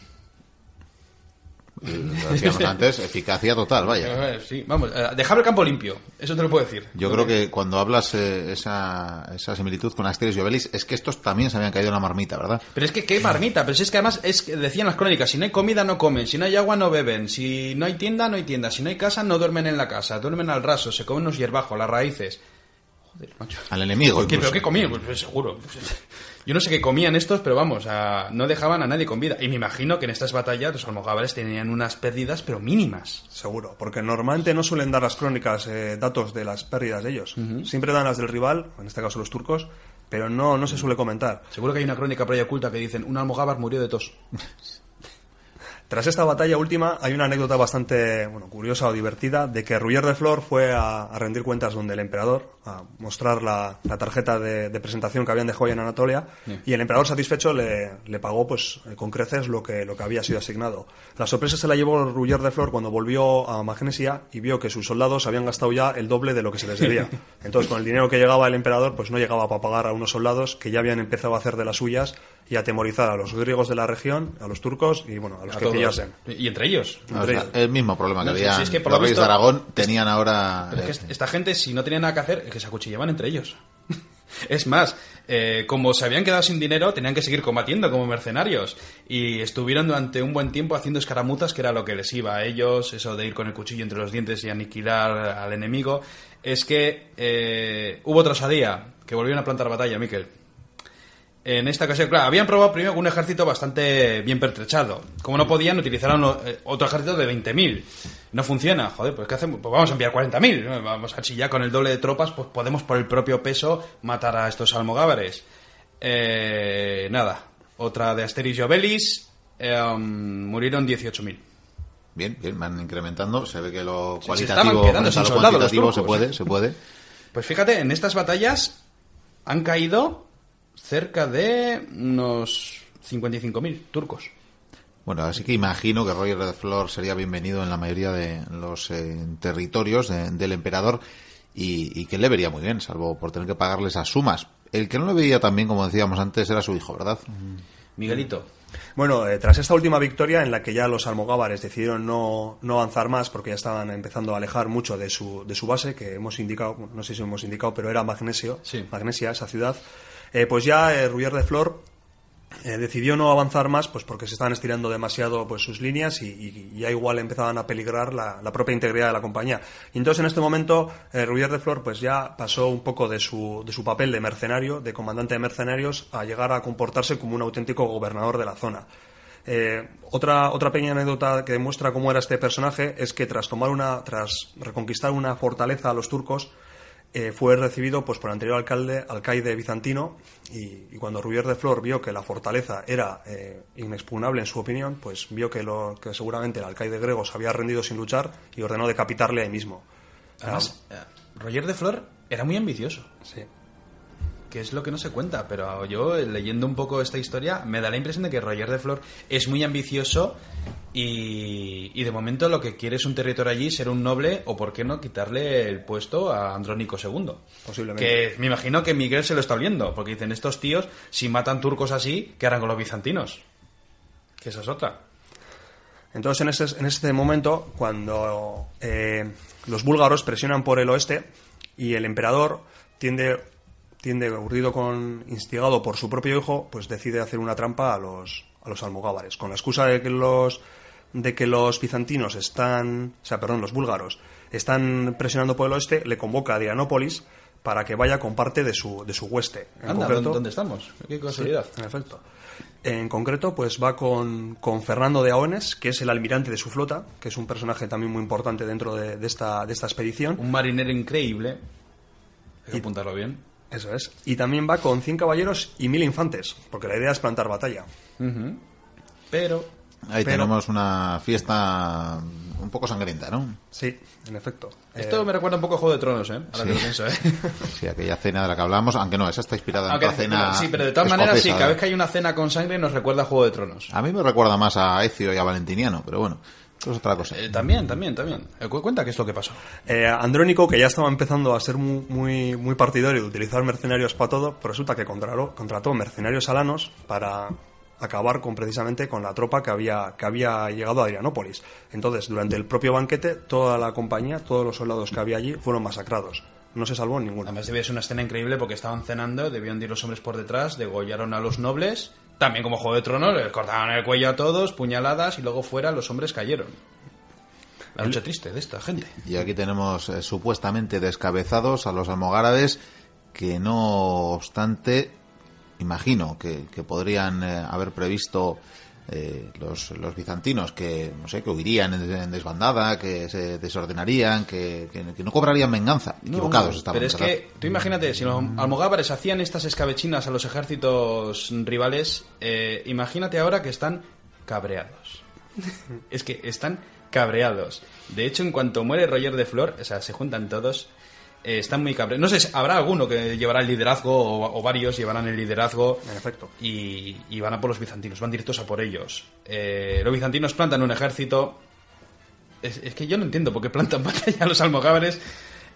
Lo decíamos antes, eficacia total, vaya. Eh, Sí, vamos, eh, dejar el campo limpio, eso te lo puedo decir. Yo creo que cuando hablas eh, esa, esa similitud con Asterix y Obelix, es que estos también se habían caído en la marmita, ¿verdad? Pero es que qué marmita, pero si es que además es que decían las crónicas, si no hay comida no comen, si no hay agua no beben, si no hay tienda no hay tienda, si no hay casa no duermen en la casa, duermen al raso, se comen unos hierbajos, las raíces. Joder, macho. Al enemigo. ¿Qué. ¿Pero qué comían? Pues, pues, seguro. Yo no sé qué comían estos, pero vamos, a- no dejaban a nadie con vida. Y me imagino que en estas batallas los almogávares tenían unas pérdidas, pero mínimas. Seguro, porque normalmente no suelen dar las crónicas eh, datos de las pérdidas de ellos. Siempre dan las del rival, en este caso los turcos, pero no, no se suele comentar. Seguro que hay una crónica por ahí oculta que dicen, un almogávar murió de tos. Tras esta batalla última hay una anécdota bastante bueno, curiosa o divertida de que Ruyer de Flor fue a, a rendir cuentas donde el emperador, a mostrar la, la tarjeta de, de presentación que habían dejado en Anatolia y el emperador satisfecho le, le pagó pues eh, con creces lo que, lo que había sido asignado. La sorpresa se la llevó Ruyer de Flor cuando volvió a Magnesia y vio que sus soldados habían gastado ya el doble de lo que se les debía. Entonces con el dinero que llegaba el emperador pues no llegaba para pagar a unos soldados que ya habían empezado a hacer de las suyas y a atemorizar a los griegos de la región, a los turcos y bueno, a los A que pillasen. Y entre ellos. O sea, el mismo problema que No, había es que por los lo reyes de Aragón tenían ahora... Pero es que eh, est- esta gente, si no tenían nada que hacer, es que se acuchillaban entre ellos. Es más, eh, como se habían quedado sin dinero, tenían que seguir combatiendo como mercenarios. Y estuvieron durante un buen tiempo haciendo escaramuzas, que era lo que les iba a ellos, eso de ir con el cuchillo entre los dientes y aniquilar al enemigo. Es que eh, hubo otra osadía, que volvieron a plantar batalla, Miquel. En esta ocasión, claro, habían probado primero con un ejército bastante bien pertrechado. Como no podían, utilizaron eh, otro ejército de 20.000. No funciona, joder, pues ¿qué hacemos? Pues vamos a enviar 40.000. ¿no? Vamos a chillar con el doble de tropas, pues podemos por el propio peso matar a estos almogávares. Eh, nada, otra de Asterix y eh, murieron 18.000. Bien, bien, van incrementando. Se ve que lo Se- se cualitativo estaban quedando frente a sin lo cuantitativo se puede, se puede. Pues fíjate, en estas batallas han caído cerca de unos 55.000 turcos. Bueno, así que imagino que Roger de Flor sería bienvenido en la mayoría de los eh, territorios de- del emperador y, y que le vería muy bien, salvo por tener que pagarle esas sumas. El que no le veía tan bien, como decíamos antes, era su hijo, ¿verdad? Miguelito. Bueno, eh, tras esta última victoria en la que ya los almogávares decidieron no, no avanzar más porque ya estaban empezando a alejar mucho de su, de su base, que hemos indicado, no sé si hemos indicado, pero era Magnesio, Sí. Magnesia, esa ciudad, eh, pues ya eh, Ruyer de Flor eh, decidió no avanzar más pues porque se estaban estirando demasiado pues sus líneas y, ya igual empezaban a peligrar la, propia integridad de la compañía. Y entonces en este momento eh, Ruyer de Flor pues ya pasó un poco de su, de su papel de mercenario, de comandante de mercenarios, a llegar a comportarse como un auténtico gobernador de la zona. Eh, otra, otra pequeña anécdota que demuestra cómo era este personaje es que tras tomar una, tras reconquistar una fortaleza a los turcos, eh, fue recibido pues por el anterior alcalde, alcaide bizantino, y, y cuando Rubier de Flor vio que la fortaleza era eh, inexpugnable en su opinión, pues vio que, lo, que seguramente el alcaide griego se había rendido sin luchar y ordenó decapitarle ahí mismo. Además, eh, Roger de Flor era muy ambicioso. Sí. Que es lo que no se cuenta, pero yo leyendo un poco esta historia me da la impresión de que Roger de Flor es muy ambicioso y, y de momento lo que quiere es un territorio allí, ser un noble o por qué no quitarle el puesto a Andrónico II. Posiblemente. Que me imagino que Miguel se lo está oliendo, porque dicen estos tíos, si matan turcos así, ¿qué harán con los bizantinos? Que esa es otra. Entonces, en este, en este momento, cuando eh, los búlgaros presionan por el oeste y el emperador tiende, tiende urdido con, instigado por su propio hijo, pues decide hacer una trampa a los, a los almogávares, con la excusa de que los de que los bizantinos están, o sea, perdón, los búlgaros están presionando por el oeste, le convoca a Adrianópolis para que vaya con parte de su, de su hueste. En Anda, concreto- ¿dónde, estamos? Qué casualidad. en efecto. En concreto, pues va con, con Fernando de Aones, que es el almirante de su flota, que es un personaje también muy importante dentro de, de esta, de esta expedición. Un marinero increíble. Hay que Y- apuntarlo bien. Eso es. Y también va con 100 caballeros y 1000 infantes, porque la idea es plantar batalla. Pero Ahí Pero- tenemos una fiesta un poco sangrienta, ¿no? Sí, en efecto. esto Eh, me recuerda un poco a Juego de Tronos, ¿eh? Ahora que lo pienso, ¿eh? Sí, aquella cena de la que hablamos, aunque no, esa está inspirada en Aunque- otra cena. sí, pero de todas maneras, sí, escocesa, cada vez que hay una cena con sangre nos recuerda a Juego de Tronos. A mí me recuerda más a Ezio y a Valentiniano, pero bueno, es otra cosa. Eh, también, también, también. Eh, cu- cuenta qué es lo que pasó. Eh, Andrónico, que ya estaba empezando a ser muy, muy, muy partidario de utilizar mercenarios para todo, pues resulta que contraró- contrató mercenarios alanos para acabar con precisamente con la tropa que había, que había llegado a Adrianópolis. Entonces, durante el propio banquete, toda la compañía, todos los soldados que había allí fueron masacrados. No se salvó ninguno. Además debía ser una escena increíble porque estaban cenando, debían de ir los hombres por detrás, degollaron a los nobles, también como Juego de Tronos, les cortaban el cuello a todos, puñaladas y luego fuera los hombres cayeron. La noche triste de esta gente. Y aquí tenemos eh, supuestamente descabezados a los almogárabes que no obstante, imagino que, que podrían eh, haber previsto eh, los, los bizantinos que, no sé, que huirían en, en desbandada, que se desordenarían, que, que- que no cobrarían venganza. Equivocados No, estaban. Pero es ¿verdad? que, tú imagínate, si los almogávares hacían estas escabechinas a los ejércitos rivales, eh, imagínate ahora que están cabreados. es que están cabreados. De hecho, en cuanto muere Roger de Flor, o sea, se juntan todos, eh, están muy cabreados. No sé, habrá alguno que llevará el liderazgo, o, o varios llevarán el liderazgo. En efecto. Y, y van a por los bizantinos, van directos a por ellos. Eh, los bizantinos plantan un ejército. Es, es que yo no entiendo por qué plantan batalla a los almogávares.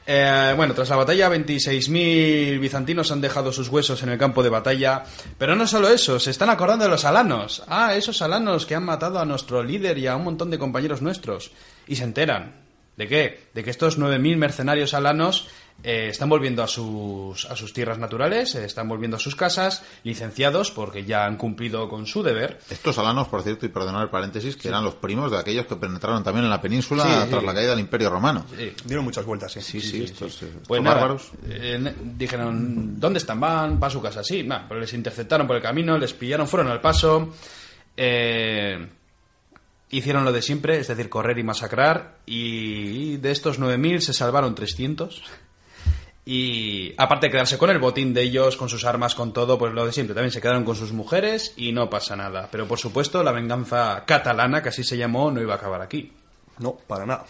Eh, bueno, tras la batalla, 26.000 bizantinos han dejado sus huesos en el campo de batalla. Pero no solo eso, se están acordando de los alanos. Ah, esos alanos que han matado a nuestro líder y a un montón de compañeros nuestros. Y se enteran. ¿De qué? De que estos 9.000 mercenarios alanos eh, están volviendo a sus, a sus tierras naturales, eh, están volviendo a sus casas, licenciados porque ya han cumplido con su deber. Estos alanos, por cierto, y perdonar el paréntesis, que eran los primos de aquellos que penetraron también en la península Sí, tras sí. la caída del Imperio Romano. Sí. Dieron muchas vueltas, sí. Sí, sí, estos, estos Pues nada, bárbaros. eh, dijeron, ¿dónde están? Van para su casa. Sí, nah, pero les interceptaron por el camino, les pillaron, fueron al paso. eh, hicieron lo de siempre, es decir, correr y masacrar. Y de estos 9.000 se salvaron 300. Y aparte quedarse con el botín de ellos, con sus armas, con todo, pues lo de siempre. También se quedaron con sus mujeres y no pasa nada. Pero por supuesto, la venganza catalana, que así se llamó, no iba a acabar aquí. No, para nada.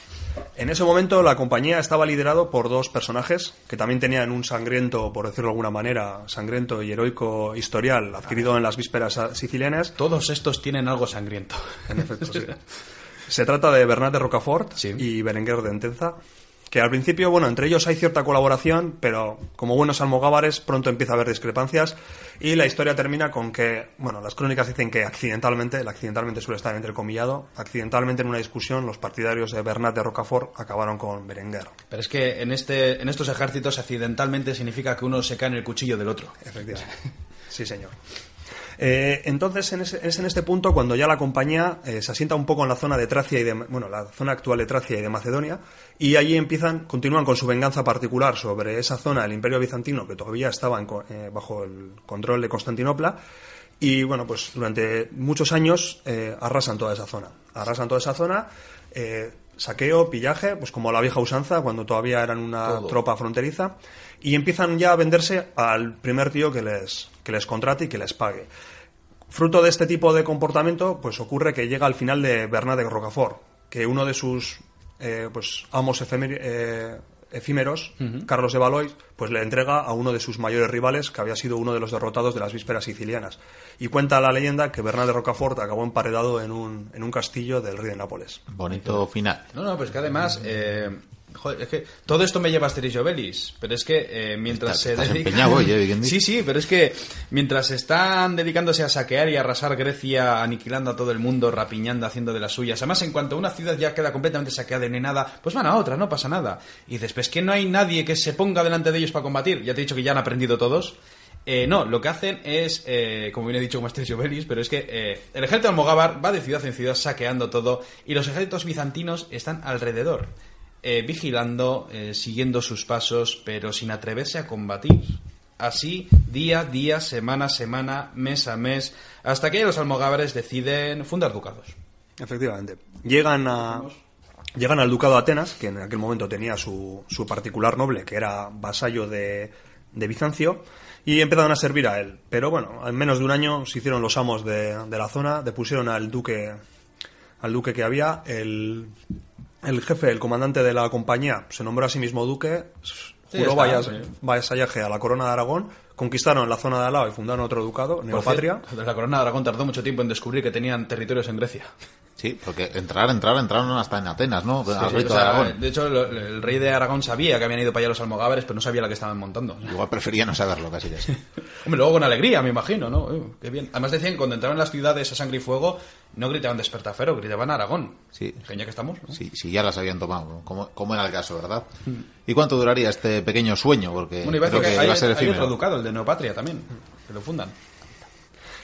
En ese momento la compañía estaba liderado por dos personajes que también tenían un sangriento, por decirlo de alguna manera, sangriento y heroico historial adquirido en las vísperas sicilianas. Todos estos tienen algo sangriento. En efecto, sí. Se trata de Bernat de Rocafort Sí. y Berenguer de Entenza, que al principio, bueno, entre ellos hay cierta colaboración, pero como buenos almogávares pronto empieza a haber discrepancias y la historia termina con que, bueno, las crónicas dicen que accidentalmente, el accidentalmente suele estar entrecomillado, accidentalmente en una discusión los partidarios de Bernat de Rocafort acabaron con Berenguer. Pero es que en, este, en estos ejércitos accidentalmente significa que uno se cae en el cuchillo del otro. Efectivamente. Sí, señor. Eh, entonces en ese- es en este punto cuando ya la compañía eh, se asienta un poco en la zona de Tracia y de bueno la zona actual de Tracia y de Macedonia y allí empiezan continúan con su venganza particular sobre esa zona del Imperio bizantino que todavía estaba en eh, bajo el control de Constantinopla y bueno pues durante muchos años arrasan toda esa zona arrasan toda esa zona saqueo pillaje pues como la vieja usanza cuando todavía eran una Todo. tropa fronteriza y empiezan ya a venderse al primer tío que les, que les contrate y que les pague. Fruto de este tipo de comportamiento, pues ocurre que llega al final de Bernat de Rocafort, que uno de sus eh, pues, amos efemer- eh, efímeros, Carlos de Valois, pues le entrega a uno de sus mayores rivales, que había sido uno de los derrotados de las vísperas sicilianas. Y cuenta la leyenda que Bernat de Rocafort acabó emparedado en un, en un castillo del rey de Nápoles. Bonito final. No, no, pues que además... eh, joder, es que todo esto me lleva a Asterix y Obelix, pero es que eh, mientras Estás- se estás dedican... hoy, eh. Sí, sí, pero es que mientras están dedicándose a saquear y arrasar Grecia, aniquilando a todo el mundo, rapiñando, haciendo de las suyas, además en cuanto una ciudad ya queda completamente saqueada y nada, pues van a otra, no pasa nada. Y después que no hay nadie que se ponga delante de ellos para combatir, ya te he dicho que ya han aprendido todos. Eh, no, lo que hacen es, eh, como bien he dicho, como Asterix y pero es que eh, el ejército almogávar va de ciudad en ciudad saqueando todo y los ejércitos bizantinos están alrededor, eh, vigilando, eh, siguiendo sus pasos, pero sin atreverse a combatir. Así, día a día, semana a semana, mes a mes, hasta que los almogávares deciden fundar ducados. Efectivamente. Llegan a. Llegan al ducado de Atenas, que en aquel momento tenía su, su particular noble, que era vasallo de, de Bizancio, y empezaron a servir a él. Pero bueno, al menos de un año se hicieron los amos de, de la zona, depusieron al duque, al duque que había, el, el jefe, el comandante de la compañía, se nombró a sí mismo duque, juró vallas- sí. vasallaje a la corona de Aragón, conquistaron la zona de al lado y fundaron otro ducado, Neopatria. cierto, La corona de Aragón tardó mucho tiempo en descubrir que tenían territorios en Grecia. Sí, porque entrar, entrar, entraron hasta en Atenas, ¿no? Al Sí, rito o sea, de hecho, el rey de Aragón sabía que habían ido para allá los almogávares, pero no sabía la que estaban montando. Igual prefería no saberlo, casi que sí. Hombre, luego con alegría, me imagino, ¿no? Eh, qué bien. Además decían que cuando entraban en las ciudades a sangre y fuego, no gritaban despertafero, gritaban Aragón. Sí. Genial que estamos, ¿no? Sí, sí, ya las habían tomado, como, como era el caso, ¿verdad? ¿Y cuánto duraría este pequeño sueño? Porque Bueno, y creo que, que hay, va a ser hay otro ducado, el de Neopatria también, que lo fundan.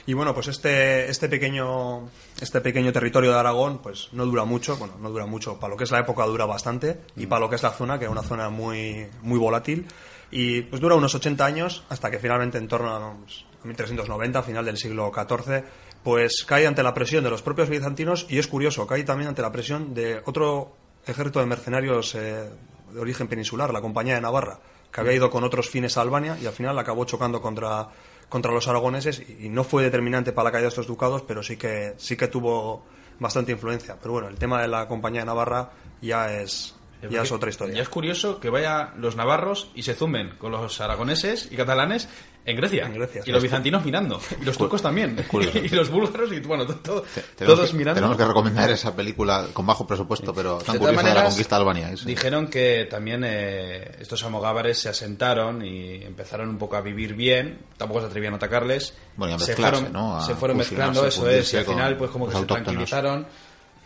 Y bueno, pues este, este pequeño este pequeño territorio de Aragón, pues no dura mucho, bueno, no dura mucho, para lo que es la época dura bastante, y para lo que es la zona, que era una zona muy, muy volátil, y pues dura unos 80 años, hasta que finalmente en torno a pues, 1390, final del siglo XIV, pues cae ante la presión de los propios bizantinos, y es curioso, cae también ante la presión de otro ejército de mercenarios eh, de origen peninsular, la Compañía de Navarra, que había ido con otros fines a Albania, y al final acabó chocando contra contra los aragoneses y no fue determinante para la caída de estos ducados, pero sí que sí que tuvo bastante influencia. Pero bueno, el tema de la compañía de Navarra ya es ya es otra historia. Ya es curioso que vayan los navarros y se zumben con los aragoneses y catalanes en Grecia. En Grecia, y los bizantinos mirando. Y los turcos también. y los búlgaros y bueno, to- to- Tenemos todos que, mirando. Tenemos que recomendar esa película con bajo presupuesto, pero tan De curiosa de la maneras, conquista de Albania. es- Dijeron que también eh, estos almogávares se asentaron y empezaron un poco a vivir bien, tampoco se atrevían a atacarles. Bueno, y a se fueron, ¿no? A se fueron mezclando, eso es, y al final pues como que se tranquilizaron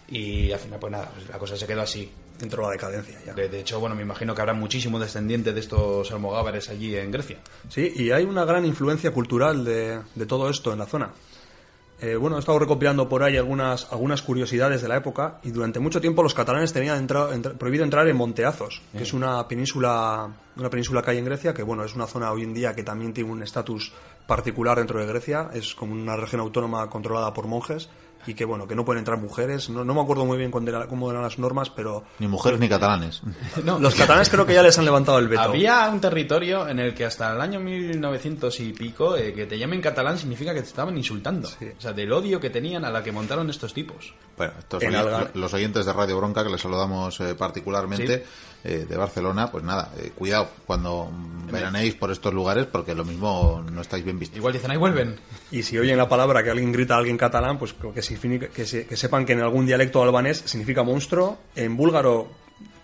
y al final pues nada, pues, la cosa se quedó así. Dentro de la decadencia ya. De, de hecho, bueno, me imagino que habrá muchísimo descendiente de estos almogávares allí en Grecia. Sí, y hay una gran influencia cultural de, de todo esto en la zona. Eh, bueno, he estado recopilando por ahí algunas, algunas curiosidades de la época y durante mucho tiempo los catalanes tenían entra- entra- prohibido entrar en Monteazos, que es una península, una península que hay en Grecia, que bueno, es una zona hoy en día que también tiene un estatus particular dentro de Grecia, es como una región autónoma controlada por monjes y que bueno, que no pueden entrar mujeres, no, no me acuerdo muy bien cuándo era- cómo eran las normas, pero Ni mujeres ni catalanes. No, los catalanes creo que ya les han levantado el veto. Había un territorio en el que hasta el año 1900 y pico eh, que te llamen catalán significa que te estaban insultando. O sea, del odio que tenían a la que montaron estos tipos. Bueno, estos Algar- los oyentes de Radio Bronca, que les saludamos eh, particularmente, eh, de Barcelona, pues nada, eh, cuidado cuando veranéis por estos lugares, porque lo mismo no estáis bien vistos. Igual dicen, ahí vuelven. Y si oyen la palabra que alguien grita a alguien catalán, pues que, significa- que, se- que sepan que en algún dialecto albanés significa monstruo, en búlgaro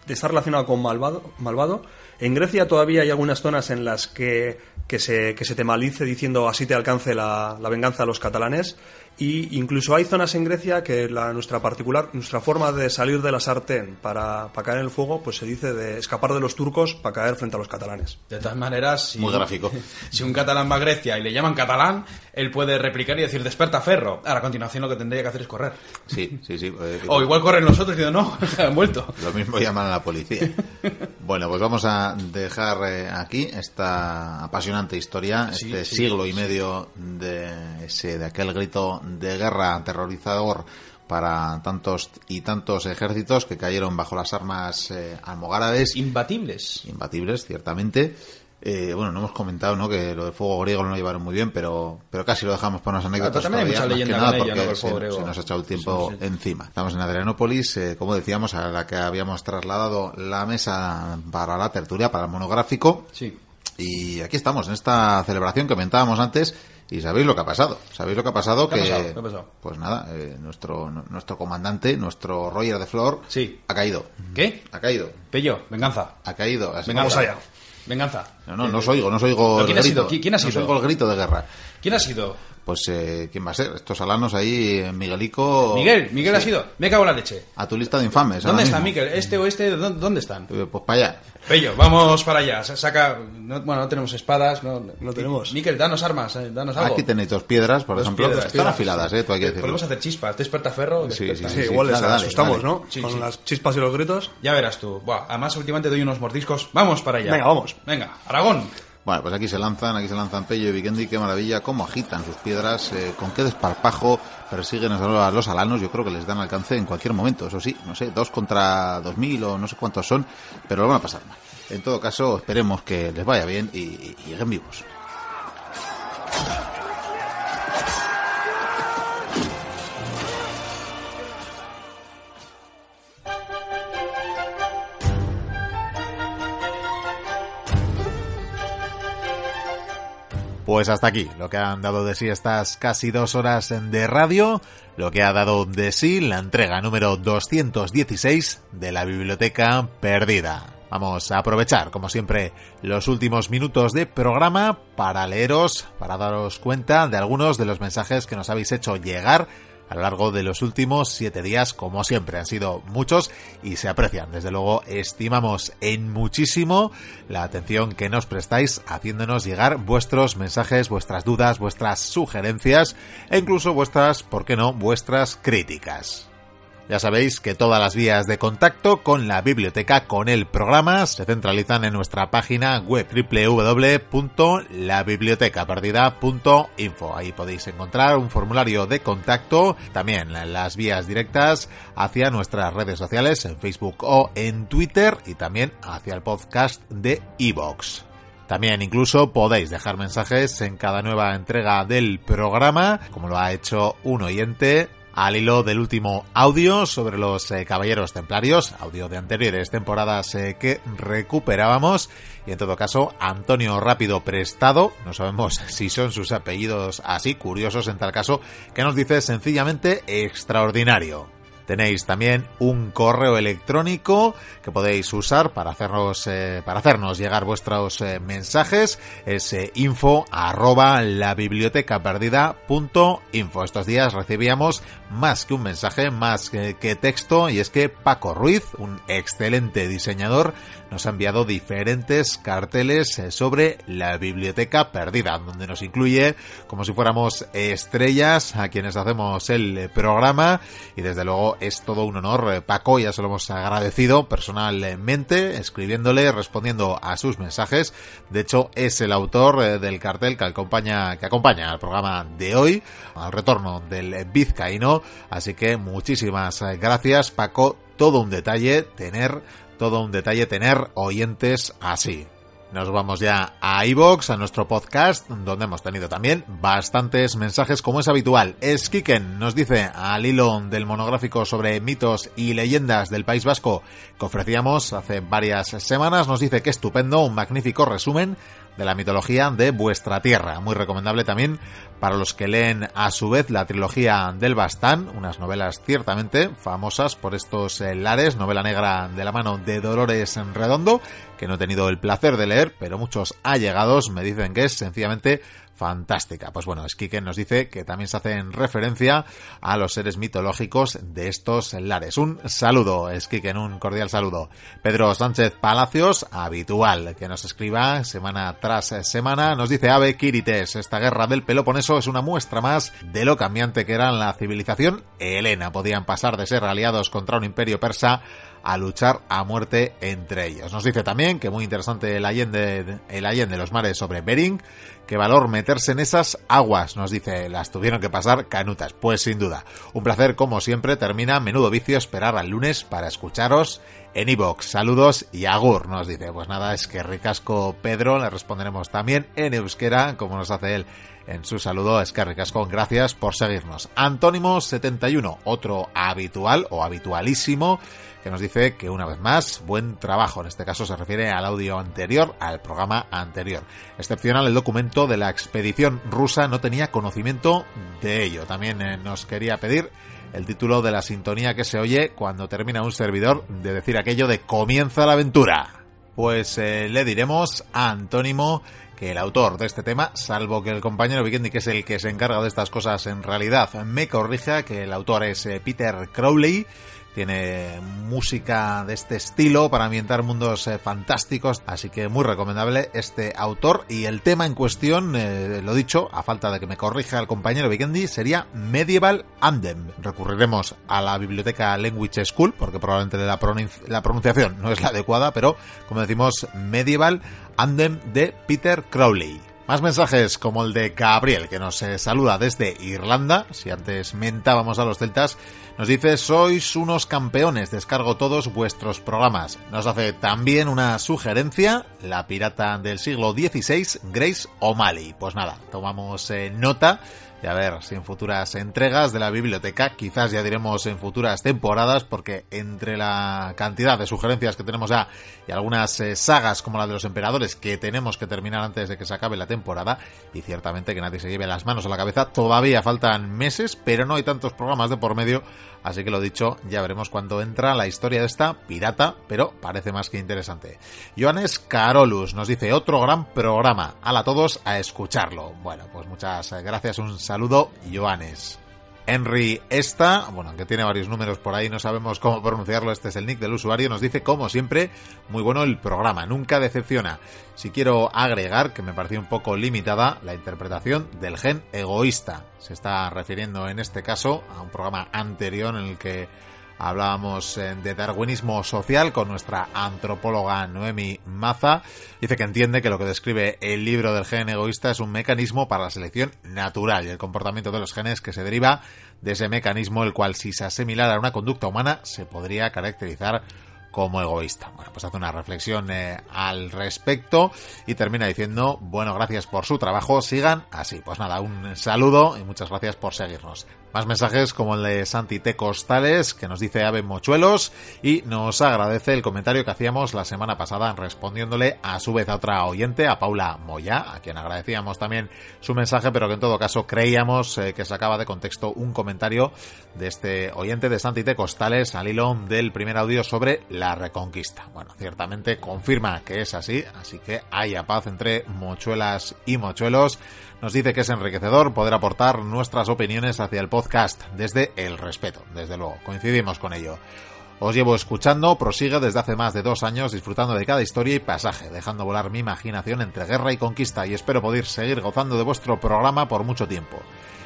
está relacionado con malvado, malvado. En Grecia todavía hay algunas zonas en las que, que, se, que se te malice diciendo así te alcance la, la venganza a los catalanes. Y incluso hay zonas en Grecia que la, nuestra particular, nuestra forma de salir de la sartén para, para caer en el fuego, pues se dice de escapar de los turcos para caer frente a los catalanes. De todas maneras, si, Muy gráfico. si un catalán va a Grecia y le llaman catalán, él puede replicar y decir desperta ferro. Ahora, a continuación lo que tendría que hacer es correr. Sí, sí, sí. eh, O igual corren nosotros diciendo no, han vuelto. Lo mismo llaman a la policía. Bueno, pues vamos a dejar eh, aquí esta apasionante historia, Sí, este sí, siglo y sí. medio de ese de aquel grito de guerra aterrorizador para tantos y tantos ejércitos que cayeron bajo las armas eh, almogárabes, Imbatibles. imbatibles, ciertamente. Eh, bueno, no hemos comentado ¿no? que lo del fuego griego no lo llevaron muy bien, pero, pero casi lo dejamos para unas anécdotas. pero también hay todavía, mucha más que leyenda nada con ello, porque ¿no? se, se nos ha echado el tiempo Sí, sí. encima. Estamos en Adrianópolis, eh, como decíamos, a la que habíamos trasladado la mesa para la tertulia, para el monográfico. Sí. Y aquí estamos, en esta celebración que comentábamos antes. Y sabéis lo que ha pasado. Sabéis lo que ha pasado. ¿Qué ha que, pasado? ¿Qué ha pasado? Pues nada, eh, nuestro, nuestro comandante, nuestro Roger de Flor, Sí. ha caído. ¿Qué? Ha caído. Pello, venganza. Ha caído. Así Venganza. allá. Venganza. No, no, no os oigo, no os oigo ¿Pero el quién ha grito. sido? ¿Qui- quién ha No os sido? oigo el grito de guerra. ¿Quién ha sido? Pues, eh, ¿quién va a ser? Estos alanos ahí, eh, Miguelico... Miguel, Miguel ha Sí. sido. Me cago en la leche. A tu lista de infames. ¿Dónde está mismo. Miguel? ¿Este o este? ¿Dó- ¿Dónde están? Eh, Pues para allá. Pello, vamos para allá. Sa- Saca. no- bueno, no tenemos espadas. No, No tenemos. Miguel, danos armas, eh, danos algo. Aquí tenéis dos piedras, por Dos ejemplo. piedras, Están piedras. afiladas, eh, tú hay que decirlo. Podemos hacer chispas. ¿Desperta ferro? Sí, Desperta. sí, Sí, igual dale, dale, asustamos, dale. ¿no? Sí, Con sí. las chispas y los gritos. Ya verás tú. Buah, además, últimamente doy unos mordiscos. Vamos para allá. Venga, vamos. Venga, Aragón. Bueno, pues aquí se lanzan, aquí se lanzan Pello y Vikendi, qué maravilla, cómo agitan sus piedras, eh, con qué desparpajo persiguen a los alanos, yo creo que les dan alcance en cualquier momento, eso sí, no sé, dos contra dos mil o no sé cuántos son, pero lo van a pasar mal. En todo caso, esperemos que les vaya bien y, y lleguen vivos. Pues hasta aquí, lo que han dado de sí estas casi dos horas de radio, lo que ha dado de sí la entrega número 216 de la Biblioteca Perdida. Vamos a aprovechar, como siempre, los últimos minutos de programa para leeros, para daros cuenta de algunos de los mensajes que nos habéis hecho llegar a lo largo de los últimos siete días, como siempre, han sido muchos y se aprecian. Desde luego, estimamos en muchísimo la atención que nos prestáis haciéndonos llegar vuestros mensajes, vuestras dudas, vuestras sugerencias e incluso vuestras, ¿por qué no?, vuestras críticas. Ya sabéis que todas las vías de contacto con la biblioteca, con el programa, se centralizan en nuestra página web www.labibliotecaperdida.info. Ahí podéis encontrar un formulario de contacto, también las vías directas hacia nuestras redes sociales en Facebook o en Twitter y también hacia el podcast de iVoox. También incluso podéis dejar mensajes en cada nueva entrega del programa, como lo ha hecho un oyente al hilo del último audio sobre los eh, caballeros templarios, audio de anteriores temporadas eh, que recuperábamos, y en todo caso Antonio Rápido Prestado, no sabemos si son sus apellidos así, curiosos en tal caso, que nos dice sencillamente extraordinario. Tenéis también un correo electrónico que podéis usar para hacernos, eh, para hacernos llegar vuestros mensajes. Es eh, info arroba la biblioteca perdida punto info. Estos días recibíamos más que un mensaje, más que, que texto, y es que Paco Ruiz, un excelente diseñador, nos ha enviado diferentes carteles eh, sobre la biblioteca perdida, donde nos incluye como si fuéramos estrellas a quienes hacemos el programa y desde luego es todo un honor. Eh, Paco ya se lo hemos agradecido personalmente, escribiéndole, respondiendo a sus mensajes. De hecho, es el autor eh, del cartel que acompaña, que acompaña al programa de hoy, al retorno del Vizcaíno. Así que muchísimas eh, gracias, Paco. Todo un detalle tener, todo un detalle tener oyentes así. Nos vamos ya a iVox, a nuestro podcast, donde hemos tenido también bastantes mensajes como es habitual. Skiken nos dice al hilo del monográfico sobre mitos y leyendas del País Vasco que ofrecíamos hace varias semanas, nos dice que estupendo, un magnífico resumen de la mitología de vuestra tierra. Muy recomendable también para los que leen a su vez la trilogía del Bastán, unas novelas ciertamente famosas por estos lares, novela negra de la mano de Dolores Redondo, que no he tenido el placer de leer, pero muchos allegados me dicen que es sencillamente fantástica. Pues bueno, Skiken nos dice que también se hacen referencia a los seres mitológicos de estos lares. Un saludo, Skiken, un cordial saludo. Pedro Sánchez Palacios, habitual, que nos escriba semana tras semana, nos dice Ave Kirites, esta guerra del Peloponeso es una muestra más de lo cambiante que era la civilización helena. Podían pasar de ser aliados contra un imperio persa a luchar a muerte entre ellos. Nos dice también que muy interesante el Allende, el de los mares sobre Bering, qué valor meterse en esas aguas, nos dice, las tuvieron que pasar canutas, pues sin duda. Un placer como siempre, termina menudo vicio esperar al lunes para escucharos en iVox. Saludos y agur, nos dice. Pues nada, es que ricasco Pedro, le responderemos también en euskera, como nos hace él en su saludo. Es que ricasco, gracias por seguirnos. Antónimo 71, otro habitual o habitualísimo que nos dice que una vez más, buen trabajo. En este caso se refiere al audio anterior, al programa anterior. Excepcional el documento de la expedición rusa, no tenía conocimiento de ello. También eh, nos quería pedir el título de la sintonía que se oye cuando termina un servidor de decir aquello de comienza la aventura. Pues eh, le diremos a Antónimo que el autor de este tema, salvo que el compañero Vikendi, que es el que se encarga de estas cosas en realidad, me corrija, que el autor es eh, Peter Crowley, tiene música de este estilo para ambientar mundos eh, fantásticos, así que muy recomendable este autor y el tema en cuestión, eh, lo dicho, a falta de que me corrija el compañero Vikendi, sería Medieval Andem. Recurriremos a la biblioteca Language School porque probablemente la, la pronunciación no es la adecuada, pero como decimos, Medieval Andem de Peter Crowley. Más mensajes como el de Gabriel, que nos eh, saluda desde Irlanda. Si antes mentábamos a los celtas, nos dice, sois unos campeones, descargo todos vuestros programas. Nos hace también una sugerencia, la pirata del siglo XVI, Grace O'Malley. Pues nada, tomamos eh, nota y a ver si en futuras entregas de la biblioteca, quizás ya diremos en futuras temporadas, porque entre la cantidad de sugerencias que tenemos ya y algunas eh, sagas como la de los emperadores que tenemos que terminar antes de que se acabe la temporada, y ciertamente que nadie se lleve las manos a la cabeza, todavía faltan meses, pero no hay tantos programas de por medio, así que lo dicho, ya veremos cuándo entra la historia de esta pirata, pero parece más que interesante. Johannes Carolus nos dice otro gran programa, a todos a escucharlo. Bueno, pues muchas gracias, un saludo, Joanes. Henry Esta, bueno, aunque tiene varios números por ahí, no sabemos cómo pronunciarlo, este es el nick del usuario, nos dice, como siempre, muy bueno el programa, nunca decepciona. Si quiero agregar, que me pareció un poco limitada, la interpretación del gen egoísta. Se está refiriendo en este caso a un programa anterior en el que Hablábamos eh, de darwinismo social con nuestra antropóloga Noemi Maza. Dice que entiende que lo que describe el libro del gen egoísta es un mecanismo para la selección natural y el comportamiento de los genes que se deriva de ese mecanismo, el cual si se asimilara a una conducta humana se podría caracterizar como egoísta. Bueno, pues hace una reflexión eh, al respecto y termina diciendo, bueno, gracias por su trabajo, sigan así. Pues nada, un saludo y muchas gracias por seguirnos. Más mensajes como el de Santi T. Costales, que nos dice Ave Mochuelos y nos agradece el comentario que hacíamos la semana pasada respondiéndole a su vez a otra oyente, a Paula Moya, a quien agradecíamos también su mensaje, pero que en todo caso creíamos eh, que sacaba de contexto un comentario de este oyente de Santi T. Costales al hilo del primer audio sobre la reconquista. Bueno, ciertamente confirma que es así, así que haya paz entre mochuelas y mochuelos. Nos dice que es enriquecedor poder aportar nuestras opiniones hacia el podcast desde el respeto, desde luego, coincidimos con ello. Os llevo escuchando, prosigue desde hace más de dos años disfrutando de cada historia y pasaje, dejando volar mi imaginación entre guerra y conquista y espero poder seguir gozando de vuestro programa por mucho tiempo.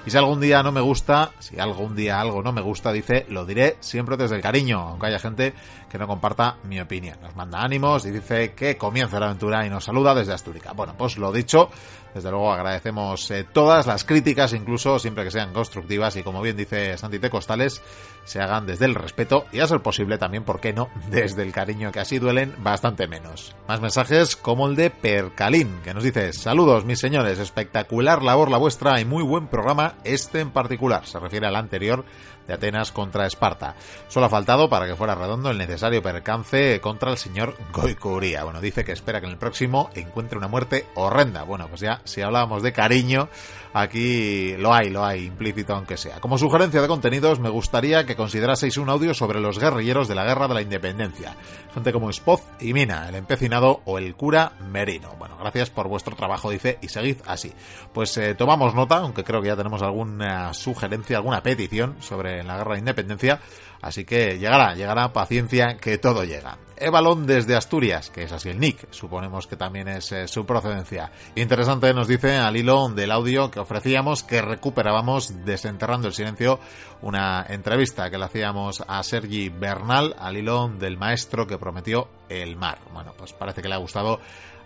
Y si algún día no me gusta, si algún día algo no me gusta, dice, lo diré siempre desde el cariño, aunque haya gente no comparta mi opinión. Nos manda ánimos y dice que comienza la aventura y nos saluda desde Asturias. Bueno, pues lo dicho, desde luego agradecemos eh, todas las críticas, incluso siempre que sean constructivas y como bien dice Santite Costales, se hagan desde el respeto y a ser posible también, ¿por qué no?, desde el cariño que así duelen bastante menos. Más mensajes como el de Percalín, que nos dice, saludos mis señores, espectacular labor la vuestra y muy buen programa este en particular. Se refiere al anterior de Atenas contra Esparta. Solo ha faltado para que fuera redondo el necesario percance contra el señor Goicuría. Bueno, dice que espera que en el próximo encuentre una muerte horrenda. Bueno, pues ya si hablábamos de cariño, aquí lo hay, lo hay, implícito aunque sea. Como sugerencia de contenidos, me gustaría que consideraseis un audio sobre los guerrilleros de la Guerra de la Independencia. Gente como Spoz y Mina, el empecinado o el cura Merino. Bueno, gracias por vuestro trabajo, dice, y seguid así. Pues eh, tomamos nota, aunque creo que ya tenemos alguna sugerencia, alguna petición sobre la Guerra de Independencia, así que llegará, llegará paciencia que todo llega. Evalón desde Asturias, que es así el nick, suponemos que también es eh, su procedencia. Interesante nos dice al hilo del audio que ofrecíamos que recuperábamos desenterrando el silencio una entrevista que le hacíamos a Sergi Bernal al hilo del maestro que prometió el mar. Bueno, pues parece que le ha gustado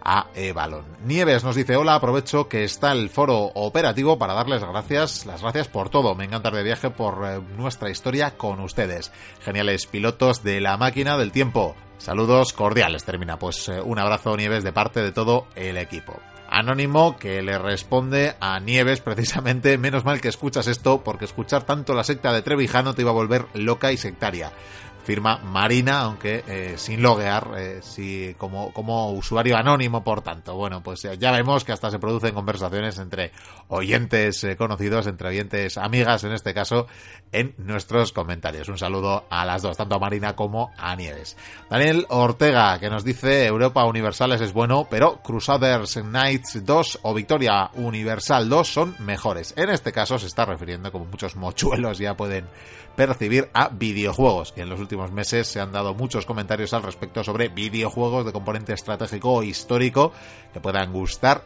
a Evalon. Nieves nos dice, hola, aprovecho que está el foro operativo para darles gracias, las gracias por todo. Me encanta de viaje por eh, nuestra historia con ustedes. Geniales pilotos de la máquina del tiempo. Saludos cordiales, termina. Pues eh, un abrazo, Nieves, de parte de todo el equipo. Anónimo que le responde a Nieves precisamente, menos mal que escuchas esto, porque escuchar tanto la secta de Trevijano te iba a volver loca y sectaria firma Marina, aunque eh, sin loguear, eh, como, como usuario anónimo, por tanto. Bueno, pues eh, ya vemos que hasta se producen conversaciones entre oyentes conocidos, entre oyentes amigas, en este caso, en nuestros comentarios. Un saludo a las dos, tanto a Marina como a Nieves. Daniel Ortega, que nos dice Europa Universales es bueno, pero Crusaders Knights 2 o Victoria Universal 2 son mejores. En este caso se está refiriendo, como muchos mochuelos ya pueden percibir, a videojuegos, que en los últimos meses se han dado muchos comentarios al respecto sobre videojuegos de componente estratégico o histórico que puedan gustar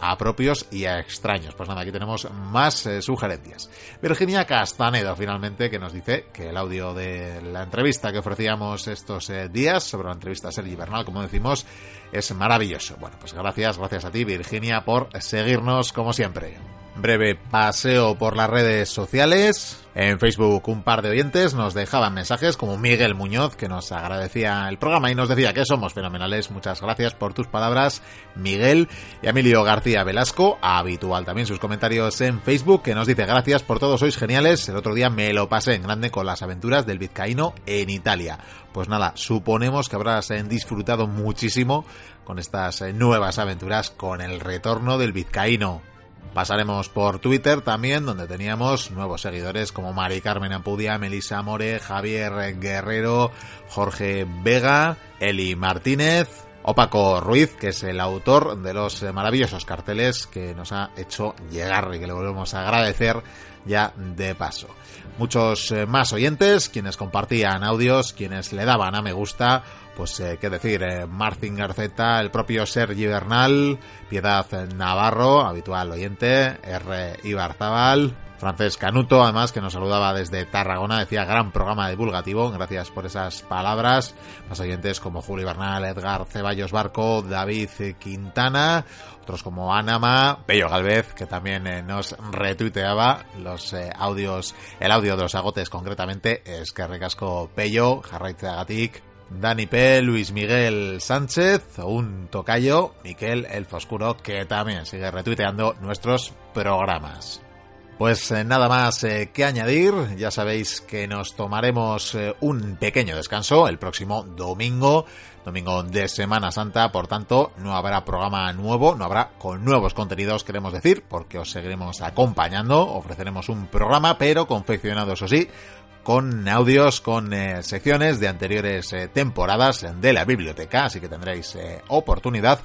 a propios y a extraños. Pues nada, aquí tenemos más eh, sugerencias. Virginia Castanedo, finalmente, que nos dice que el audio de la entrevista que ofrecíamos estos eh, días sobre la entrevista a Sergi Bernal, como decimos, es maravilloso. Bueno, pues gracias, gracias a ti, Virginia, por seguirnos como siempre breve paseo por las redes sociales. En Facebook un par de oyentes nos dejaban mensajes como Miguel Muñoz que nos agradecía el programa y nos decía que somos fenomenales. Muchas gracias por tus palabras, Miguel. Y Emilio García Velasco, habitual también sus comentarios en Facebook, que nos dice gracias por todo, sois geniales. El otro día me lo pasé en grande con las aventuras del vizcaíno en Italia. Pues nada, suponemos que habrás disfrutado muchísimo con estas nuevas aventuras con el retorno del vizcaíno. Pasaremos por Twitter también, donde teníamos nuevos seguidores como Mari Carmen Ampudia, Melissa More, Javier Guerrero, Jorge Vega, Eli Martínez, o Paco Ruiz, que es el autor de los maravillosos carteles que nos ha hecho llegar y que le volvemos a agradecer ya de paso. Muchos eh, más oyentes, quienes compartían audios, quienes le daban a me gusta pues eh, qué decir, eh, Martin Garceta, el propio Sergi Bernal, Piedad Navarro, habitual oyente, R. Ibarzabal, Francés Canuto, además, que nos saludaba desde Tarragona, decía gran programa divulgativo, gracias por esas palabras. Más oyentes como Julio Bernal, Edgar Ceballos Barco, David Quintana, otros como Anama, Pello Galvez, que también eh, nos retuiteaba los audios, el audio de los agotes concretamente, es que recasco Pello, Jarraiz Agatic, Dani P, Luis Miguel Sánchez, un tocayo, Miquel El Foscuro, que también sigue retuiteando nuestros programas. Pues eh, nada más eh, que añadir, ya sabéis que nos tomaremos eh, un pequeño descanso el próximo domingo, domingo de Semana Santa, por tanto no habrá programa nuevo, no habrá con nuevos contenidos, queremos decir, porque os seguiremos acompañando, ofreceremos un programa, pero confeccionado, eso sí, con audios, con eh, secciones de anteriores eh, temporadas de la biblioteca, así que tendréis eh, oportunidad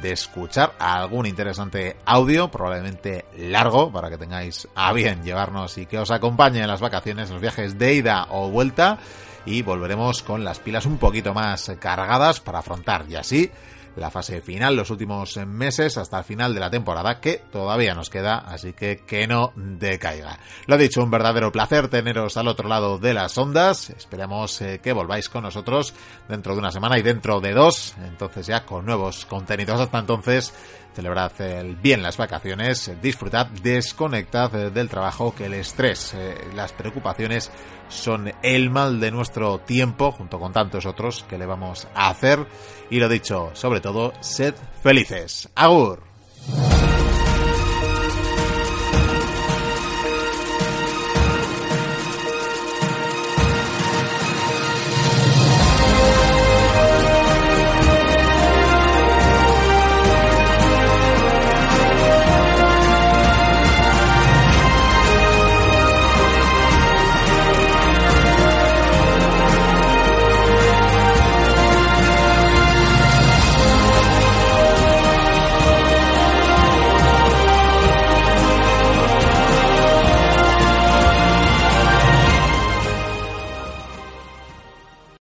de escuchar algún interesante audio, probablemente largo, para que tengáis a bien llevarnos y que os acompañe en las vacaciones, los viajes de ida o vuelta, y volveremos con las pilas un poquito más cargadas para afrontar y así la fase final, los últimos meses hasta el final de la temporada, que todavía nos queda, así que que no decaiga. Lo dicho, un verdadero placer teneros al otro lado de las ondas. Esperamos eh, que volváis con nosotros dentro de una semana y dentro de dos, entonces ya con nuevos contenidos. Hasta entonces, celebrad el bien las vacaciones, disfrutad, desconectad del trabajo, que el estrés, eh, las preocupaciones son el mal de nuestro tiempo, junto con tantos otros que le vamos a hacer. Y lo dicho, sobre todo, sed felices. Agur.